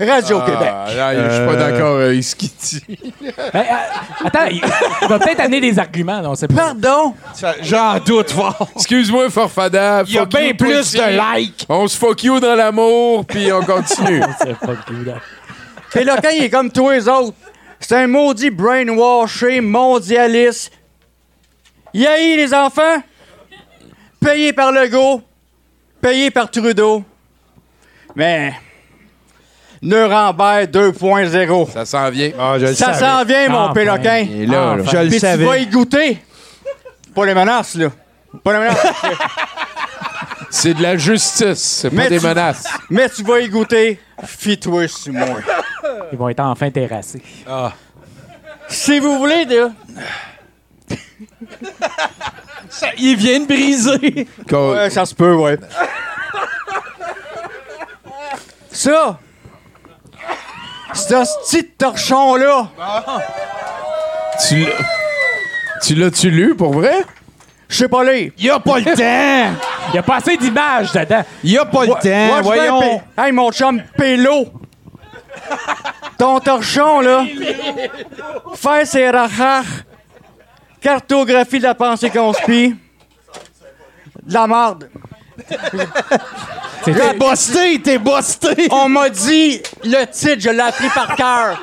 Radio-Québec. Ah, là, je suis pas d'accord avec ce qu'il dit. Ben, euh, attends, il, il va peut-être amener des arguments, là, on sait pas. Pardon? J'en doute fort. Excuse-moi, Farfada. Il y a fuck bien plus de likes. On se fuck you dans l'amour, puis on continue. C'est pas cool, là. Péloquin, il est comme tous les autres. C'est un maudit brainwashé, mondialiste. Il haït les enfants. Payé par Legault. Payé par Trudeau. Mais... Nuremberg 2.0. Ça s'en vient. Ah, je le Ça savais. s'en vient, mon Enfin. Péloquin. Et là, là. Je le Puis tu savais. vas y goûter. Pas les menaces, là. Pas les menaces. c'est de la justice, c'est pas Mais des tu- menaces. Mais tu vas y goûter. Fie-toi sur moi. Ils vont être enfin terrassés. Si vous voulez, là. Il vient de briser. Qu'on- Ouais, ça se peut, ouais. Ça! Ce petit torchon-là! Tu l'as- tu l'as-tu lu, pour vrai? Je sais pas lire. Il a pas le temps. Il y a pas assez d'images dedans. Il a pas le temps. Voyons. Hey, mon chum Pélo! Ton torchon, là! Faire ses rachars. Cartographie de la pensée conspire. De la marde. T'es bossé, t'es bossé. On m'a dit le titre, je l'ai appris par cœur.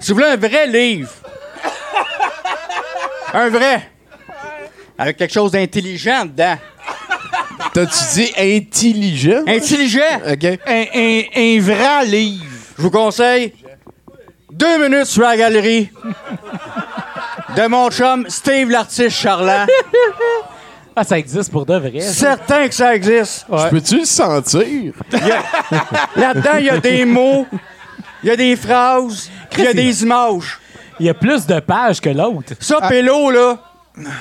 Si vous voulez un vrai livre, un vrai, avec quelque chose d'intelligent dedans. T'as-tu dit intelligent? Intelligent. Un vrai livre. Je vous conseille deux minutes sur la galerie de mon chum Steve l'artiste charlant. Ah, ça existe pour de vrai. Certain que ça existe. Je peux-tu le sentir? Là-dedans, il y a des mots, il y a des phrases, il y a des images. Il y a plus de pages que l'autre. Ça, Pélo, là,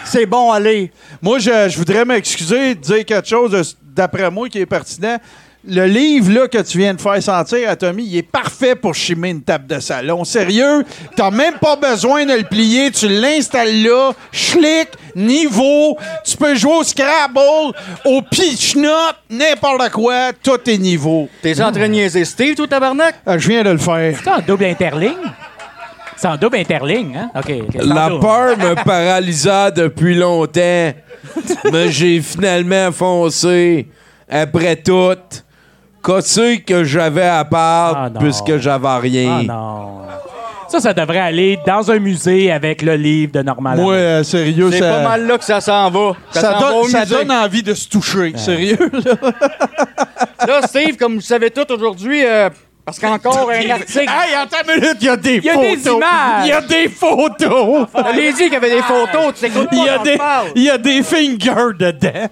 c'est bon à lire. Moi, je, je voudrais m'excuser de dire quelque chose d'après moi qui est pertinent. Le livre là, que tu viens de faire sentir à Tommy, il est parfait pour chimer une table de salon. Sérieux, t'as même pas besoin de le plier. Tu l'installes là, schlick, niveau. Tu peux jouer au Scrabble, au pitch note, n'importe quoi. Tout est niveau. T'es en train de niaiser Steve, tout tabarnak? Ah, je viens de le faire. C'est en double interligne? C'est en double interligne, hein? OK. ok, c'est en La double. peur me paralysa depuis longtemps, mais j'ai finalement foncé après tout. Qu'est-ce que j'avais à part Ah non. puisque j'avais rien? Ah non. Ça, ça devrait aller dans un musée avec le livre de Normal. Moi, euh, sérieux, C'est ça, pas mal là que ça s'en va. ça, s'en va donne, au ça musée. donne envie de se toucher. Sérieux, là. Là, Steve, comme vous le savez tout aujourd'hui, euh, parce qu'encore un article. Hey, attends une minute, il y a des Il y a photos. des images. Il y a des photos. Dit qu'il y avait des photos, tu t'écoutes pas Il y, a des, parle. il y a des fingers dedans.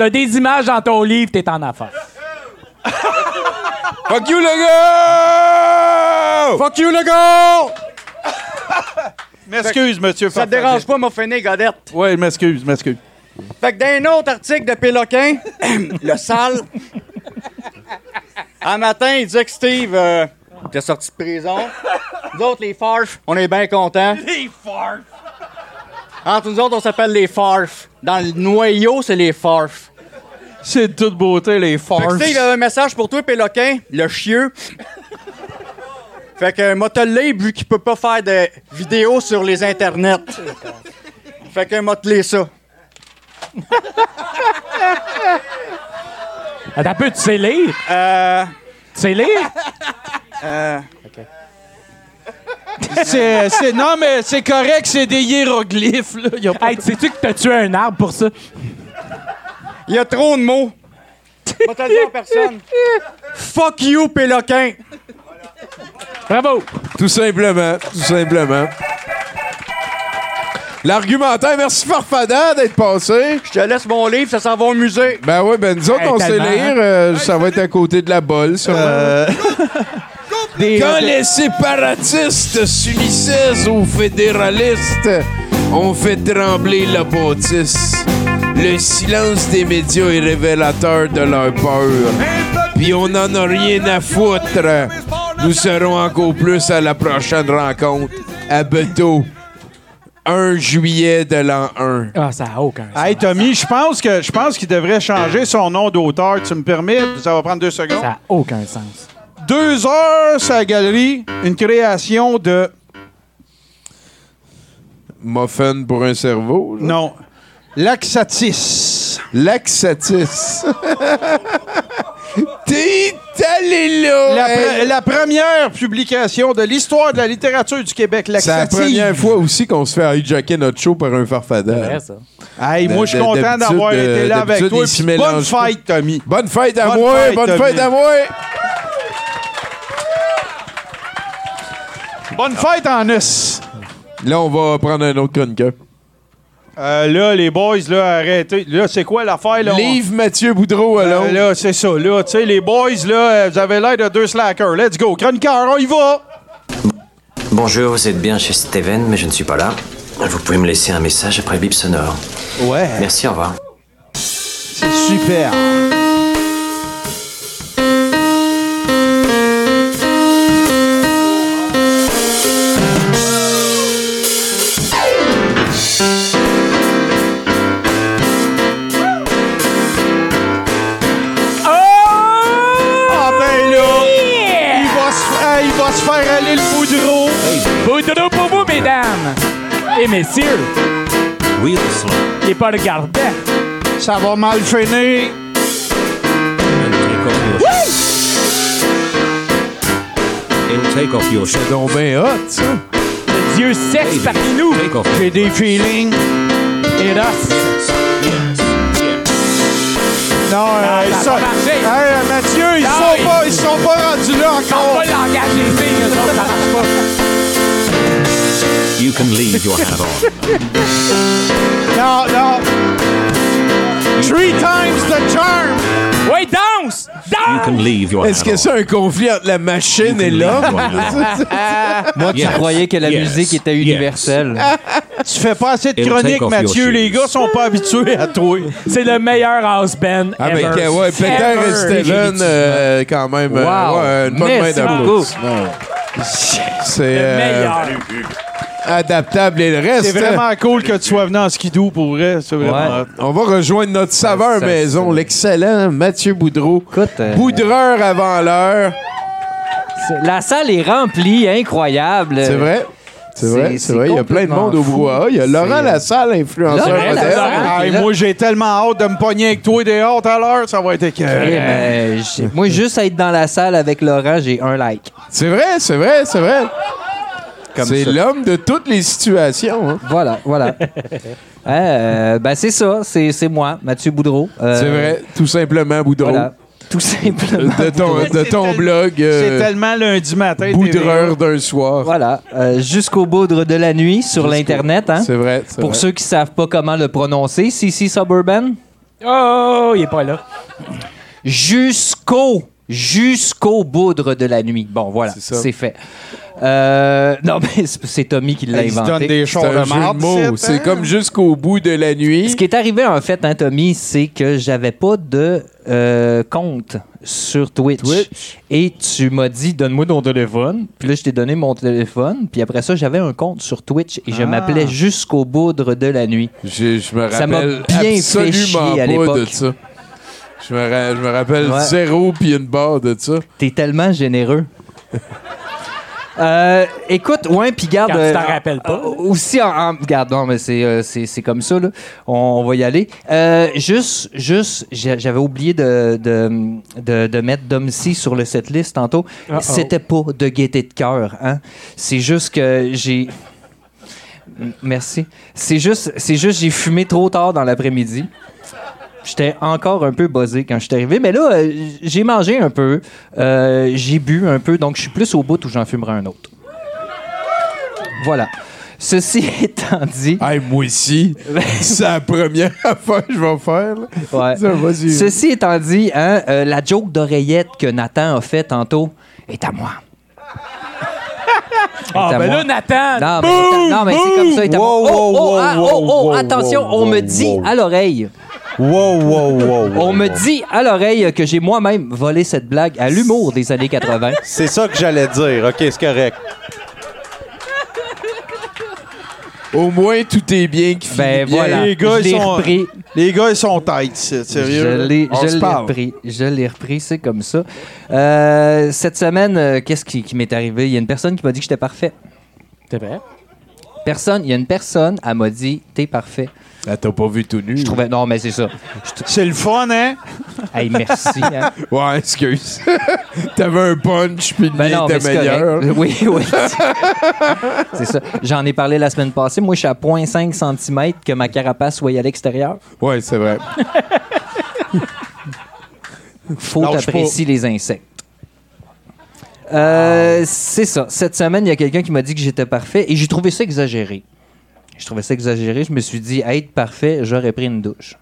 T'as des images dans ton livre, t'es en affaire. Fuck you, le gars! Fuck you, le gars! M'excuse, monsieur Ça te dérange pas, m'a fini, Godette? Oui, m'excuse, m'excuse. Fait que dans un autre article de Péloquin, le sale, un matin, il disait que Steve euh, était sorti de prison. Nous autres, les farfs, on est bien contents. Les farfs. Entre nous autres, on s'appelle les farfs. Dans le noyau, c'est les farfs. C'est de toute beauté, les que farfs. Steve, il avait un message pour toi, Péloquin, le chieux. fait que m'a te le lire, vu qu'il peut pas faire de vidéos sur les internets. fait que m'a te lire ça. Attends un peu, tu sais lire? Euh... Tu sais lire? Euh... C'est- non, mais c'est correct, c'est des hiéroglyphes. Là. Il y a pas- Hey, sais-tu que t'as tué un arbre pour ça? Il y a trop de mots. M'a te le dire en personne. Fuck you, Péloquin. Bravo! Tout simplement, tout simplement. L'argumentaire, merci Farfada d'être passé. Je te laisse mon livre, ça s'en va au musée. Ben oui, ben nous autres, Hey, on sait lire. hein? euh, ça va être à côté de la bolle, sûrement. Euh, des- Quand les séparatistes s'unissaient aux fédéralistes, on fait trembler la bâtisse. Le silence des médias est révélateur de leur peur. Puis on n'en a rien à foutre. Nous serons encore plus à la prochaine rencontre à Beto. 1 juillet de l'an 1. Ah, ça a aucun sens. Hey, Tommy, je pense que je pense qu'il devrait changer son nom d'auteur. Tu me permets? Ça va prendre deux secondes. Ça a aucun sens. Deux heures, sa galerie, une création de. Muffin pour un cerveau. là? Non. Laxatis. Laxatis. T'es allé là! La, pre- hey. la première publication de l'histoire de la littérature du Québec, C'est la première fois aussi qu'on se fait hijacker notre show par un farfada. C'est vrai, ça. Hey, moi, je suis content d'avoir été là avec toi. Bonne fête, Tommy. Bonne fête à Bonne moi! fête, bonne Tommy. fête à moi! Bonne fête en us. Là, on va prendre un autre chroniqueur. Euh, là, les boys, là, arrêtez. Là, c'est quoi l'affaire, là? Livre Mathieu Boudreau, Euh, alors. là, c'est ça, là. Tu sais, les boys, là, euh, vous avez l'air de deux slackers. Let's go. Chroniqueur, on y va! Bonjour, vous êtes bien chez Steven, mais je ne suis pas là. Vous pouvez me laisser un message après le bip sonore. Ouais. Merci, au revoir. C'est super. et messieurs. Wilson. Il est pas regardé. Ça va mal finir. And take off your C'est donc bien hot. Le dieu sexe parmi nous. J'ai des feelings. Et là. Non, euh, ah, ils sont. Hey, euh, Mathieu, ils, non, sont, ils... Pas, ils sont pas rendus là encore. Ils sont pas l'engager, ça marche pas. You can leave your hat on. Non, non. Three times the charm. Oui, danse! You Danse! can leave your Est-ce hat que c'est un conflit entre la machine et l'homme? Moi qui Yes. croyais que la Yes. musique était Yes. universelle. Tu fais pas assez de It'll chroniques, Mathieu. Les gars sont pas habitués à toi. C'est le meilleur house band Ah, ben, ever. que- ouais, Peter et Steven, euh, quand même. euh, Wow. ouais, une bonne main Merci d'applaudissements. C'est Le euh, meilleur. Adaptable et le reste. C'est vraiment cool que tu sois venu en skidoo pour vrai. C'est vraiment. Ouais. On va rejoindre notre saveur maison, l'excellent Mathieu Boudreau. Écoute, euh, Boudreur avant l'heure. la salle est remplie, incroyable. C'est vrai. C'est vrai, c'est vrai. Il y a plein de monde au brouhaha. Il y a Laurent Lassalle, influenceur. Lassalle. Hey, là. moi, j'ai tellement hâte de me pogner avec toi dehors tout à l'heure. Ça va être Eh écœurant. ben, j'ai- moi, juste à être dans la salle avec Laurent, j'ai un like. C'est vrai, c'est vrai, c'est vrai. Comme C'est ça. l'homme de toutes les situations. hein. Voilà, voilà. Euh, ben, c'est ça, c'est c'est moi, Mathieu Boudreau. Euh, C'est vrai, tout simplement Boudreau. Voilà, tout simplement. De ton, de ton tel- blog C'est euh, tellement lundi matin. Boudreur d'un soir. Voilà, euh, jusqu'au boudre de la nuit sur Jusqu'au- l'Internet. Hein? C'est vrai. c'est Pour vrai. ceux qui savent pas comment le prononcer, CC Suburban? Oh, il est pas là. Jusqu'au, jusqu'au boudre de la nuit. Bon, voilà, C'est fait. Euh, non, mais c'est Tommy qui l'a inventé. des C'est choses un de c'est, hein? comme jusqu'au bout de la nuit. Ce qui est arrivé, en fait, hein, Tommy, c'est que j'avais pas de euh, compte sur Twitch. Twitch? Et tu m'as dit, donne-moi ton téléphone. Puis là, je t'ai donné mon téléphone. Puis après ça, j'avais un compte sur Twitch et je Ah. m'appelais Jusqu'au boudre de la nuit. Je, je me Ça m'a rappelle bien fait absolument chier à pas de l'époque. Je me, ra- je me rappelle Ouais. zéro puis une barre de ça. T'es tellement généreux. Euh, écoute, ouais, puis garde. Quand tu euh, t'en rappelles pas. euh, aussi, en, en- garde, non, mais c'est, euh, c'est, c'est comme ça, là. On, on va y aller. Euh, juste, juste, j'a- j'avais oublié de, de, de, de mettre Domcy sur le setlist tantôt. Uh-oh. C'était pas de gaieté de cœur, hein. C'est juste que j'ai. Merci. C'est juste, c'est juste, j'ai fumé trop tard dans l'après-midi. J'étais encore un peu buzzé quand je suis arrivé, mais là, euh, j'ai mangé un peu, euh, j'ai bu un peu, donc je suis plus au bout où j'en fumerai un autre. Voilà. Ceci étant dit. Hey, moi aussi. C'est la première affaire que je vais faire. Ouais. Ça. Ceci étant dit, hein, euh, la joke d'oreillette que Nathan a fait tantôt est à moi. Ah, ben là, Nathan. Non, mais, c'est comme ça. est à moi. Oh, oh, ah, oh, oh, attention, on me dit à l'oreille. Wow, wow, wow. On me dit à l'oreille que j'ai moi-même volé cette blague à l'humour des années 80. C'est ça que j'allais dire. OK, c'est correct. Au moins, tout est bien qui finit Ben bien. voilà, Les gars, je ils l'ai sont- repris. Les gars, ils sont tight, c'est- sérieux. Je l'ai, repris. Je l'ai repris, c'est comme ça. Euh, cette semaine, euh, qu'est-ce qui, qui m'est arrivé? Il y a une personne qui m'a dit que j'étais parfait. C'est vrai? Personne, il y a une personne, elle m'a dit, t'es parfait. Ah, t'as pas vu tout nu. Je trouvais, non, mais c'est ça. C'est le fun, hein? Hey, merci. hein. Ouais, excuse. T'avais un punch, puis le Ben mien non, mais était c'est meilleur. correct. Oui, oui. c'est ça. J'en ai parlé la semaine passée. Moi, je suis à 0.5 cm que ma carapace soit à l'extérieur. Ouais, c'est vrai. Faut Lâche apprécier les insectes. Euh, c'est ça. Cette semaine, il y a quelqu'un qui m'a dit que j'étais parfait et j'ai trouvé ça exagéré. Je trouvais ça exagéré. Je me suis dit, être parfait, j'aurais pris une douche.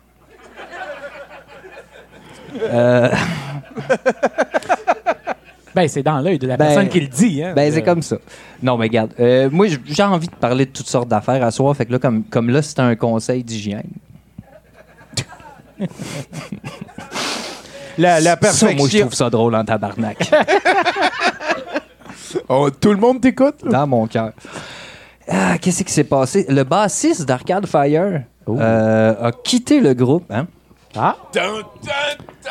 Euh, Ben, c'est dans l'œil de la Ben, personne qui le dit. Hein. ben, c'est Euh, comme ça. Non, mais regarde, euh, moi, j'ai envie de parler de toutes sortes d'affaires à soir. Fait que là, comme, comme là, c'était un conseil d'hygiène. La, la Ça, moi, je perfection. trouve ça drôle en tabarnak. Oh, tout le monde t'écoute? là? dans mon cœur. Ah, qu'est-ce qui s'est passé? Le bassiste d'Arcade Fire euh, a quitté le groupe. Hein? Ah, Dun, dun, dun.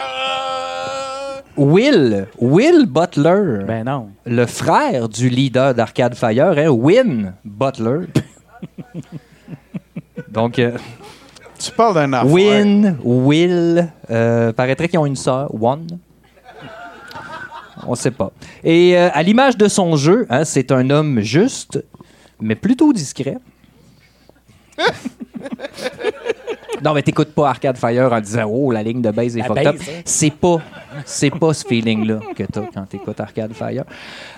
Will, Will Butler, ben non. le frère du leader d'Arcade Fire, hein, Win Butler. Donc, euh, Tu parles d'un affaire. Win, Will, euh, paraîtrait qu'ils ont une sœur, One. On sait pas. Et euh, à l'image de son jeu, hein, c'est un homme juste, mais plutôt discret. non, mais t'écoutes pas Arcade Fire en disant Oh, la ligne de base est La fucked up. base, hein. C'est pas, c'est pas ce feeling-là que t'as quand t'écoutes Arcade Fire.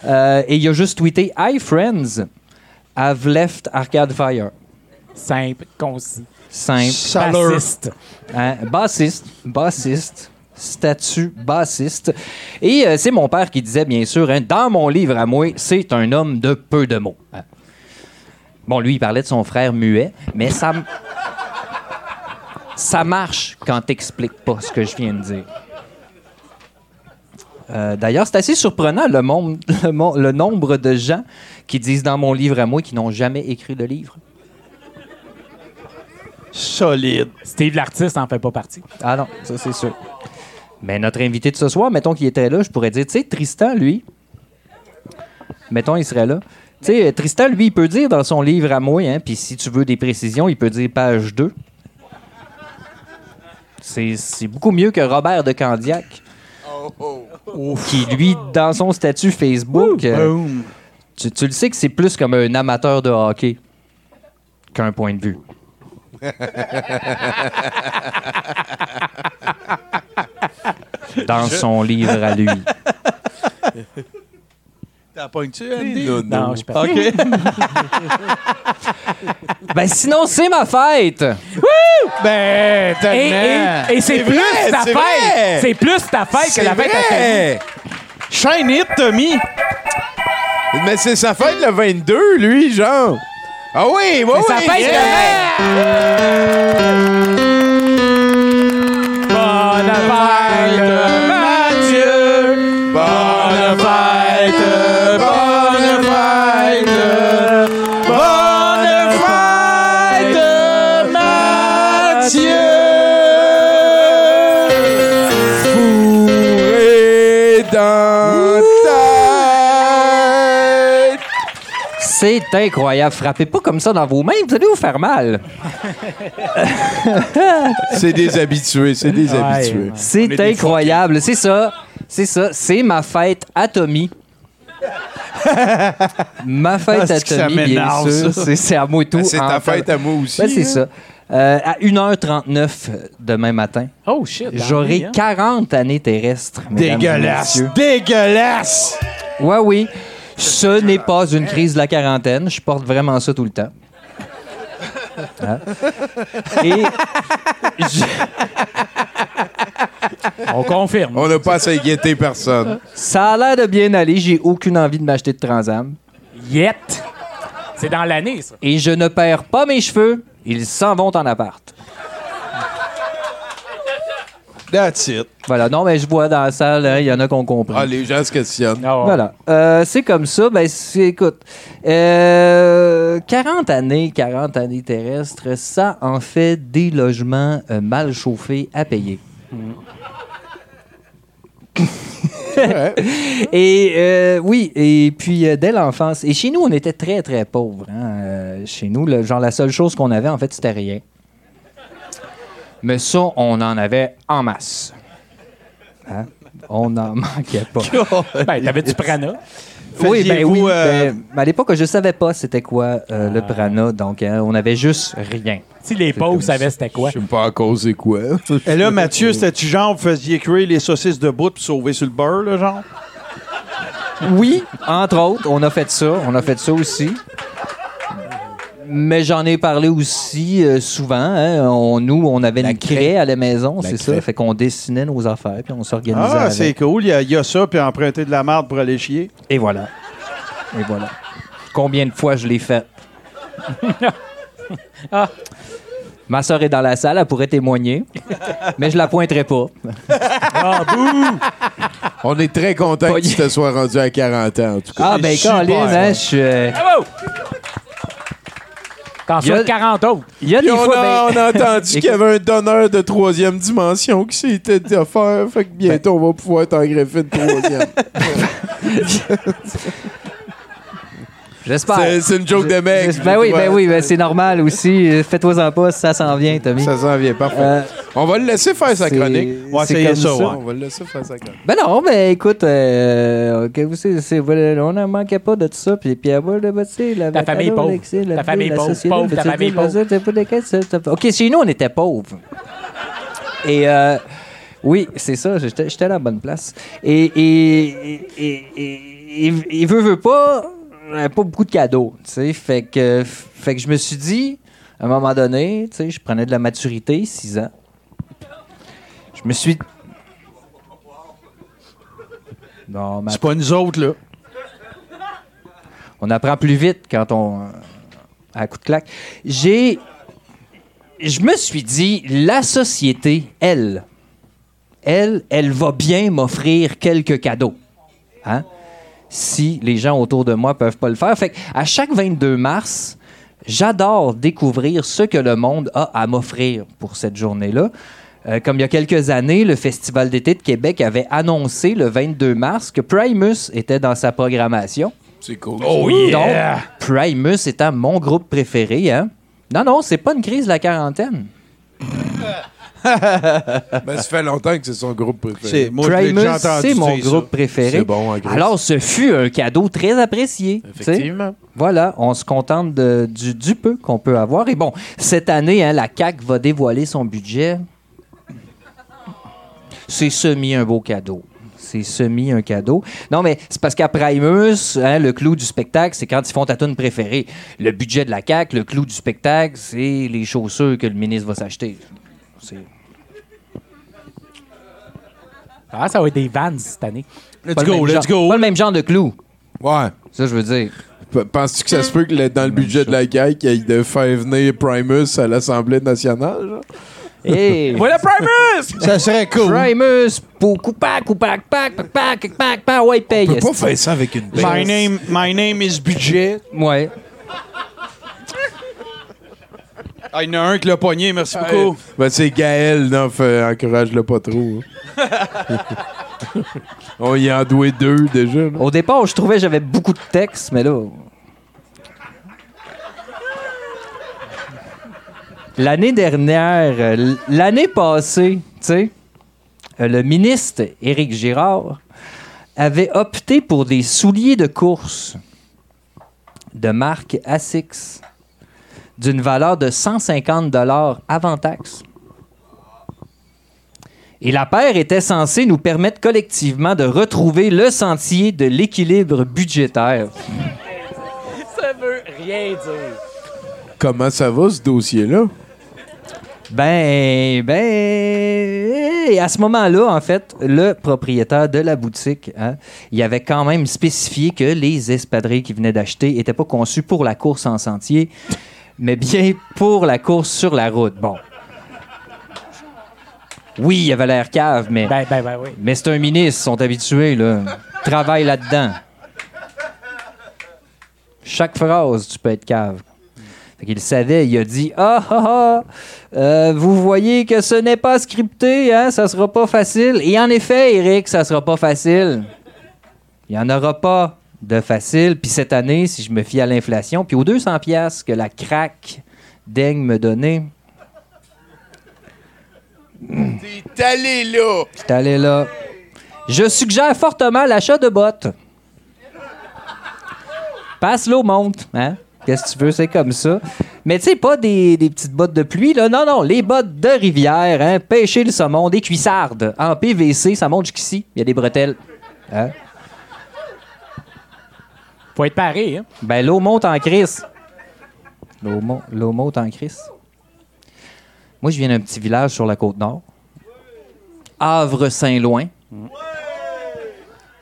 Euh, et il a juste tweeté Hi friends, I've left Arcade Fire. Simple, concis. Simple. Chaleur. Bassiste. Hein, bassiste. Bassiste. Statut bassiste. Et euh, c'est mon père qui disait, bien sûr, hein, dans mon livre à moi, c'est un homme de peu de mots. Bon, lui, il parlait de son frère muet, mais ça, ça marche quand t'expliques pas ce que je viens de dire. Euh, D'ailleurs, c'est assez surprenant le, monde- le mon- le nombre de gens qui disent dans mon livre à moi qui n'ont jamais écrit le livre. Solide. Steve l'artiste en fait pas partie. Ah non, ça c'est sûr. Mais notre invité de ce soir, mettons qu'il était là, je pourrais dire, tu sais, Tristan, lui, mettons, il serait là. Tu sais, Tristan, lui, il peut dire dans son livre à moi, hein, puis si tu veux des précisions, il peut dire page 2. C'est c'est beaucoup mieux que Robert de Candiac, qui, lui, dans son statut Facebook, euh, tu, tu le sais que c'est plus comme un amateur de hockey qu'un point de vue. Dans son livre à lui. T'as pogné-tu, Andy? Non, non. Non, je suis pas- OK. Ben sinon, c'est ma fête! Ben, Et, et- et c'est plus vrai, ta fête. C'est plus ta fête que la fête à vrai. Shine it, Tommy! Mais c'est sa fête le 22, lui, genre. Ah oui, oui, C'est sa oui. fête Bonne fête, C'est incroyable. Frappez pas comme ça dans vos mains, vous allez vous faire mal. C'est des habitués, c'est des Ouais. habitués. C'est incroyable. C'est ça. C'est ça. C'est ma fête à Tommy. ma fête Ah, à Tommy, bien sûr. C'est à moi tout. Ben, c'est ta fête à moi aussi. Ben, c'est hein. ça. Euh, à 1h39 demain matin, Oh shit. j'aurai hein? 40 années terrestres. et Dégueulasse! Dégueulasse! Ouais, oui. Ce n'est pas une crise de la quarantaine. Je porte vraiment ça tout le temps. Hein? Et je- On confirme. On n'a pas à s'inquiéter personne. ça a l'air de bien aller. J'ai aucune envie de m'acheter de Transam. Yet. C'est dans l'année, ça. Et je ne perds pas mes cheveux. Ils s'en vont en appart. That's it. Voilà. Non, mais je vois dans la salle, hein, il y en a qui ont compris. Ah, les gens se questionnent. Ah ouais. Voilà. Euh, c'est comme ça. Ben, c'est- écoute, euh, 40 années, 40 années terrestres, ça en fait des logements euh, mal chauffés à payer. et euh, oui, et puis euh, dès l'enfance. Et chez nous, on était très, très pauvres. hein. Euh, chez nous, le- genre, la seule chose qu'on avait, en fait, c'était rien. Mais ça, on en avait en masse. Hein? On n'en manquait pas. Ben, t'avais du prana. Oui, ben Faisiez-vous, oui. euh, ben, à l'époque, je savais pas c'était quoi euh, le prana, donc hein, on avait juste rien. Si les pauvres savaient c'était quoi. Je sais pas à cause c'est quoi. Et là, Mathieu, c'était-tu genre, vous faisiez cuire les saucisses de bout pour sauver sur le beurre, là, genre? Oui, entre autres, on a fait ça, on a fait ça aussi. Mais j'en ai parlé aussi euh, souvent. hein. On, nous, on avait une craie à la maison, c'est ça. Fait qu'on dessinait nos affaires, puis on s'organisait Ah, avec. c'est cool. Il y, a- il y a ça, puis emprunter de la marde pour aller chier. Et voilà. Et voilà. Combien de fois je l'ai fait? Ah. Ma soeur est dans la salle, elle pourrait témoigner, mais je la pointerai pas. Ah, bouh! On est très content que tu te sois rendu à 40 ans, en tout cas. Ah, ben, Colin, hein, je suis. euh, Bravo! T'en Il y a- souhaites 40 autres. Il y a des on, fois. a, ben- on a entendu qu'il y avait un donneur de troisième dimension qui s'était offert. Fait que bientôt, on va pouvoir t'en greffer de troisième. J'espère. c'est, c'est une joke de mec. Ben oui, ben oui, ben c'est normal aussi. Euh, Fais-toi en pas, ça s'en vient, Tommy. Ça s'en vient, parfait. Euh, On va le laisser faire sa chronique. Ouais, c'est comme ça. On va le laisser faire sa chronique. Ben non, ben écoute, euh, on ne manquait pas de tout ça. Puis, puis avoir le bâti, la Ta famille pauvre. Ta famille pauvre, pauvre, ta famille pauvre. Ok, chez nous, on était pauvres. Et euh, oui, c'est ça, j'étais à la bonne place. Et, et, et, et- et- et- il veut, veut pas, euh, pas beaucoup de cadeaux, tu sais. Fait que, fait que je me suis dit, à un moment donné, tu sais, je prenais de la maturité, 6 ans. Je me suis. Non, mais C'est pas nous autres, là. on apprend plus vite quand on. à coup de claque. J'ai. Je me suis dit, la société, elle, elle, elle va bien m'offrir quelques cadeaux. Hein? Si les gens autour de moi peuvent pas le faire. Fait à chaque 22 mars, j'adore découvrir ce que le monde a à m'offrir pour cette journée-là. Euh, comme il y a quelques années, le Festival d'été de Québec avait annoncé le 22 mars que Primus était dans sa programmation. C'est cool. Oh yeah! Donc, Primus étant mon groupe préféré, hein? Non, non, c'est pas une crise de la quarantaine. Ben, ça fait longtemps que c'est son groupe préféré. C'est- moi, c'est mon dire ça. groupe préféré. C'est bon, gros. Alors, ce fut un cadeau très apprécié. Effectivement. Voilà, on se contente de- du, du peu qu'on peut avoir. Et bon, cette année, hein, la CAQ va dévoiler son budget. C'est semi un beau cadeau. C'est semi un cadeau. Non, mais c'est parce qu'à Primus, hein, le clou du spectacle, c'est quand ils font ta tune préférée. Le budget de la CAQ, le clou du spectacle, c'est les chaussures que le ministre va s'acheter. C'est- Ah, ça va être des Vans cette année. pas le même genre- Pas le même genre de clou. Ouais. Ça, je veux dire. P- Penses-tu que ça se peut que le- dans le budget de la guerre, qu'il y ait de faire venir Primus à l'Assemblée nationale? genre? Hey. Voilà Primus! Ça serait cool. Primus, pour coupac, coupac, pac, pac, pac, pac, pac, ouais, paye. On peut pas faire ça avec une My name, my name is Budget. Ouais. Ah, il y en a un qui l'a pogné, merci beaucoup. Ben, c'est Gaël, non, fait- encourage-le pas trop. hein. On y a doué deux déjà. là. Au départ, je trouvais que j'avais beaucoup de textes, mais là. L'année dernière, euh, l- l'année passée, tu sais, euh, le ministre Éric Girard avait opté pour des souliers de course de marque Asics d'une valeur de 150 avant taxe. Et la paire était censée nous permettre collectivement de retrouver le sentier de l'équilibre budgétaire. Ça veut rien dire. Comment ça va, ce dossier-là? Ben, ben, et à ce moment-là, en fait, le propriétaire de la boutique, hein, il avait quand même spécifié que les espadrilles qu'il venait d'acheter n'étaient pas conçus pour la course en sentier, mais bien pour la course sur la route. Bon. Oui, il avait l'air cave, mais, Ben, ben, ben, oui. mais c'est un ministre, ils sont habitués, là. Travaille là-dedans. Chaque phrase, tu peux être cave. Fait qu'il savait, il a dit Ah, ah, ah, euh, vous voyez que ce n'est pas scripté, hein, ça sera pas facile. Et en effet, Eric, ça sera pas facile. Il n'y en aura pas de facile. Puis cette année, si je me fie à l'inflation, puis aux 200 pièces que la craque daigne me donner, T'es allé là! c'est allé là. Je suggère fortement l'achat de bottes. Passe l'eau monte, hein? Qu'est-ce que tu veux, c'est comme ça. Mais tu sais, pas des, des petites bottes de pluie, là. Non, non, les bottes de rivière, hein? Pêcher le saumon, des cuissardes. En PVC, ça monte jusqu'ici. Il y a des bretelles. Hein? Faut être paré, hein? Ben, l'eau monte en crise. L'eau mon- l'eau monte en crise. Moi, je viens d'un petit village sur la côte nord. Havre-Saint-Loin.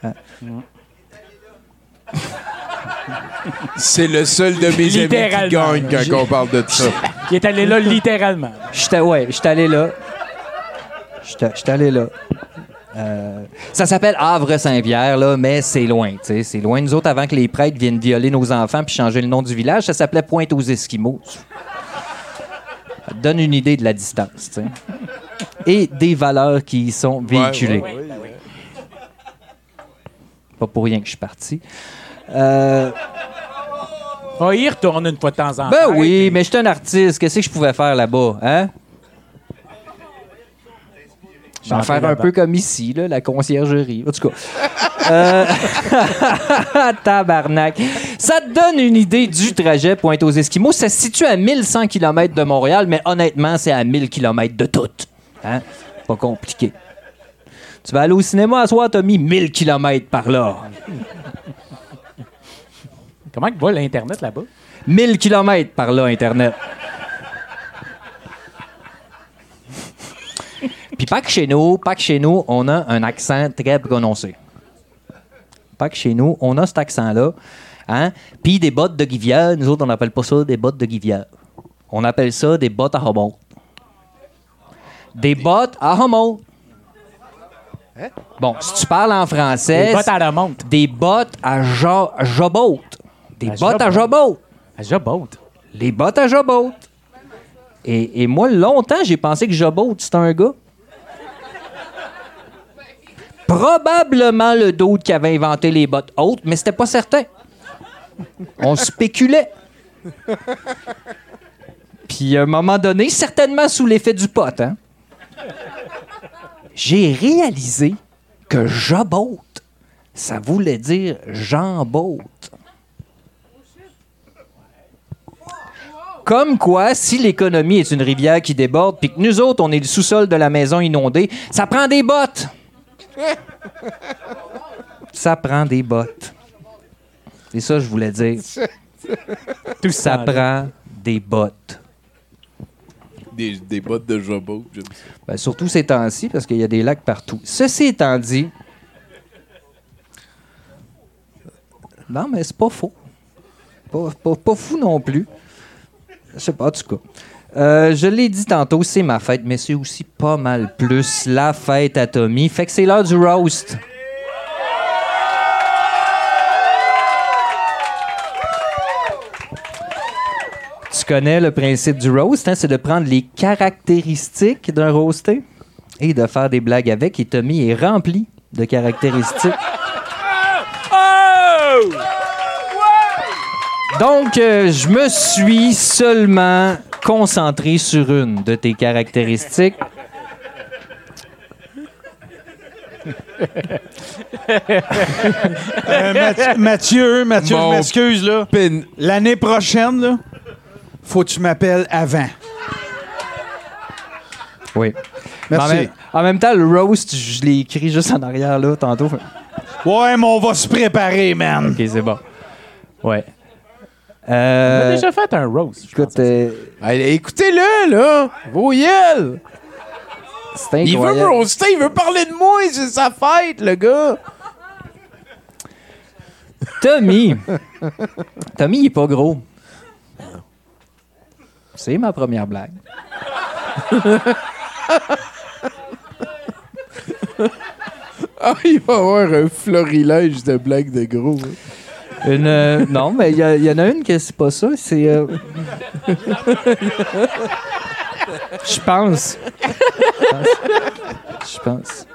Hein? C'est le seul de mes amis qui gagne quand on parle de ça. Il est allé là littéralement. J'étais ouais, j'étais allé là. J'étais j'étais allé là. Euh, ça s'appelle Havre-Saint-Pierre, là, mais c'est loin. tu sais, C'est loin. Nous autres, avant que les prêtres viennent violer nos enfants puis changer le nom du village, ça s'appelait Pointe aux Esquimaux. Ça te donne une idée de la distance. tu sais. Et des valeurs qui y sont véhiculées. Ouais, ouais, ouais. Pas pour rien que je suis parti. Euh, On y retourne une fois de temps en temps. ben oui, mais je suis un artiste. Qu'est-ce que je pouvais faire là-bas, hein? Je vais faire un peu comme ici, là, la conciergerie. En tout cas. Euh, Tabarnak. Ça te donne une idée du trajet Pointe aux Esquimaux. Ça se situe à 1100 km de Montréal, mais honnêtement, c'est à 1000 km de tout. Hein? Pas compliqué. Tu vas aller au cinéma à soir, t'as mis 1000 km par là. Comment que va l'Internet là-bas? 1000 km par là, Internet. Puis pas que chez nous, pas que chez nous, on a un accent très prononcé. Pas que chez nous, on a cet accent-là. Hein? Puis des bottes de Rivière, nous autres, on n'appelle pas ça des bottes de Rivière. On appelle ça des bottes à remonte. Des bottes à remonte. Bon, si tu parles en français... Des bottes à remonte. Des bottes à jo- jobot. Des À bottes à jobot. jobot. À Jobot. Les bottes à jobot. Et, et moi, longtemps, j'ai pensé que jobot, c'était un gars. Probablement le d'autre qui avait inventé les bottes hautes, mais c'était pas certain. On spéculait. Puis à un moment donné, certainement sous l'effet du pot, hein, j'ai réalisé que jobot, ça voulait dire jambot. Comme quoi, si l'économie est une rivière qui déborde, puis que nous autres, on est le sous-sol de la maison inondée, ça prend des bottes. Ça prend des bottes. C'est ça que je voulais dire. Tout ça prend des bottes. Des, des bottes de jobot. Ben, surtout ces temps-ci, parce qu'il y a des lacs partout. Ceci étant dit, non, mais c'est pas faux. Pas, pas- pas fou non plus. Je sais pas, en tout cas. Euh, je l'ai dit tantôt, c'est ma fête, mais c'est aussi pas mal plus la fête à Tommy. Fait que c'est l'heure du roast. Tu connais le principe du roast, hein? c'est de prendre les caractéristiques d'un roasté et de faire des blagues avec. Et Tommy est rempli de caractéristiques. Donc, euh, je me suis seulement concentré sur une de tes caractéristiques. Euh, Mathieu, Mathieu, Mathieu, Mon je m'excuse, là. L'année prochaine, là, faut que tu m'appelles avant. Oui. Merci. En même, en même temps, le roast, je l'ai écrit juste en arrière, là, tantôt. Ouais, mais on va se préparer, man. OK, c'est bon. Ouais. On a Euh, déjà fait un roast. écoute, euh, Écoutez-le, là! Vos c'est Il veut roaster, il veut parler de moi, c'est sa fête, le gars! Tommy. Tommy, il est pas gros. C'est ma première blague. Ah, il va avoir un florilège de blagues de gros. hein. Une, euh, non, mais il y, en a une que c'est pas ça. C'est. euh, Je pense. Je pense.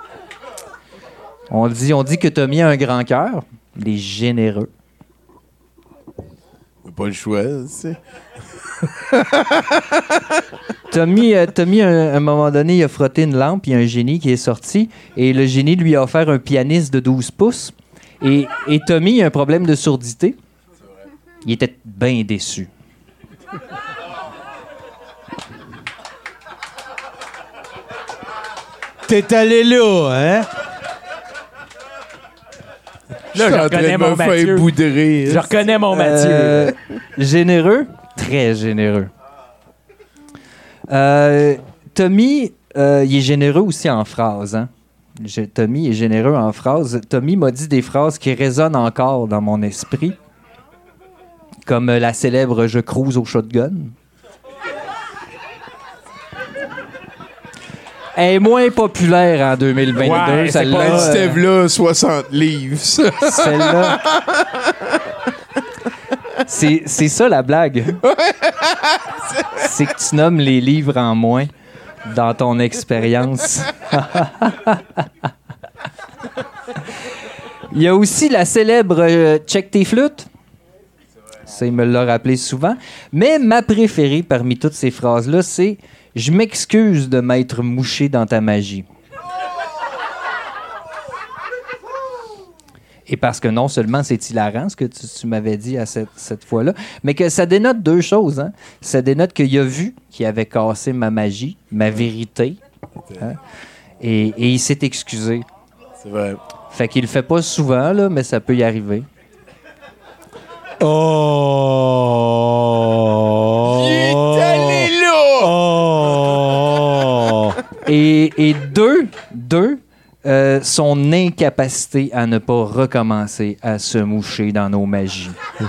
On dit, on dit que Tommy a un grand cœur. Il est généreux. Pas le choix, c'est. Tommy, euh, Tommy à un, à un moment donné, il a frotté une lampe, il y a un génie qui est sorti, et le génie lui a offert un pianiste de 12 pouces. Et, et Tommy a un problème de surdité. Il était bien déçu. T'es allé là, hein? Je en train de me faire boudrer. Je reconnais mon Mathieu. Euh, généreux? Très généreux. Euh, Tommy, euh, il est généreux aussi en phrases. Hein? Je- Tommy est généreux en phrases. Tommy m'a dit des phrases qui résonnent encore dans mon esprit, comme la célèbre Je cruise au shotgun. Elle est moins populaire en 2022, Ouais, c'est celle-là. pas euh, Steve là, 60 livres. Celle-là. C'est ça la blague. c'est que tu nommes les livres en moins dans ton expérience. Il y a aussi la célèbre euh, Check tes flûtes. Ça, il me l'a rappelé souvent. Mais ma préférée parmi toutes ces phrases-là, c'est Je m'excuse de m'être mouché dans ta magie. Et parce que non seulement c'est hilarant, ce que tu, tu m'avais dit à cette, cette fois-là, mais que ça dénote deux choses. Hein. Ça dénote qu'il a vu qu'il avait cassé ma magie, ma vérité, hein, et, et il s'est excusé. C'est vrai. Fait qu'il le fait pas souvent, là, mais ça peut y arriver. Oh! Il est allé là! Oh! Et, et deux, deux, euh, son incapacité à ne pas recommencer à se moucher dans nos magies.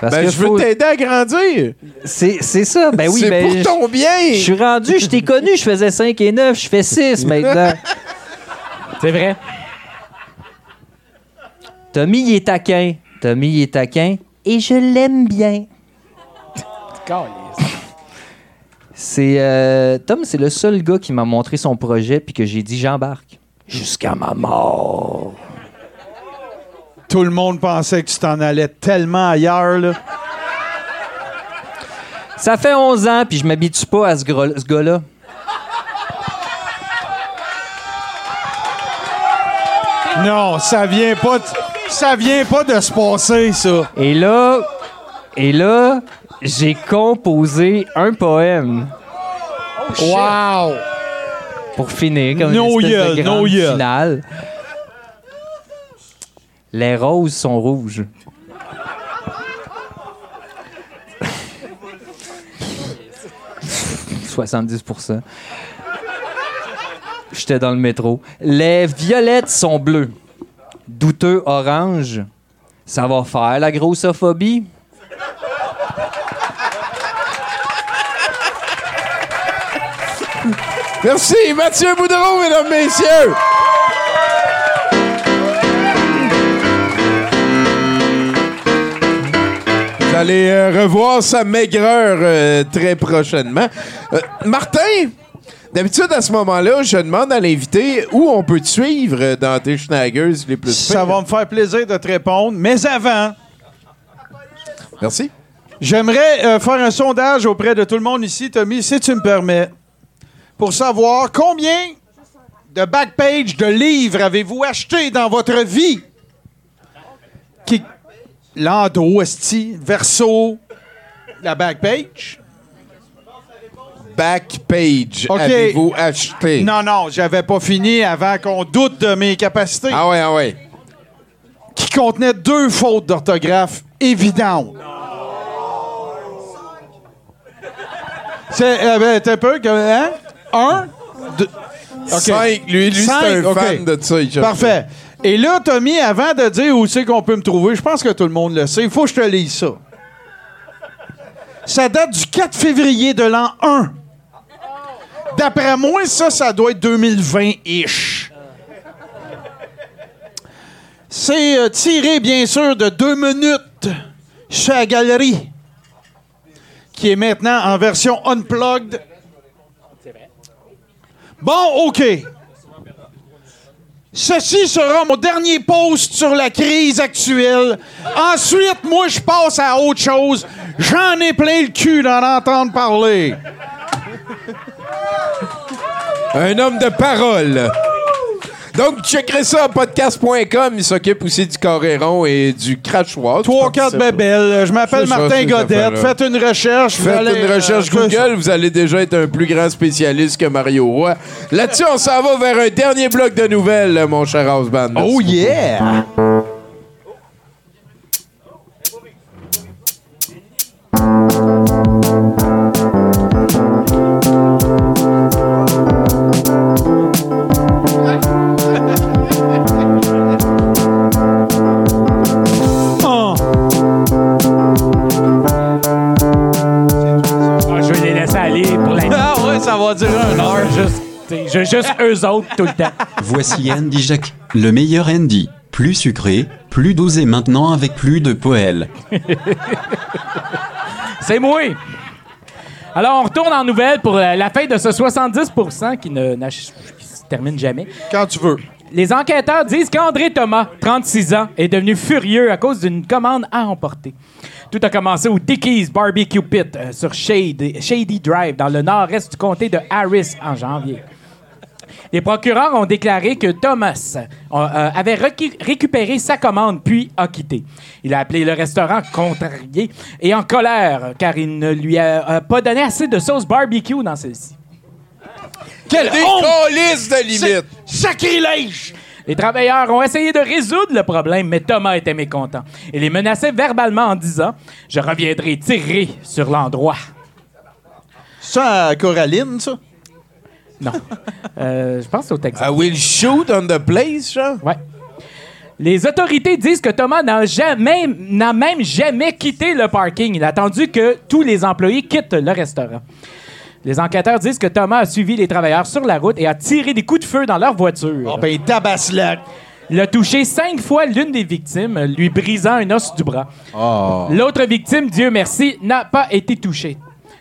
Parce Ben, que je veux faut- t'aider à grandir. C'est c'est ça. Ben oui, C'est ben, pour ton bien. Je suis rendu, je t'ai connu, je faisais 5 et 9, je fais 6 maintenant. C'est vrai. Tommy, il est taquin. Tommy, il est taquin. Et je l'aime bien. C'est euh, Tom, c'est le seul gars qui m'a montré son projet puis que j'ai dit j'embarque jusqu'à ma mort. Tout le monde pensait que tu t'en allais tellement ailleurs, là. Ça fait 11 ans puis je m'habitue pas à ce, ce gars-là. Non, ça vient pas de, ça vient pas de se passer, ça. Et là, et là, j'ai composé un poème. wow! Pour finir, comme No une espèce de grande no finale. Les roses sont rouges. « 70% J'étais dans le métro. Les violettes sont bleues. Douteux orange. Ça va faire la grossophobie. Merci, Mathieu Boudreau, mesdames, messieurs. Vous allez euh, revoir sa maigreur euh, très prochainement. Euh, Martin, d'habitude à ce moment-là, je demande à l'invité où on peut te suivre dans tes schnaggers les plus Ça pires. va me faire plaisir de te répondre. Mais avant, Merci. j'aimerais euh, faire un sondage auprès de tout le monde ici, Tommy, si tu me permets, pour savoir combien de backpage de livres avez-vous acheté dans votre vie? Qui... Lando, Esti, Verso, la backpage? Backpage, avez-vous acheté? Non, non, j'avais pas fini avant qu'on doute de mes capacités. Ah ouais, ah ouais. Qui contenait deux fautes d'orthographe évidentes. C'est euh, ben, un peu comme hein? Un, deux, OK. Cinq. Lui, lui c'est un fan de ça. il Parfait. Et là, Tommy, avant de dire où c'est qu'on peut me trouver, je pense que tout le monde le sait. Il faut que je te lise ça. Ça date du 4 février de l'an 1. D'après moi, ça, ça doit être 2020-ish. C'est euh, tiré, bien sûr, de deux minutes chez la galerie, qui est maintenant en version unplugged. Bon, OK. Ceci sera mon dernier post sur la crise actuelle. Ensuite, moi, je passe à autre chose. J'en ai plein le cul d'en entendre parler. Un homme de parole. Donc, checkerez ça à podcast.com. Il s'occupe aussi du Coréron et du crachoir. Trois, quatre bébelles. Je m'appelle Martin Godette. Faites une recherche. vous Faites allez, une recherche euh, Google, vous allez déjà être un plus grand spécialiste que Mario Roy. Là-dessus, on s'en va vers un dernier bloc de nouvelles, mon cher Houseband. Oh yeah! Je- juste eux autres tout le temps. Voici Andy Jacques, le meilleur Andy. Plus sucré, plus dosé maintenant avec plus de poêle. C'est moi. Alors, on retourne en nouvelle pour euh, la fin de ce 70% qui ne qui se termine jamais. Quand tu veux. Les enquêteurs disent qu'André Thomas, 36 ans, est devenu furieux à cause d'une commande à emporter. Tout a commencé au Dickies Barbecue Pit euh, sur Shady, Shady Drive, dans le nord-est du comté de Harris, en janvier. Les procureurs ont déclaré que Thomas euh, avait recu- récupéré sa commande puis a quitté. Il a appelé le restaurant contrarié et en colère car il ne lui a euh, pas donné assez de sauce barbecue dans celle-ci. Quelle décollisse de limite! Sacrilège! Les travailleurs ont essayé de résoudre le problème, mais Thomas était mécontent. et les menaçait verbalement en disant Je reviendrai tirer sur l'endroit. Ça, à Coraline, ça? Non. Euh, je pense que c'est au Texas. I will shoot on the place, genre? Ouais. Les autorités disent que Thomas n'a jamais, n'a même jamais quitté le parking. Il a attendu que tous les employés quittent le restaurant. Les enquêteurs disent que Thomas a suivi les travailleurs sur la route et a tiré des coups de feu dans leur voiture. Oh, ben, tabaslac! Il a touché cinq fois l'une des victimes, lui brisant un os du bras. Oh. L'autre victime, Dieu merci, n'a pas été touchée.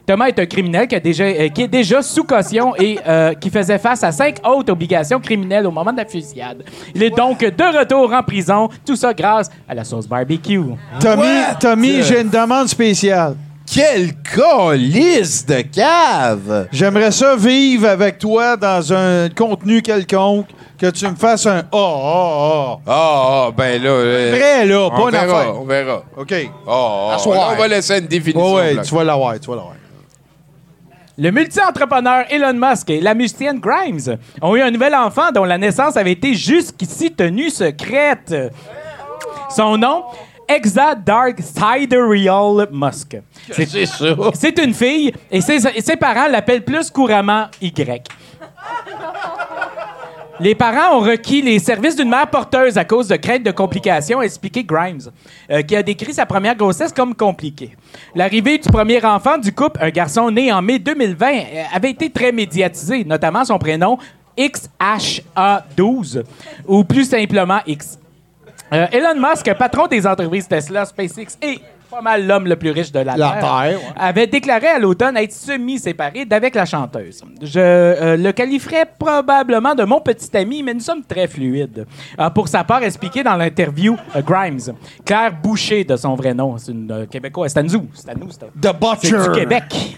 Thomas est un criminel qui, a déjà, euh, qui est déjà sous caution et euh, qui faisait face à cinq autres obligations criminelles au moment de la fusillade. Il est donc de retour en prison, tout ça grâce à la sauce barbecue. Tommy? Tommy j'ai une demande spéciale. Quelle colisse de cave! J'aimerais ça vivre avec toi dans un contenu quelconque, que tu me fasses un « Ah, ah, Ah, ah, ben là... euh, Vrai, là, on pas une verra, affaire. On verra. OK. Ah, ah, là, on va laisser une définition. Ouais, ouais, blanche. tu vas l'avoir, tu vas l'avoir. Le multi-entrepreneur Elon Musk et la musicienne Grimes ont eu un nouvel enfant dont la naissance avait été jusqu'ici tenue secrète. Son nom, Exa Dark Sidereal Musk. C'est ça. C'est une fille et ses, et ses parents l'appellent plus couramment Y. Les parents ont requis les services d'une mère porteuse à cause de crainte de complications, a expliqué Grimes, euh, qui a décrit sa première grossesse comme compliquée. L'arrivée du premier enfant du couple, un garçon né en mai 2020, euh, avait été très médiatisée, notamment son prénom XHA12, ou plus simplement X. Euh, Elon Musk, patron des entreprises Tesla, SpaceX et pas mal l'homme le plus riche de la, La Terre, Terre, ouais. avait déclaré à l'automne être semi-séparé d'avec la chanteuse. Je euh, le qualifierais probablement de mon petit ami, mais nous sommes très fluides. A pour sa part expliqué dans l'interview euh, Grimes. Claire Boucher, de son vrai nom. C'est une euh, Québécoise. C'est à nous. C'est à nous. c'est à- The Butcher. du Québec.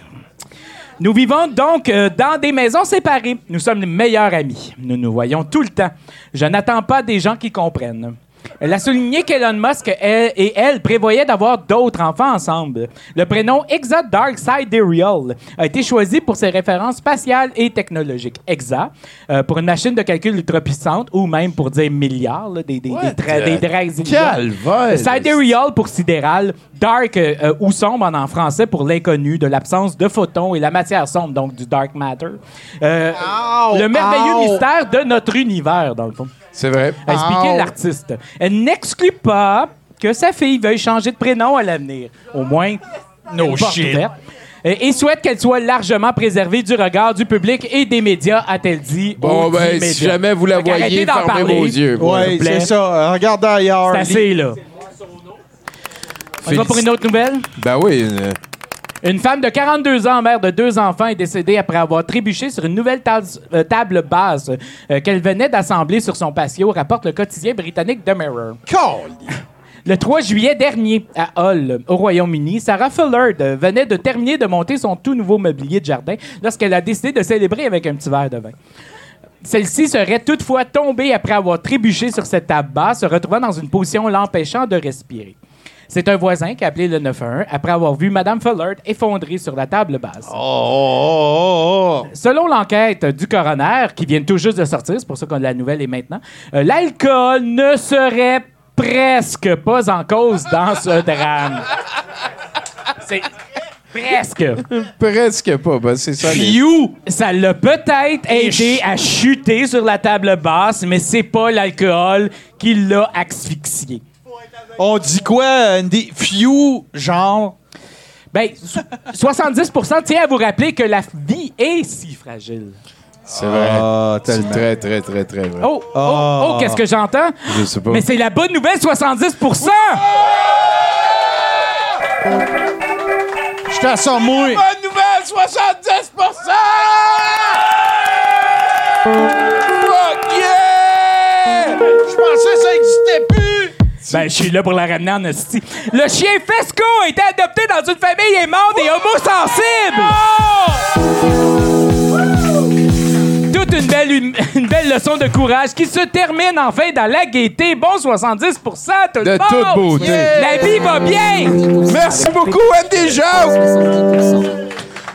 Nous vivons donc euh, dans des maisons séparées. Nous sommes les meilleurs amis. Nous nous voyons tout le temps. Je n'attends pas des gens qui comprennent. Elle a souligné qu'Elon Musk elle- et elle prévoyaient d'avoir d'autres enfants ensemble. Le prénom Exa Dark Sidereal a été choisi pour ses références spatiales et technologiques. Exa, euh, pour une machine de calcul ultra puissante, ou même pour dire milliards, là, des, des, des, tra- des! Sidereal pour sidéral, dark euh, euh, ou sombre en, en français pour l'inconnu, de l'absence de photons et la matière sombre, donc du dark matter. Euh, le merveilleux Ow! mystère de notre univers, dans le fond. C'est vrai. A expliqué Ow. l'artiste. Elle n'exclut pas que sa fille veuille changer de prénom à l'avenir. Au moins, no shit. Et, et souhaite qu'elle soit largement préservée du regard du public et des médias, a-t-elle dit. Bon, ben, si médias. jamais vous la qu'arrêtez voyez, d'en fermez parler. vos yeux. Plaît. c'est ça. Regarde ailleurs. C'est assez, là. On va pour une autre nouvelle? Ben oui. euh, Une femme de 42 ans, mère de deux enfants, est décédée après avoir trébuché sur une nouvelle ta- euh, table basse euh, qu'elle venait d'assembler sur son patio, rapporte le quotidien britannique The Mirror. Le 3 juillet dernier, à Hull, au Royaume-Uni, Sarah Fullard venait de terminer de monter son tout nouveau mobilier de jardin lorsqu'elle a décidé de célébrer avec un petit verre de vin. Celle-ci serait toutefois tombée après avoir trébuché sur cette table basse, se retrouvant dans une position l'empêchant de respirer. C'est un voisin qui a appelé le 911 après avoir vu Mme Fullard effondrer sur la table basse. Oh, Selon l'enquête du coroner, qui vient tout juste de sortir, c'est pour ça que la nouvelle est maintenant, euh, l'alcool ne serait presque pas en cause dans ce drame. C'est presque. Presque pas. Ben, c'est ça. les- Phew! Ça l'a peut-être aidé à chuter sur la table basse, mais c'est pas l'alcool qui l'a asphyxié. On dit quoi, Andy? Few, genre? Ben, so- 70% tient à vous rappeler que la vie est si fragile. C'est vrai. Ah, c'est très, très, très, très vrai. Oh, oh, Ah. oh, qu'est-ce que j'entends? Je sais pas. Mais c'est la bonne nouvelle, 70% Je t'en sens moins. Bonne nouvelle, 70 Fuck yeah! Je pensais que ça existait plus. Ben, je suis là pour la ramener en hostie. Le chien Fesco a été adopté dans une famille aimante et homosensible! toute une belle, hum- une belle leçon de courage qui se termine enfin dans la gaieté. Bon 70 tout le De monde! toute beauté. La vie va bien! Merci beaucoup, Andy Jacques.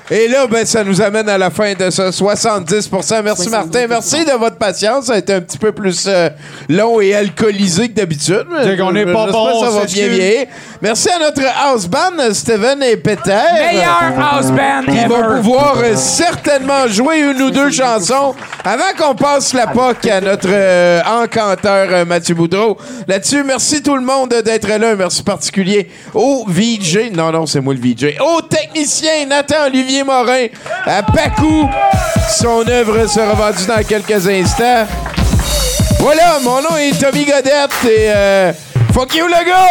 Et là, ben, ça nous amène à la fin de ce 70% Merci, Martin. Merci de votre patience. Ça a été un petit peu plus euh, long et alcoolisé que d'habitude. C'est qu'on est pas bon, Ça va bien vieillir. Merci à notre house band, Steven et Peter. Meilleur house band Qui ever. vont pouvoir euh, certainement jouer une ou deux chansons avant qu'on passe la POC à notre euh, encanteur euh, Mathieu Boudreau. Là-dessus, merci tout le monde d'être là. Un merci particulier au VJ. Non, non, c'est moi le VJ. Au technicien Nathan Olivier Morin. À Pacou. Son œuvre sera vendue dans quelques instants. Voilà, mon nom est Tommy Godette et euh, fuck you le gars!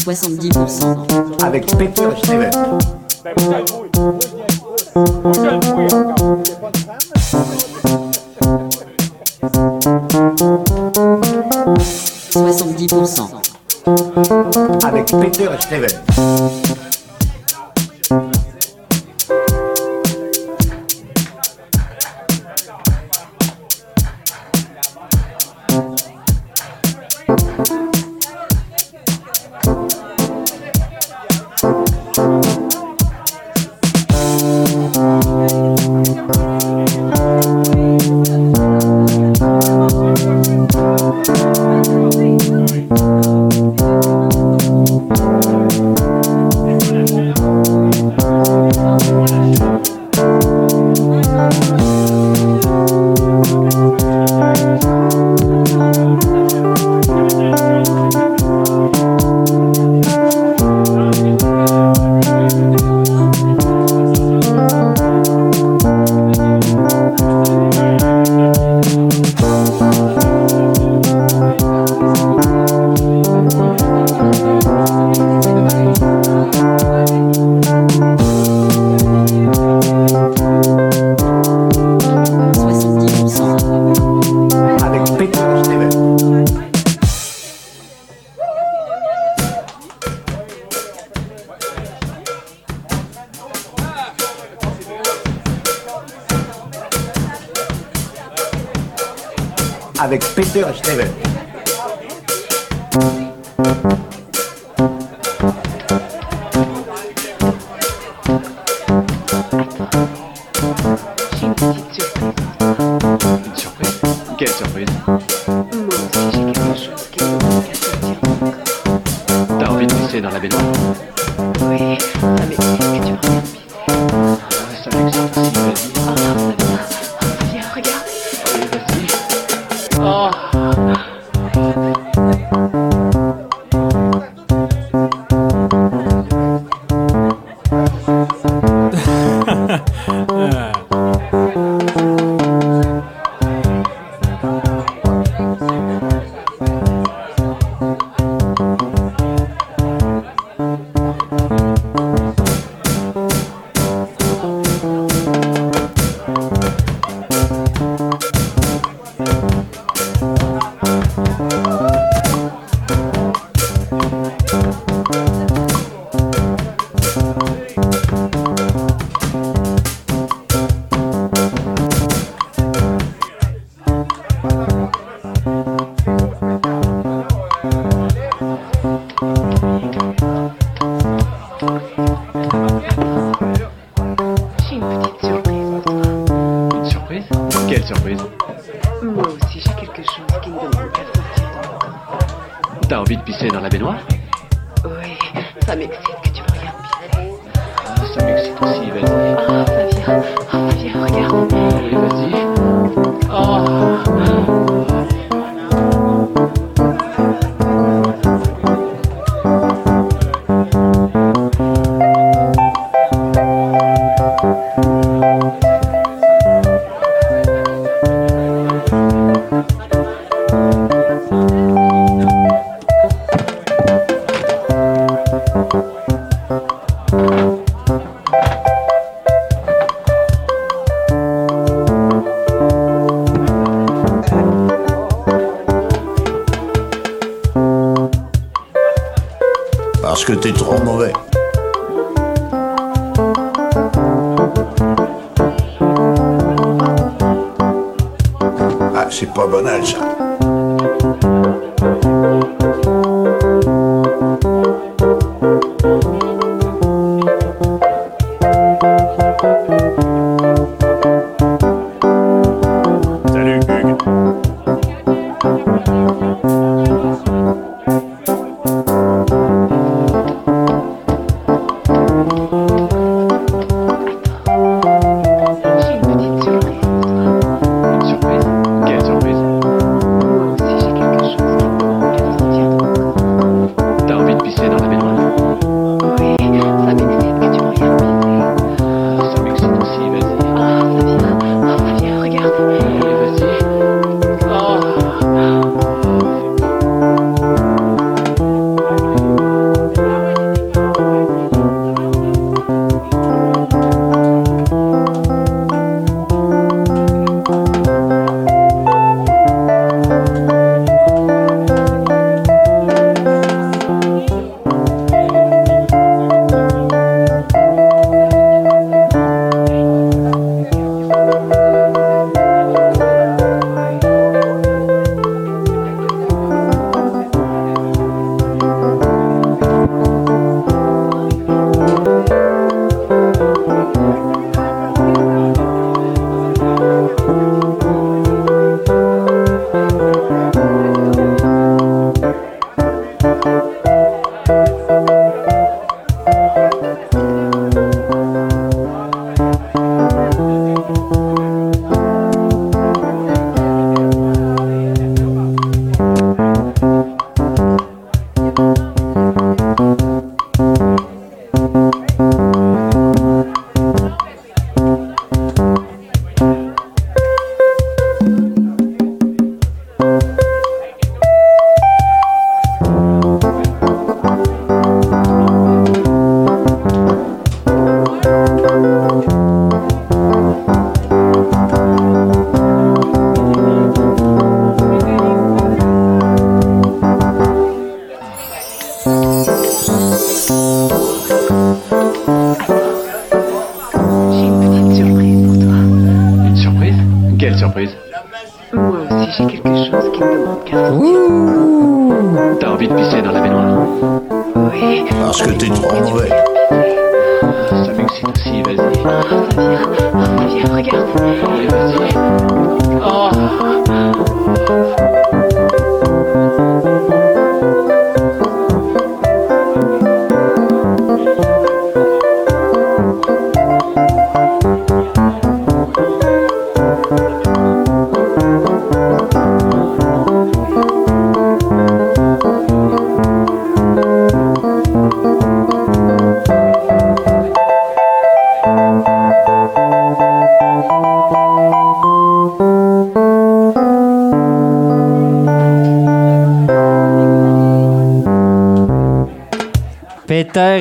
« 70%. Avec Peter Steven. « 70%. Avec Peter Steven.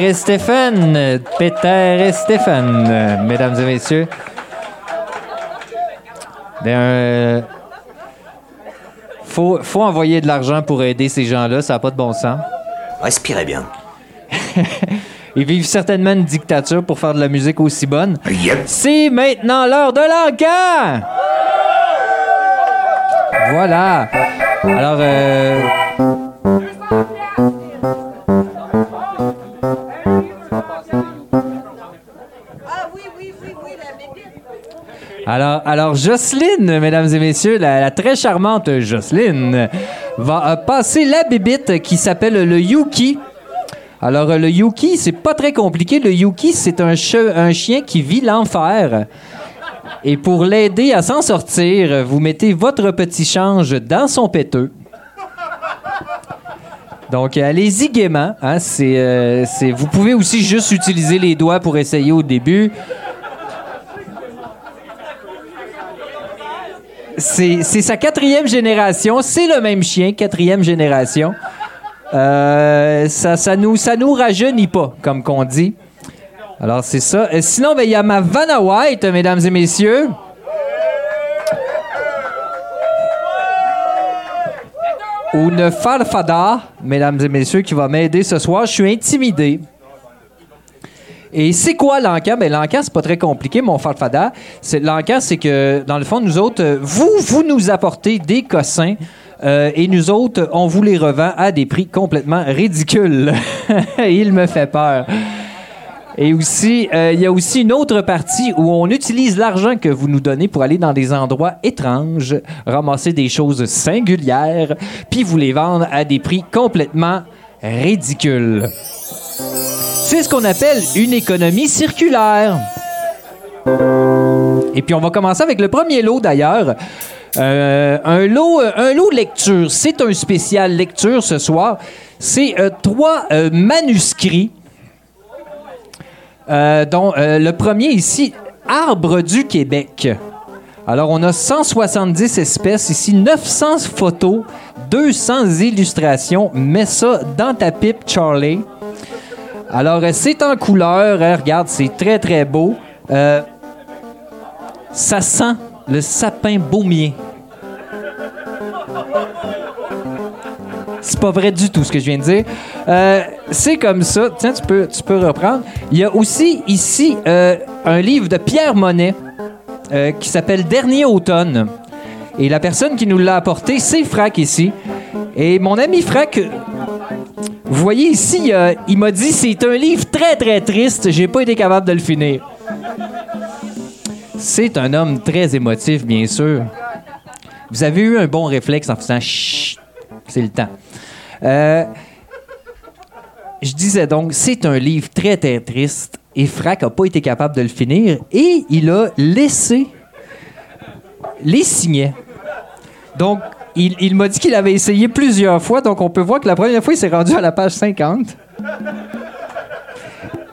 Et Stéphane. Peter et Stéphane, mesdames et messieurs. Euh, faut, faut envoyer de l'argent pour aider ces gens-là, ça n'a pas de bon sens. Respirez bien. Ils vivent certainement une dictature pour faire de la musique aussi bonne. C'est maintenant l'heure de l'encan! Voilà. Alors, euh, Alors, alors Jocelyne, mesdames et messieurs, la, très charmante Jocelyne, va euh, passer la bébite qui s'appelle le Yuki. Alors, le Yuki, c'est pas très compliqué. Le Yuki, c'est un, chien qui vit l'enfer. Et pour l'aider à s'en sortir, vous mettez votre petit change dans son péteux. Donc, allez-y gaiement. hein, euh, c'est- vous pouvez aussi juste utiliser les doigts pour essayer au début. C'est sa quatrième génération. C'est le même chien, quatrième génération. Euh, ça, ça, nous, rajeunit pas, comme qu'on dit. Alors, c'est ça. Euh, sinon, ben, il y a ma Vanna White, mesdames et messieurs. une farfada, mesdames et messieurs, qui va m'aider ce soir. Je suis intimidé. Et c'est quoi l'encan? Ben, l'encan, c'est pas très compliqué, mon farfada. C'est, l'encan, c'est que, dans le fond, nous autres, euh, vous, vous nous apportez des cossins euh, et nous autres, on vous les revend à des prix complètement ridicules. Il me fait peur. Et aussi, euh, il y a aussi une autre partie où on utilise l'argent que vous nous donnez pour aller dans des endroits étranges, ramasser des choses singulières, puis vous les vendre à des prix complètement ridicules. C'est ce qu'on appelle une économie circulaire. Et puis on va commencer avec le premier lot d'ailleurs. Euh, un, lot, un lot lecture. C'est un spécial lecture ce soir. C'est euh, trois euh, manuscrits, euh, dont euh, le premier ici, Arbre du Québec. Alors on a 170 espèces ici, 900 photos, 200 illustrations. Mets ça dans ta pipe, Charlie. Alors, euh, c'est en couleur. hein, regarde, c'est très, très beau. Euh, ça sent le sapin baumier. C'est pas vrai du tout ce que je viens de dire. Euh, c'est comme ça. Tiens, tu peux, tu peux reprendre. Il y a aussi ici un livre de Pierre Monet qui s'appelle Dernier automne. Et la personne qui nous l'a apporté, c'est Frac ici. Et mon ami Frac, vous voyez ici, euh, il m'a dit c'est un livre très très triste, j'ai pas été capable de le finir. C'est un homme très émotif, bien sûr. Vous avez eu un bon réflexe en faisant chut, c'est le temps. Euh, je disais donc, c'est un livre très très triste et Frac a pas été capable de le finir et il a laissé les signets. Donc, il, m'a dit qu'il avait essayé plusieurs fois, donc on peut voir que la première fois, il s'est rendu à la page 50.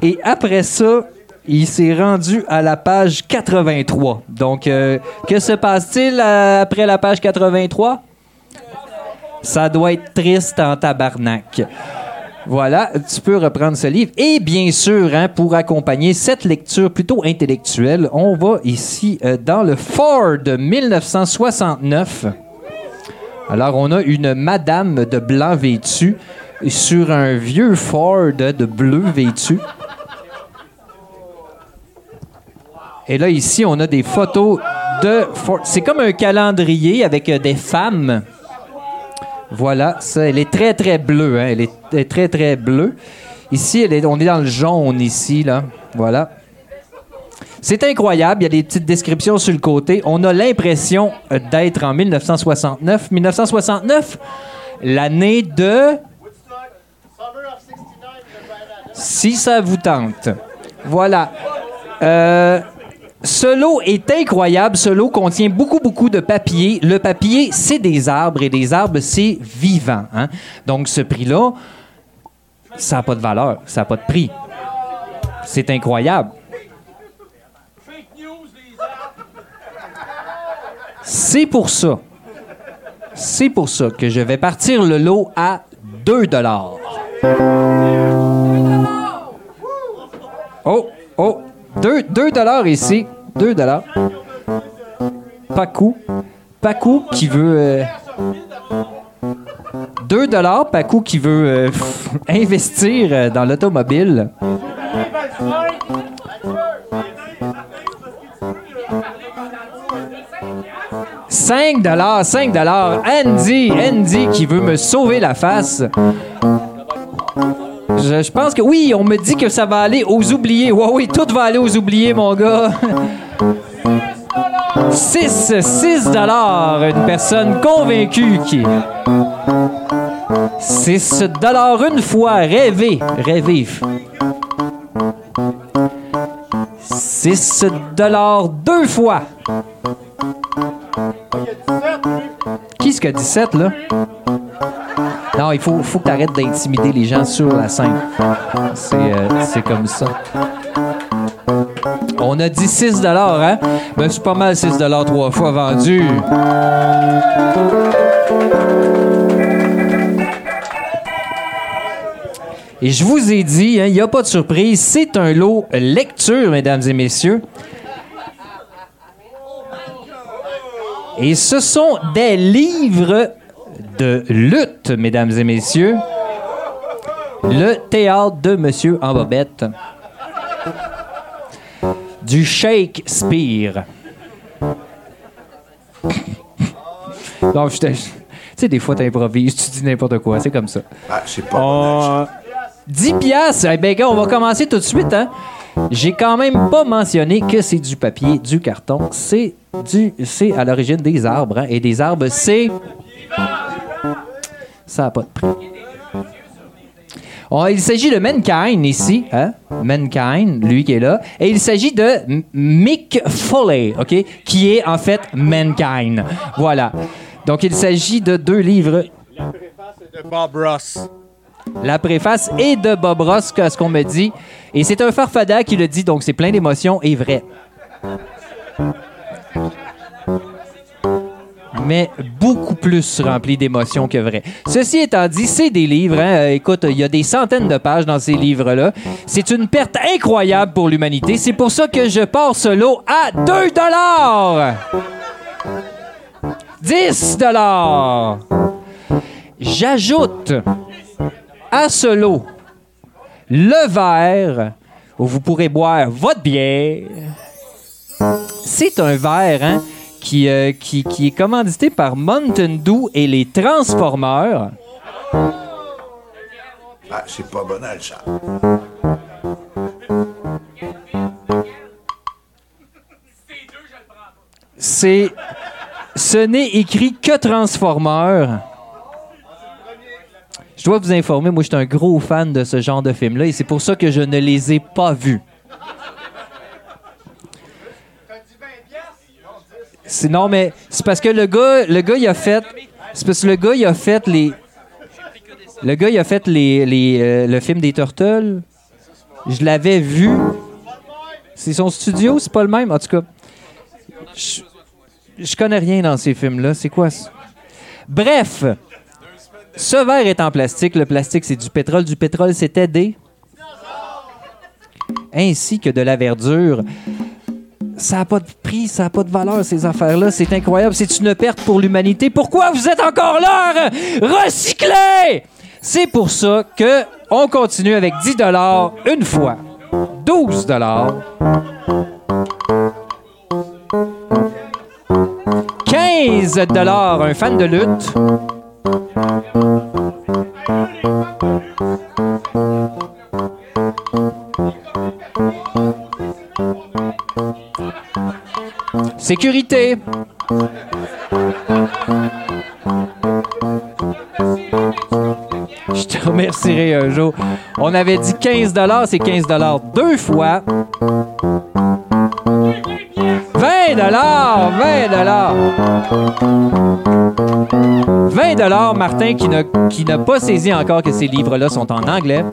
Et après ça, il s'est rendu à la page 83. Donc, euh, que se passe-t-il euh, après la page 83? Ça doit être triste en tabarnak. Voilà, tu peux reprendre ce livre. Et bien sûr, hein, pour accompagner cette lecture plutôt intellectuelle, on va ici euh, dans le Ford 1969. Alors, on a une madame de blanc vêtue sur un vieux Ford de bleu vêtu. Et là, ici, on a des photos de Ford. C'est comme un calendrier avec euh, des femmes. Voilà, ça, elle est très, très bleue. hein. Elle, est, très, très bleue. Ici, on est dans le jaune, ici, là. Voilà. C'est incroyable. Il y a des petites descriptions sur le côté. On a l'impression euh, d'être en 1969. 1969, l'année de... Si ça vous tente. Voilà. Euh, ce lot est incroyable. Ce lot contient beaucoup, beaucoup de papier. Le papier, c'est des arbres et des arbres, c'est vivant. hein. Donc, ce prix-là, ça n'a pas de valeur, ça n'a pas de prix. C'est incroyable. C'est pour ça. C'est pour ça que je vais partir le lot à 2 dollars. Oh, oh, 2, dollars ici. 2 dollars. Pacou. Pacou qui veut... euh, 2 dollars, Pacou qui veut euh, investir euh, dans l'automobile. 5 dollars, 5 dollars. Andy, Andy qui veut me sauver la face. Je, pense que oui, on me dit que ça va aller aux oubliés. Ouais, oui, tout va aller aux oubliés, mon gars. 6, 6 dollars. Une personne convaincue qui... 6 dollars une fois. Rêver. Rêver. 6 dollars deux fois. Qui a 17, là? Non, il faut, faut que tu arrêtes d'intimider les gens sur la scène. C'est euh, comme ça. On a dit 6 hein? Ben, c'est pas mal 6 trois fois vendu. Et je vous ai dit, hein, il n'y a pas de surprise, c'est un lot lecture, mesdames et messieurs. Et ce sont des livres de lutte, mesdames et messieurs. Le théâtre de Monsieur en bobette. Du Shakespeare. Donc, je Tu sais, des fois, t'improvises, tu dis n'importe quoi, c'est comme ça. Ah, c'est pas On- 10 piastres. Eh bien, gars, on va commencer tout de suite, hein. J'ai quand même pas mentionné que c'est du papier, du carton. C'est du, c'est à l'origine des arbres, hein. Et des arbres, c'est... Ça n'a pas de prix. On- il s'agit de Mankind ici, hein? Mankind, lui qui est là. Et il s'agit de Mick Foley, OK? Qui est en fait Mankind. Voilà. Donc il s'agit de deux livres. de Bob Ross. La préface est de Bob Ross, à ce qu'on me dit. Et c'est un farfada qui le dit, donc c'est plein d'émotions et vrai. mais beaucoup plus rempli d'émotions que vrai. Ceci étant dit, c'est des livres. hein. Euh, écoute, il y a des centaines de pages dans ces livres-là. C'est une perte incroyable pour l'humanité. C'est pour ça que je pars ce lot à 2 dollars. 10 dollars. J'ajoute à ce lot le verre où vous pourrez boire votre bière. C'est un verre, hein, qui, euh, qui, qui est commandité par Mountain Dew et les Transformers. Ah, c'est pas banal, ça. C'est. Ce n'est écrit que Transformers. Je dois vous informer, moi, je suis un gros fan de ce genre de film-là et c'est pour ça que je ne les ai pas vus. C'est non, mais c'est parce que le gars, le gars, il a fait. C'est parce que le gars, il a fait les. Le gars, il a fait les, les, euh, le film des Turtles. Je l'avais vu. C'est son studio, c'est pas le même. En tout cas, je, je connais rien dans ces films-là. C'est quoi ça? Bref, ce verre est en plastique. Le plastique, c'est du pétrole. Du pétrole, c'était des. Ainsi que de la verdure. Ça n'a pas de prix, ça n'a pas de valeur, ces affaires-là. C'est incroyable. C'est une perte pour l'humanité. Pourquoi vous êtes encore là? Recyclez! C'est pour ça que on continue avec 10 une fois. 12 15 un fan de lutte. Sécurité. Je te remercierai un jour. On avait dit 15 c'est 15 deux fois. 20 dollars, 20 dollars. 20 dollars, Martin qui n'a pas saisi encore que ces livres-là sont en anglais.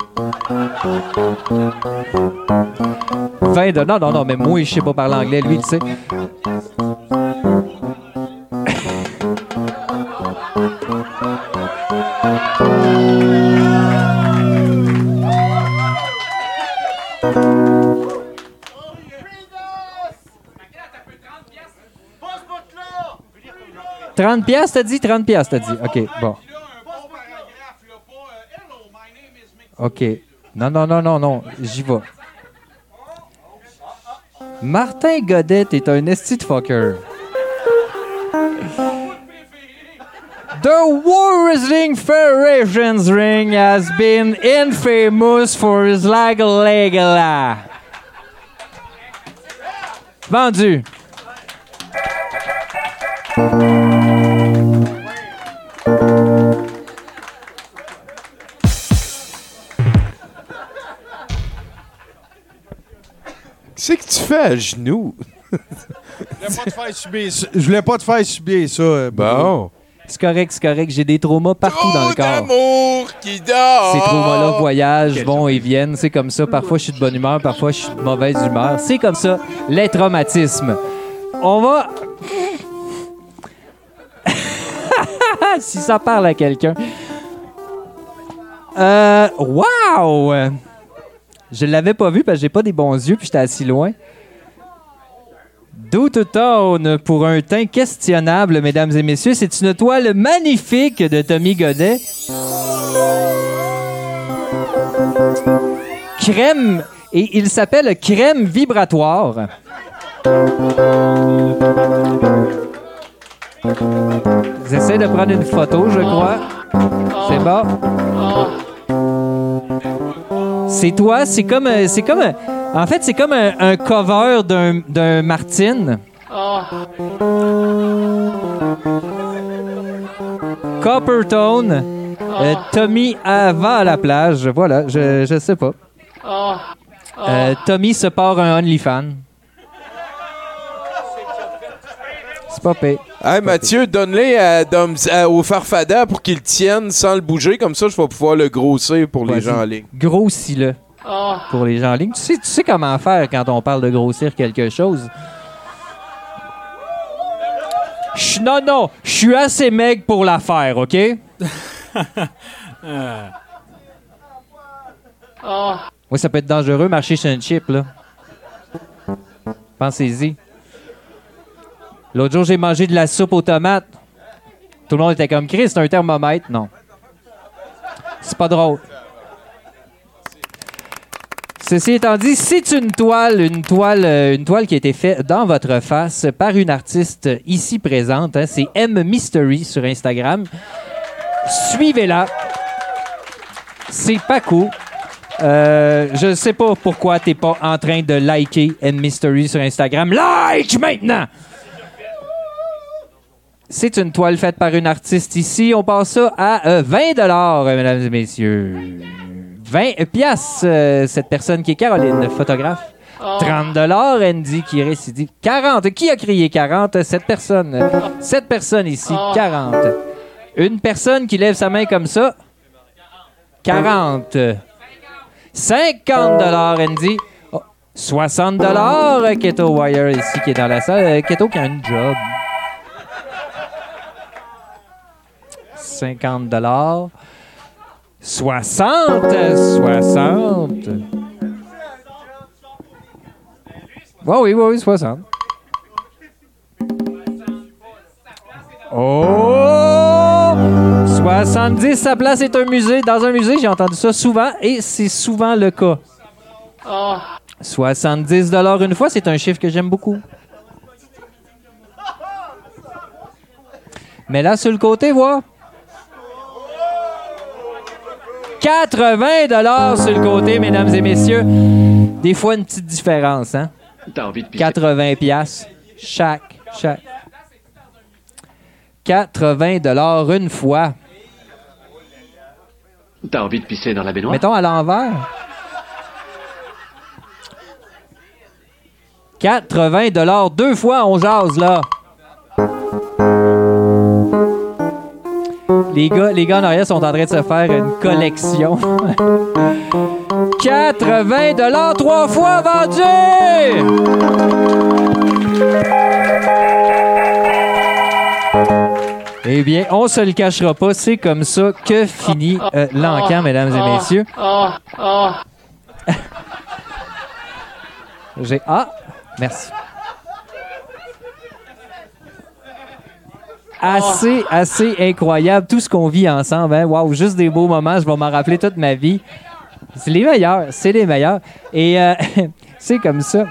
20 dollars, non, non, mais moi, je sais pas parler anglais, lui, tu sais. « 30 piastres, t'as dit? 30 piastres, t'as dit. OK, bon. OK. Non, non, non, non, non. J'y vais. Martin Godet est un esti de fucker. The War Wrestling Federation's ring has been infamous for his lag legala. Vendu. Tu fais à genoux? Je voulais pas te faire subir ça. Je voulais pas te faire subir ça. euh, Bruno. C'est correct, c'est correct. J'ai des traumas partout dans le corps. Amour qui dort! Ces traumas-là voyagent, vont et viennent. C'est comme ça. Parfois, je suis de bonne humeur, parfois, je suis de mauvaise humeur. C'est comme ça, les traumatismes. On va. si ça parle à quelqu'un. Euh. Wow! Je l'avais pas vu parce que j'ai pas des bons yeux puis j'étais assis loin. Tone pour un teint questionnable, mesdames et messieurs. C'est une toile magnifique de Tommy Godet. Crème, et il s'appelle Crème vibratoire. Essayez de prendre une photo, je crois. C'est bon. C'est toi, c'est comme, euh, c'est comme, un- en fait, c'est comme un, cover d'un, Martine. Coppertone. Euh, Tommy avant à la plage. Voilà, je, je sais pas. Euh, Tommy se part un OnlyFans. C'est pas pire. Hey, Mathieu, donne-les à au Farfada pour qu'il tienne sans le bouger. Comme ça, je vais pouvoir le grossir pour les gens en ligne. Grossis-le. Pour les gens en ligne. Tu sais, tu sais comment faire quand on parle de grossir quelque chose. Ch- non, non, je suis assez maigre pour la faire, OK? Oui, ça peut être dangereux, marcher chez un chip, là. Pensez-y. L'autre jour, j'ai mangé de la soupe aux tomates. Tout le monde était comme Chris, c'est un thermomètre. Non. C'est pas drôle. Ceci étant dit, c'est une toile, une toile, euh, une toile qui a été faite dans votre face par une artiste ici présente. hein. c'est M Mystery sur Instagram. Suivez-la. C'est pas cool. Euh, je sais pas pourquoi t'es pas en train de liker M Mystery sur Instagram. Like maintenant! C'est une toile faite par une artiste ici. On passe ça à euh, 20 dollars, mesdames et messieurs. 20 piastres, euh, cette personne qui est Caroline, photographe. 30 dollars, Andy qui récidive. 40. Qui a crié 40? Cette personne. Cette personne ici, 40. Une personne qui lève sa main comme ça. 40. 50 dollars, Andy. Oh, 60 dollars, Keto Wire ici qui est dans la salle. Euh, Keto qui a un job. 50 dollars. 60, 60. Oui, oui, oui, 60. Oh! 70, sa place est un musée. Dans un musée, j'ai entendu ça souvent et c'est souvent le cas. 70 dollars une fois, c'est un chiffre que j'aime beaucoup. Mais là, sur le côté, voir. 80 dollars sur le côté, mesdames et messieurs. Des fois, une petite différence, hein? T'as envie de pisser. 80 piastres chaque, chaque. 80 dollars une fois. T'as envie de pisser dans la baignoire? Mettons à l'envers. 80 dollars deux fois, on jase là. Les gars, les gars en arrière sont en train de se faire une collection. 80 dollars trois fois vendu. Eh bien, on se le cachera pas, c'est comme ça que finit euh, l'encan, mesdames et messieurs. J'ai ah, merci. Assez, assez incroyable tout ce qu'on vit ensemble. Hein? Wow, juste des beaux moments, je vais m'en rappeler toute ma vie. C'est les meilleurs, c'est les meilleurs. Et euh, c'est comme ça.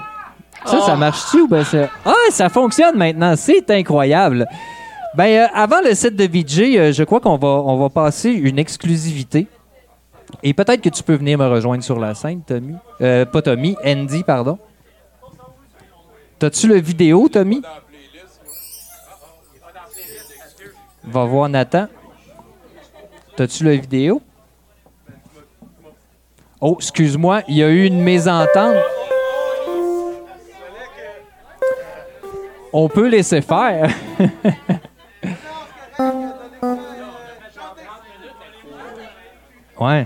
Ça, ça marche-tu ou ben ça? Ah, ça fonctionne maintenant, c'est incroyable. Ben, euh, avant le set de VJ, euh, je crois qu'on va, on va passer une exclusivité. Et peut-être que tu peux venir me rejoindre sur la scène, Tommy. Euh, pas Tommy, Andy, pardon. T'as-tu le vidéo, Tommy? Va voir Nathan. T'as-tu le vidéo? Oh, excuse-moi, il y a eu une mésentente. On peut laisser faire. ouais.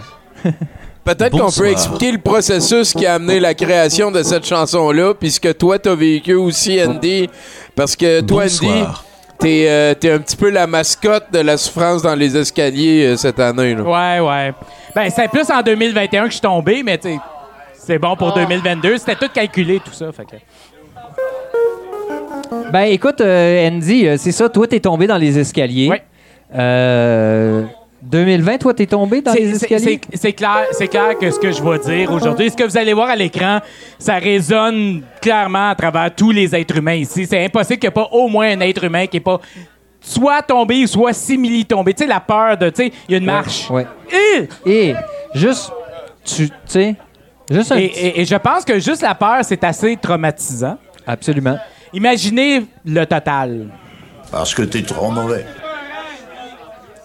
Peut-être qu'on peut expliquer le processus qui a amené la création de cette chanson-là, puisque toi, t'as vécu aussi, Andy. Parce que toi, Andy, Bonsoir. T'es euh, t'es un petit peu la mascotte de la souffrance dans les escaliers euh, cette année. là. Ouais, ouais. Ben, c'est plus en 2021 que je suis tombé, mais tu sais, c'est bon pour 2022. C'était tout calculé, tout ça. Fait que... Ben écoute, euh, Andy, euh, c'est ça, toi, t'es tombé dans les escaliers. Euh, 2020, toi, t'es tombé dans C'est- les c'est- escaliers? c'est- clair, c'est clair que ce que je vais dire aujourd'hui, ce que vous allez voir à l'écran, ça résonne clairement à travers tous les êtres humains ici. C'est impossible qu'il n'y ait pas au moins un être humain qui n'est pas soit tombé ou soit simili tombé. Tu sais, la peur de, tu sais, il y a une marche. Ouais. Et, Et juste, tu tu sais, juste un et, petit- et- et je pense que juste la peur, c'est assez traumatisant. Absolument. Imaginez le total. Parce que t'es trop mauvais.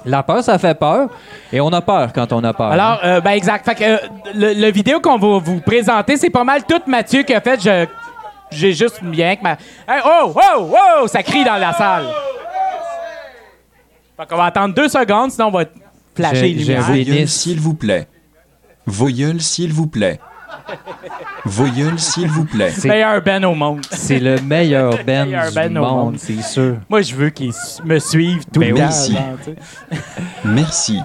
La peur, ça fait peur. Et on a peur quand on a peur. Alors, euh, ben exact. Fait que euh, le, le vidéo qu'on va vous présenter, c'est pas mal tout Mathieu qui a fait. Je, j'ai juste bien que ma. Hey, oh, oh, oh! Ça crie dans la salle. Fait qu'on va attendre deux secondes, sinon on va flasher les lumières. Voyeul, s'il vous plaît. Voyeul, s'il vous plaît. Voyeul, s'il vous plaît. C'est le meilleur Ben au monde. C'est le meilleur Ben meilleur du Ben au monde, monde. c'est sûr. Moi, je veux qu'ils me suivent tout Ben le temps. Merci. Merci.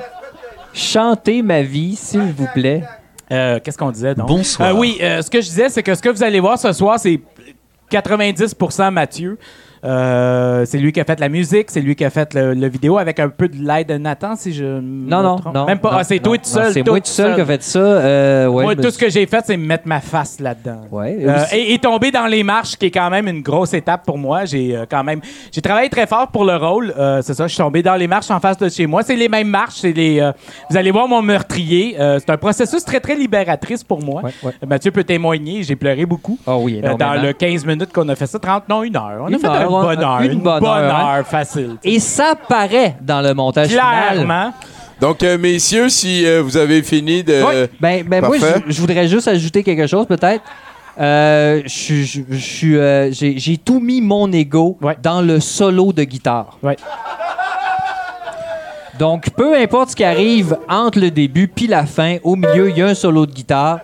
Chantez ma vie, s'il vous plaît. Euh, Qu'est-ce qu'on disait donc? Bonsoir. Euh, oui, euh, ce que je disais, c'est que ce que vous allez voir ce soir, c'est 90% Mathieu. Euh, c'est lui qui a fait la musique, c'est lui qui a fait le, le vidéo avec un peu de l'aide de Nathan, si je Non, non, non. Même pas. ah, c'est toi tout seul. C'est toi moi tout seul qui a fait ça. euh, ouais, Moi, tout ce que j'ai fait, c'est mettre ma face là-dedans. Ouais, Euh, et, et tomber dans les marches, qui est quand même une grosse étape pour moi. J'ai quand même, j'ai travaillé très fort pour le rôle. C'est ça, je suis tombé dans les marches en face de chez moi. C'est les mêmes marches. C'est les. vous allez voir mon meurtrier. C'est un processus très très libératrice pour moi. Mathieu peut témoigner. J'ai pleuré beaucoup. Ah oui, dans le 15 minutes qu'on a fait ça, 30, non, une heure. On a Une fait heure, une on- bonne heure. une bonne heure, hein. facile. Et ça paraît dans le montage final. Clairement. Donc, euh, messieurs, si euh, vous avez fini de. Ben, ben moi, je, je voudrais juste ajouter quelque chose, peut-être. Euh, je suis- je- je suis, euh, j'ai j'ai tout mis mon ego dans le solo de guitare. Donc, peu importe ce qui arrive entre le début puis la fin, au milieu, il y a un solo de guitare.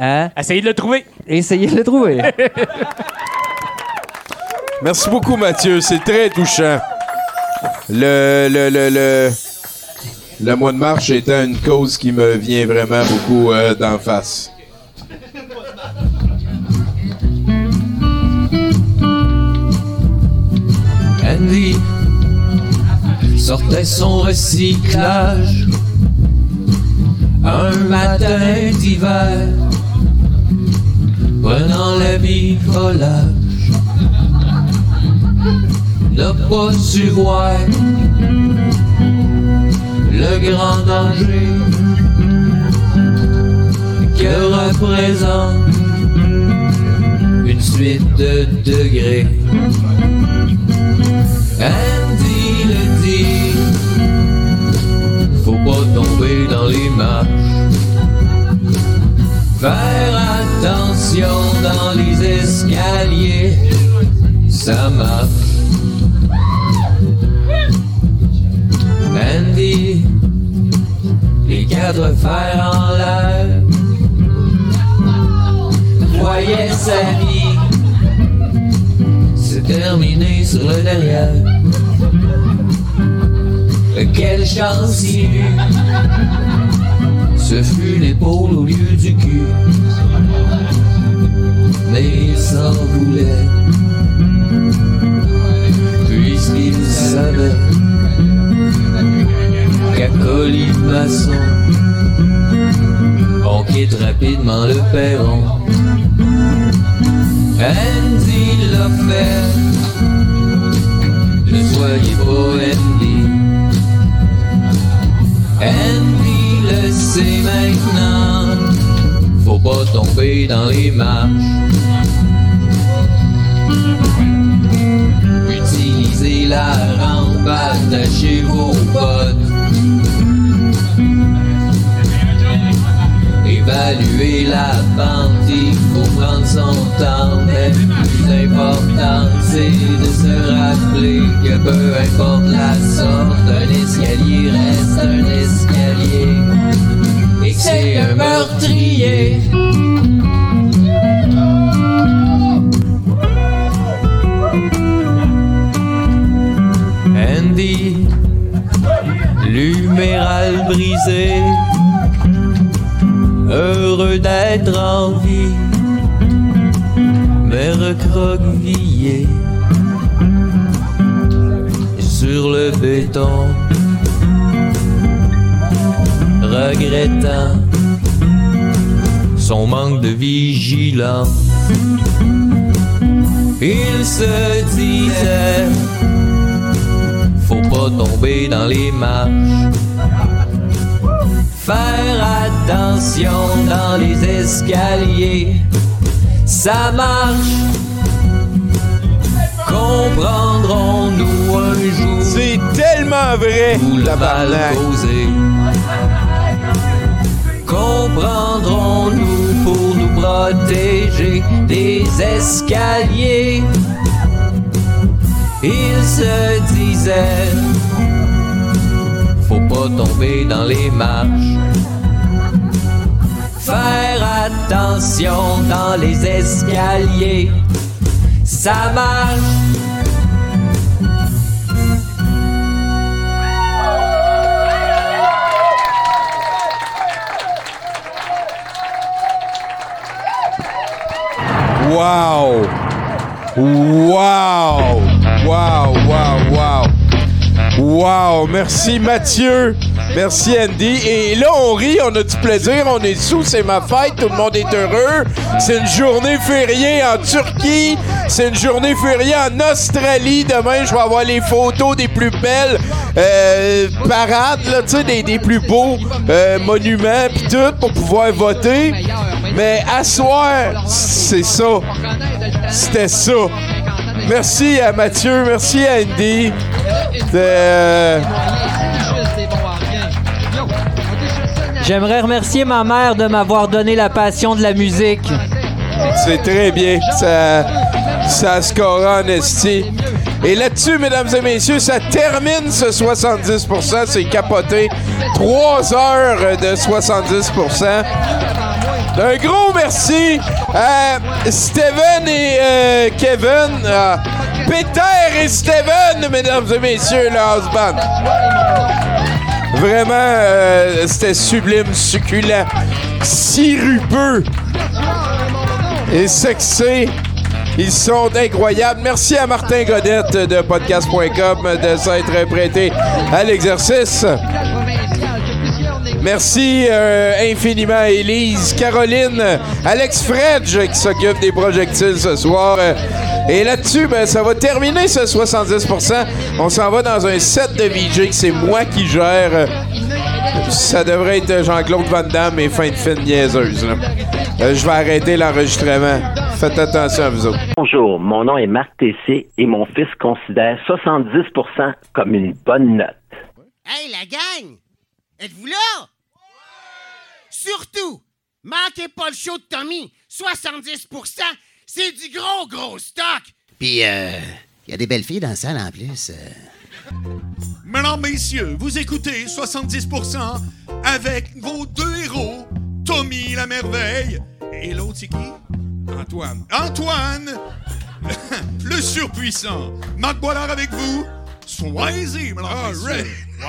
Hein? Essayez de le trouver. Essayez de le trouver. Merci beaucoup, Mathieu. C'est très touchant. Le, le, le, le, le mois de marche étant une cause qui me vient vraiment beaucoup euh, d'en face. Andy sortait son recyclage un matin d'hiver, prenant l'habit volage, n'a pas su voir le grand danger que représente une suite de degrés. Andy le dit, faut pas tomber dans les marches. Faire attention dans les escaliers, ça marche. Quatre fers en l'air, voyait sa vie se terminer sur le derrière. Quelle chance il eut, ce fut l'épaule au lieu du cul. Mais il s'en voulait, puisqu'il savait qu'à Colimaçon, quitte rapidement le perron. Andy l'a fait. Ne soyez pas Andy. Andy le sait maintenant. Faut pas tomber dans les marches. Utilisez la rampe, attachez vos bottes. Évaluer la pente, il faut prendre son temps, mais le plus important, c'est de se rappeler que peu importe la sorte, un escalier reste un escalier, et que c'est un meurtrier. Andy, luméral brisé, heureux d'être en vie, mais recroquevillé sur le béton, regrettant son manque de vigilance. Il se disait, faut pas tomber dans les marches. Faire attention dans les escaliers, ça marche. Comprendrons-nous un jour? C'est tellement vrai, la Comprendrons-nous pour nous protéger des escaliers? Il se pas tomber dans les marches. Faire attention dans les escaliers, ça marche. Wow! Wow! Wow, wow, wow! Wow! Merci Mathieu! Merci Andy. Et là, on rit, on a du plaisir, on est sous, c'est ma fête, tout le monde est heureux. C'est une journée fériée en Turquie, c'est une journée fériée en Australie. Demain, je vais avoir les photos des plus belles euh, parades, des, plus beaux euh, monuments, pis tout, pour pouvoir voter. Mais à soir, c'est ça. C'était ça. Merci à Mathieu, merci Andy. Euh, J'aimerais remercier ma mère de m'avoir donné la passion de la musique. C'est très bien. Ça, ça score en esti. Et là-dessus, mesdames et messieurs, ça termine ce 70%. C'est capoté. Trois heures de 70%. Un gros merci à Steven et euh, Kevin. Ah, Peter et Steven, mesdames et messieurs, le house band. Vraiment, euh, c'était sublime, succulent, sirupeux et sexy. Ils sont incroyables. Merci à Martin Godette de podcast.com de s'être prêté à l'exercice. Merci euh, infiniment à Élise, Caroline, Alex Fredge qui s'occupe des projectiles ce soir. Et là-dessus, ben, ça va terminer ce 70%. On s'en va dans un set de VJ que c'est moi qui gère. Ça devrait être Jean-Claude Van Damme et fin de film niaiseuse. là. Euh, je vais arrêter l'enregistrement. Faites attention à vous autres. Bonjour, mon nom est Marc Tessier et mon fils considère 70% comme une bonne note. Hey, la gang! Êtes-vous là? Surtout, manquez pas le show de Tommy. 70%, c'est du gros, gros stock. Puis, euh, il y a des belles filles dans la salle en plus. euh. Mesdames, messieurs, vous écoutez 70% avec vos deux héros, Tommy la merveille et l'autre c'est qui? Antoine. Antoine, le surpuissant. Marc Boilard avec vous. Soyez-y, mesdames, messieurs. Wow.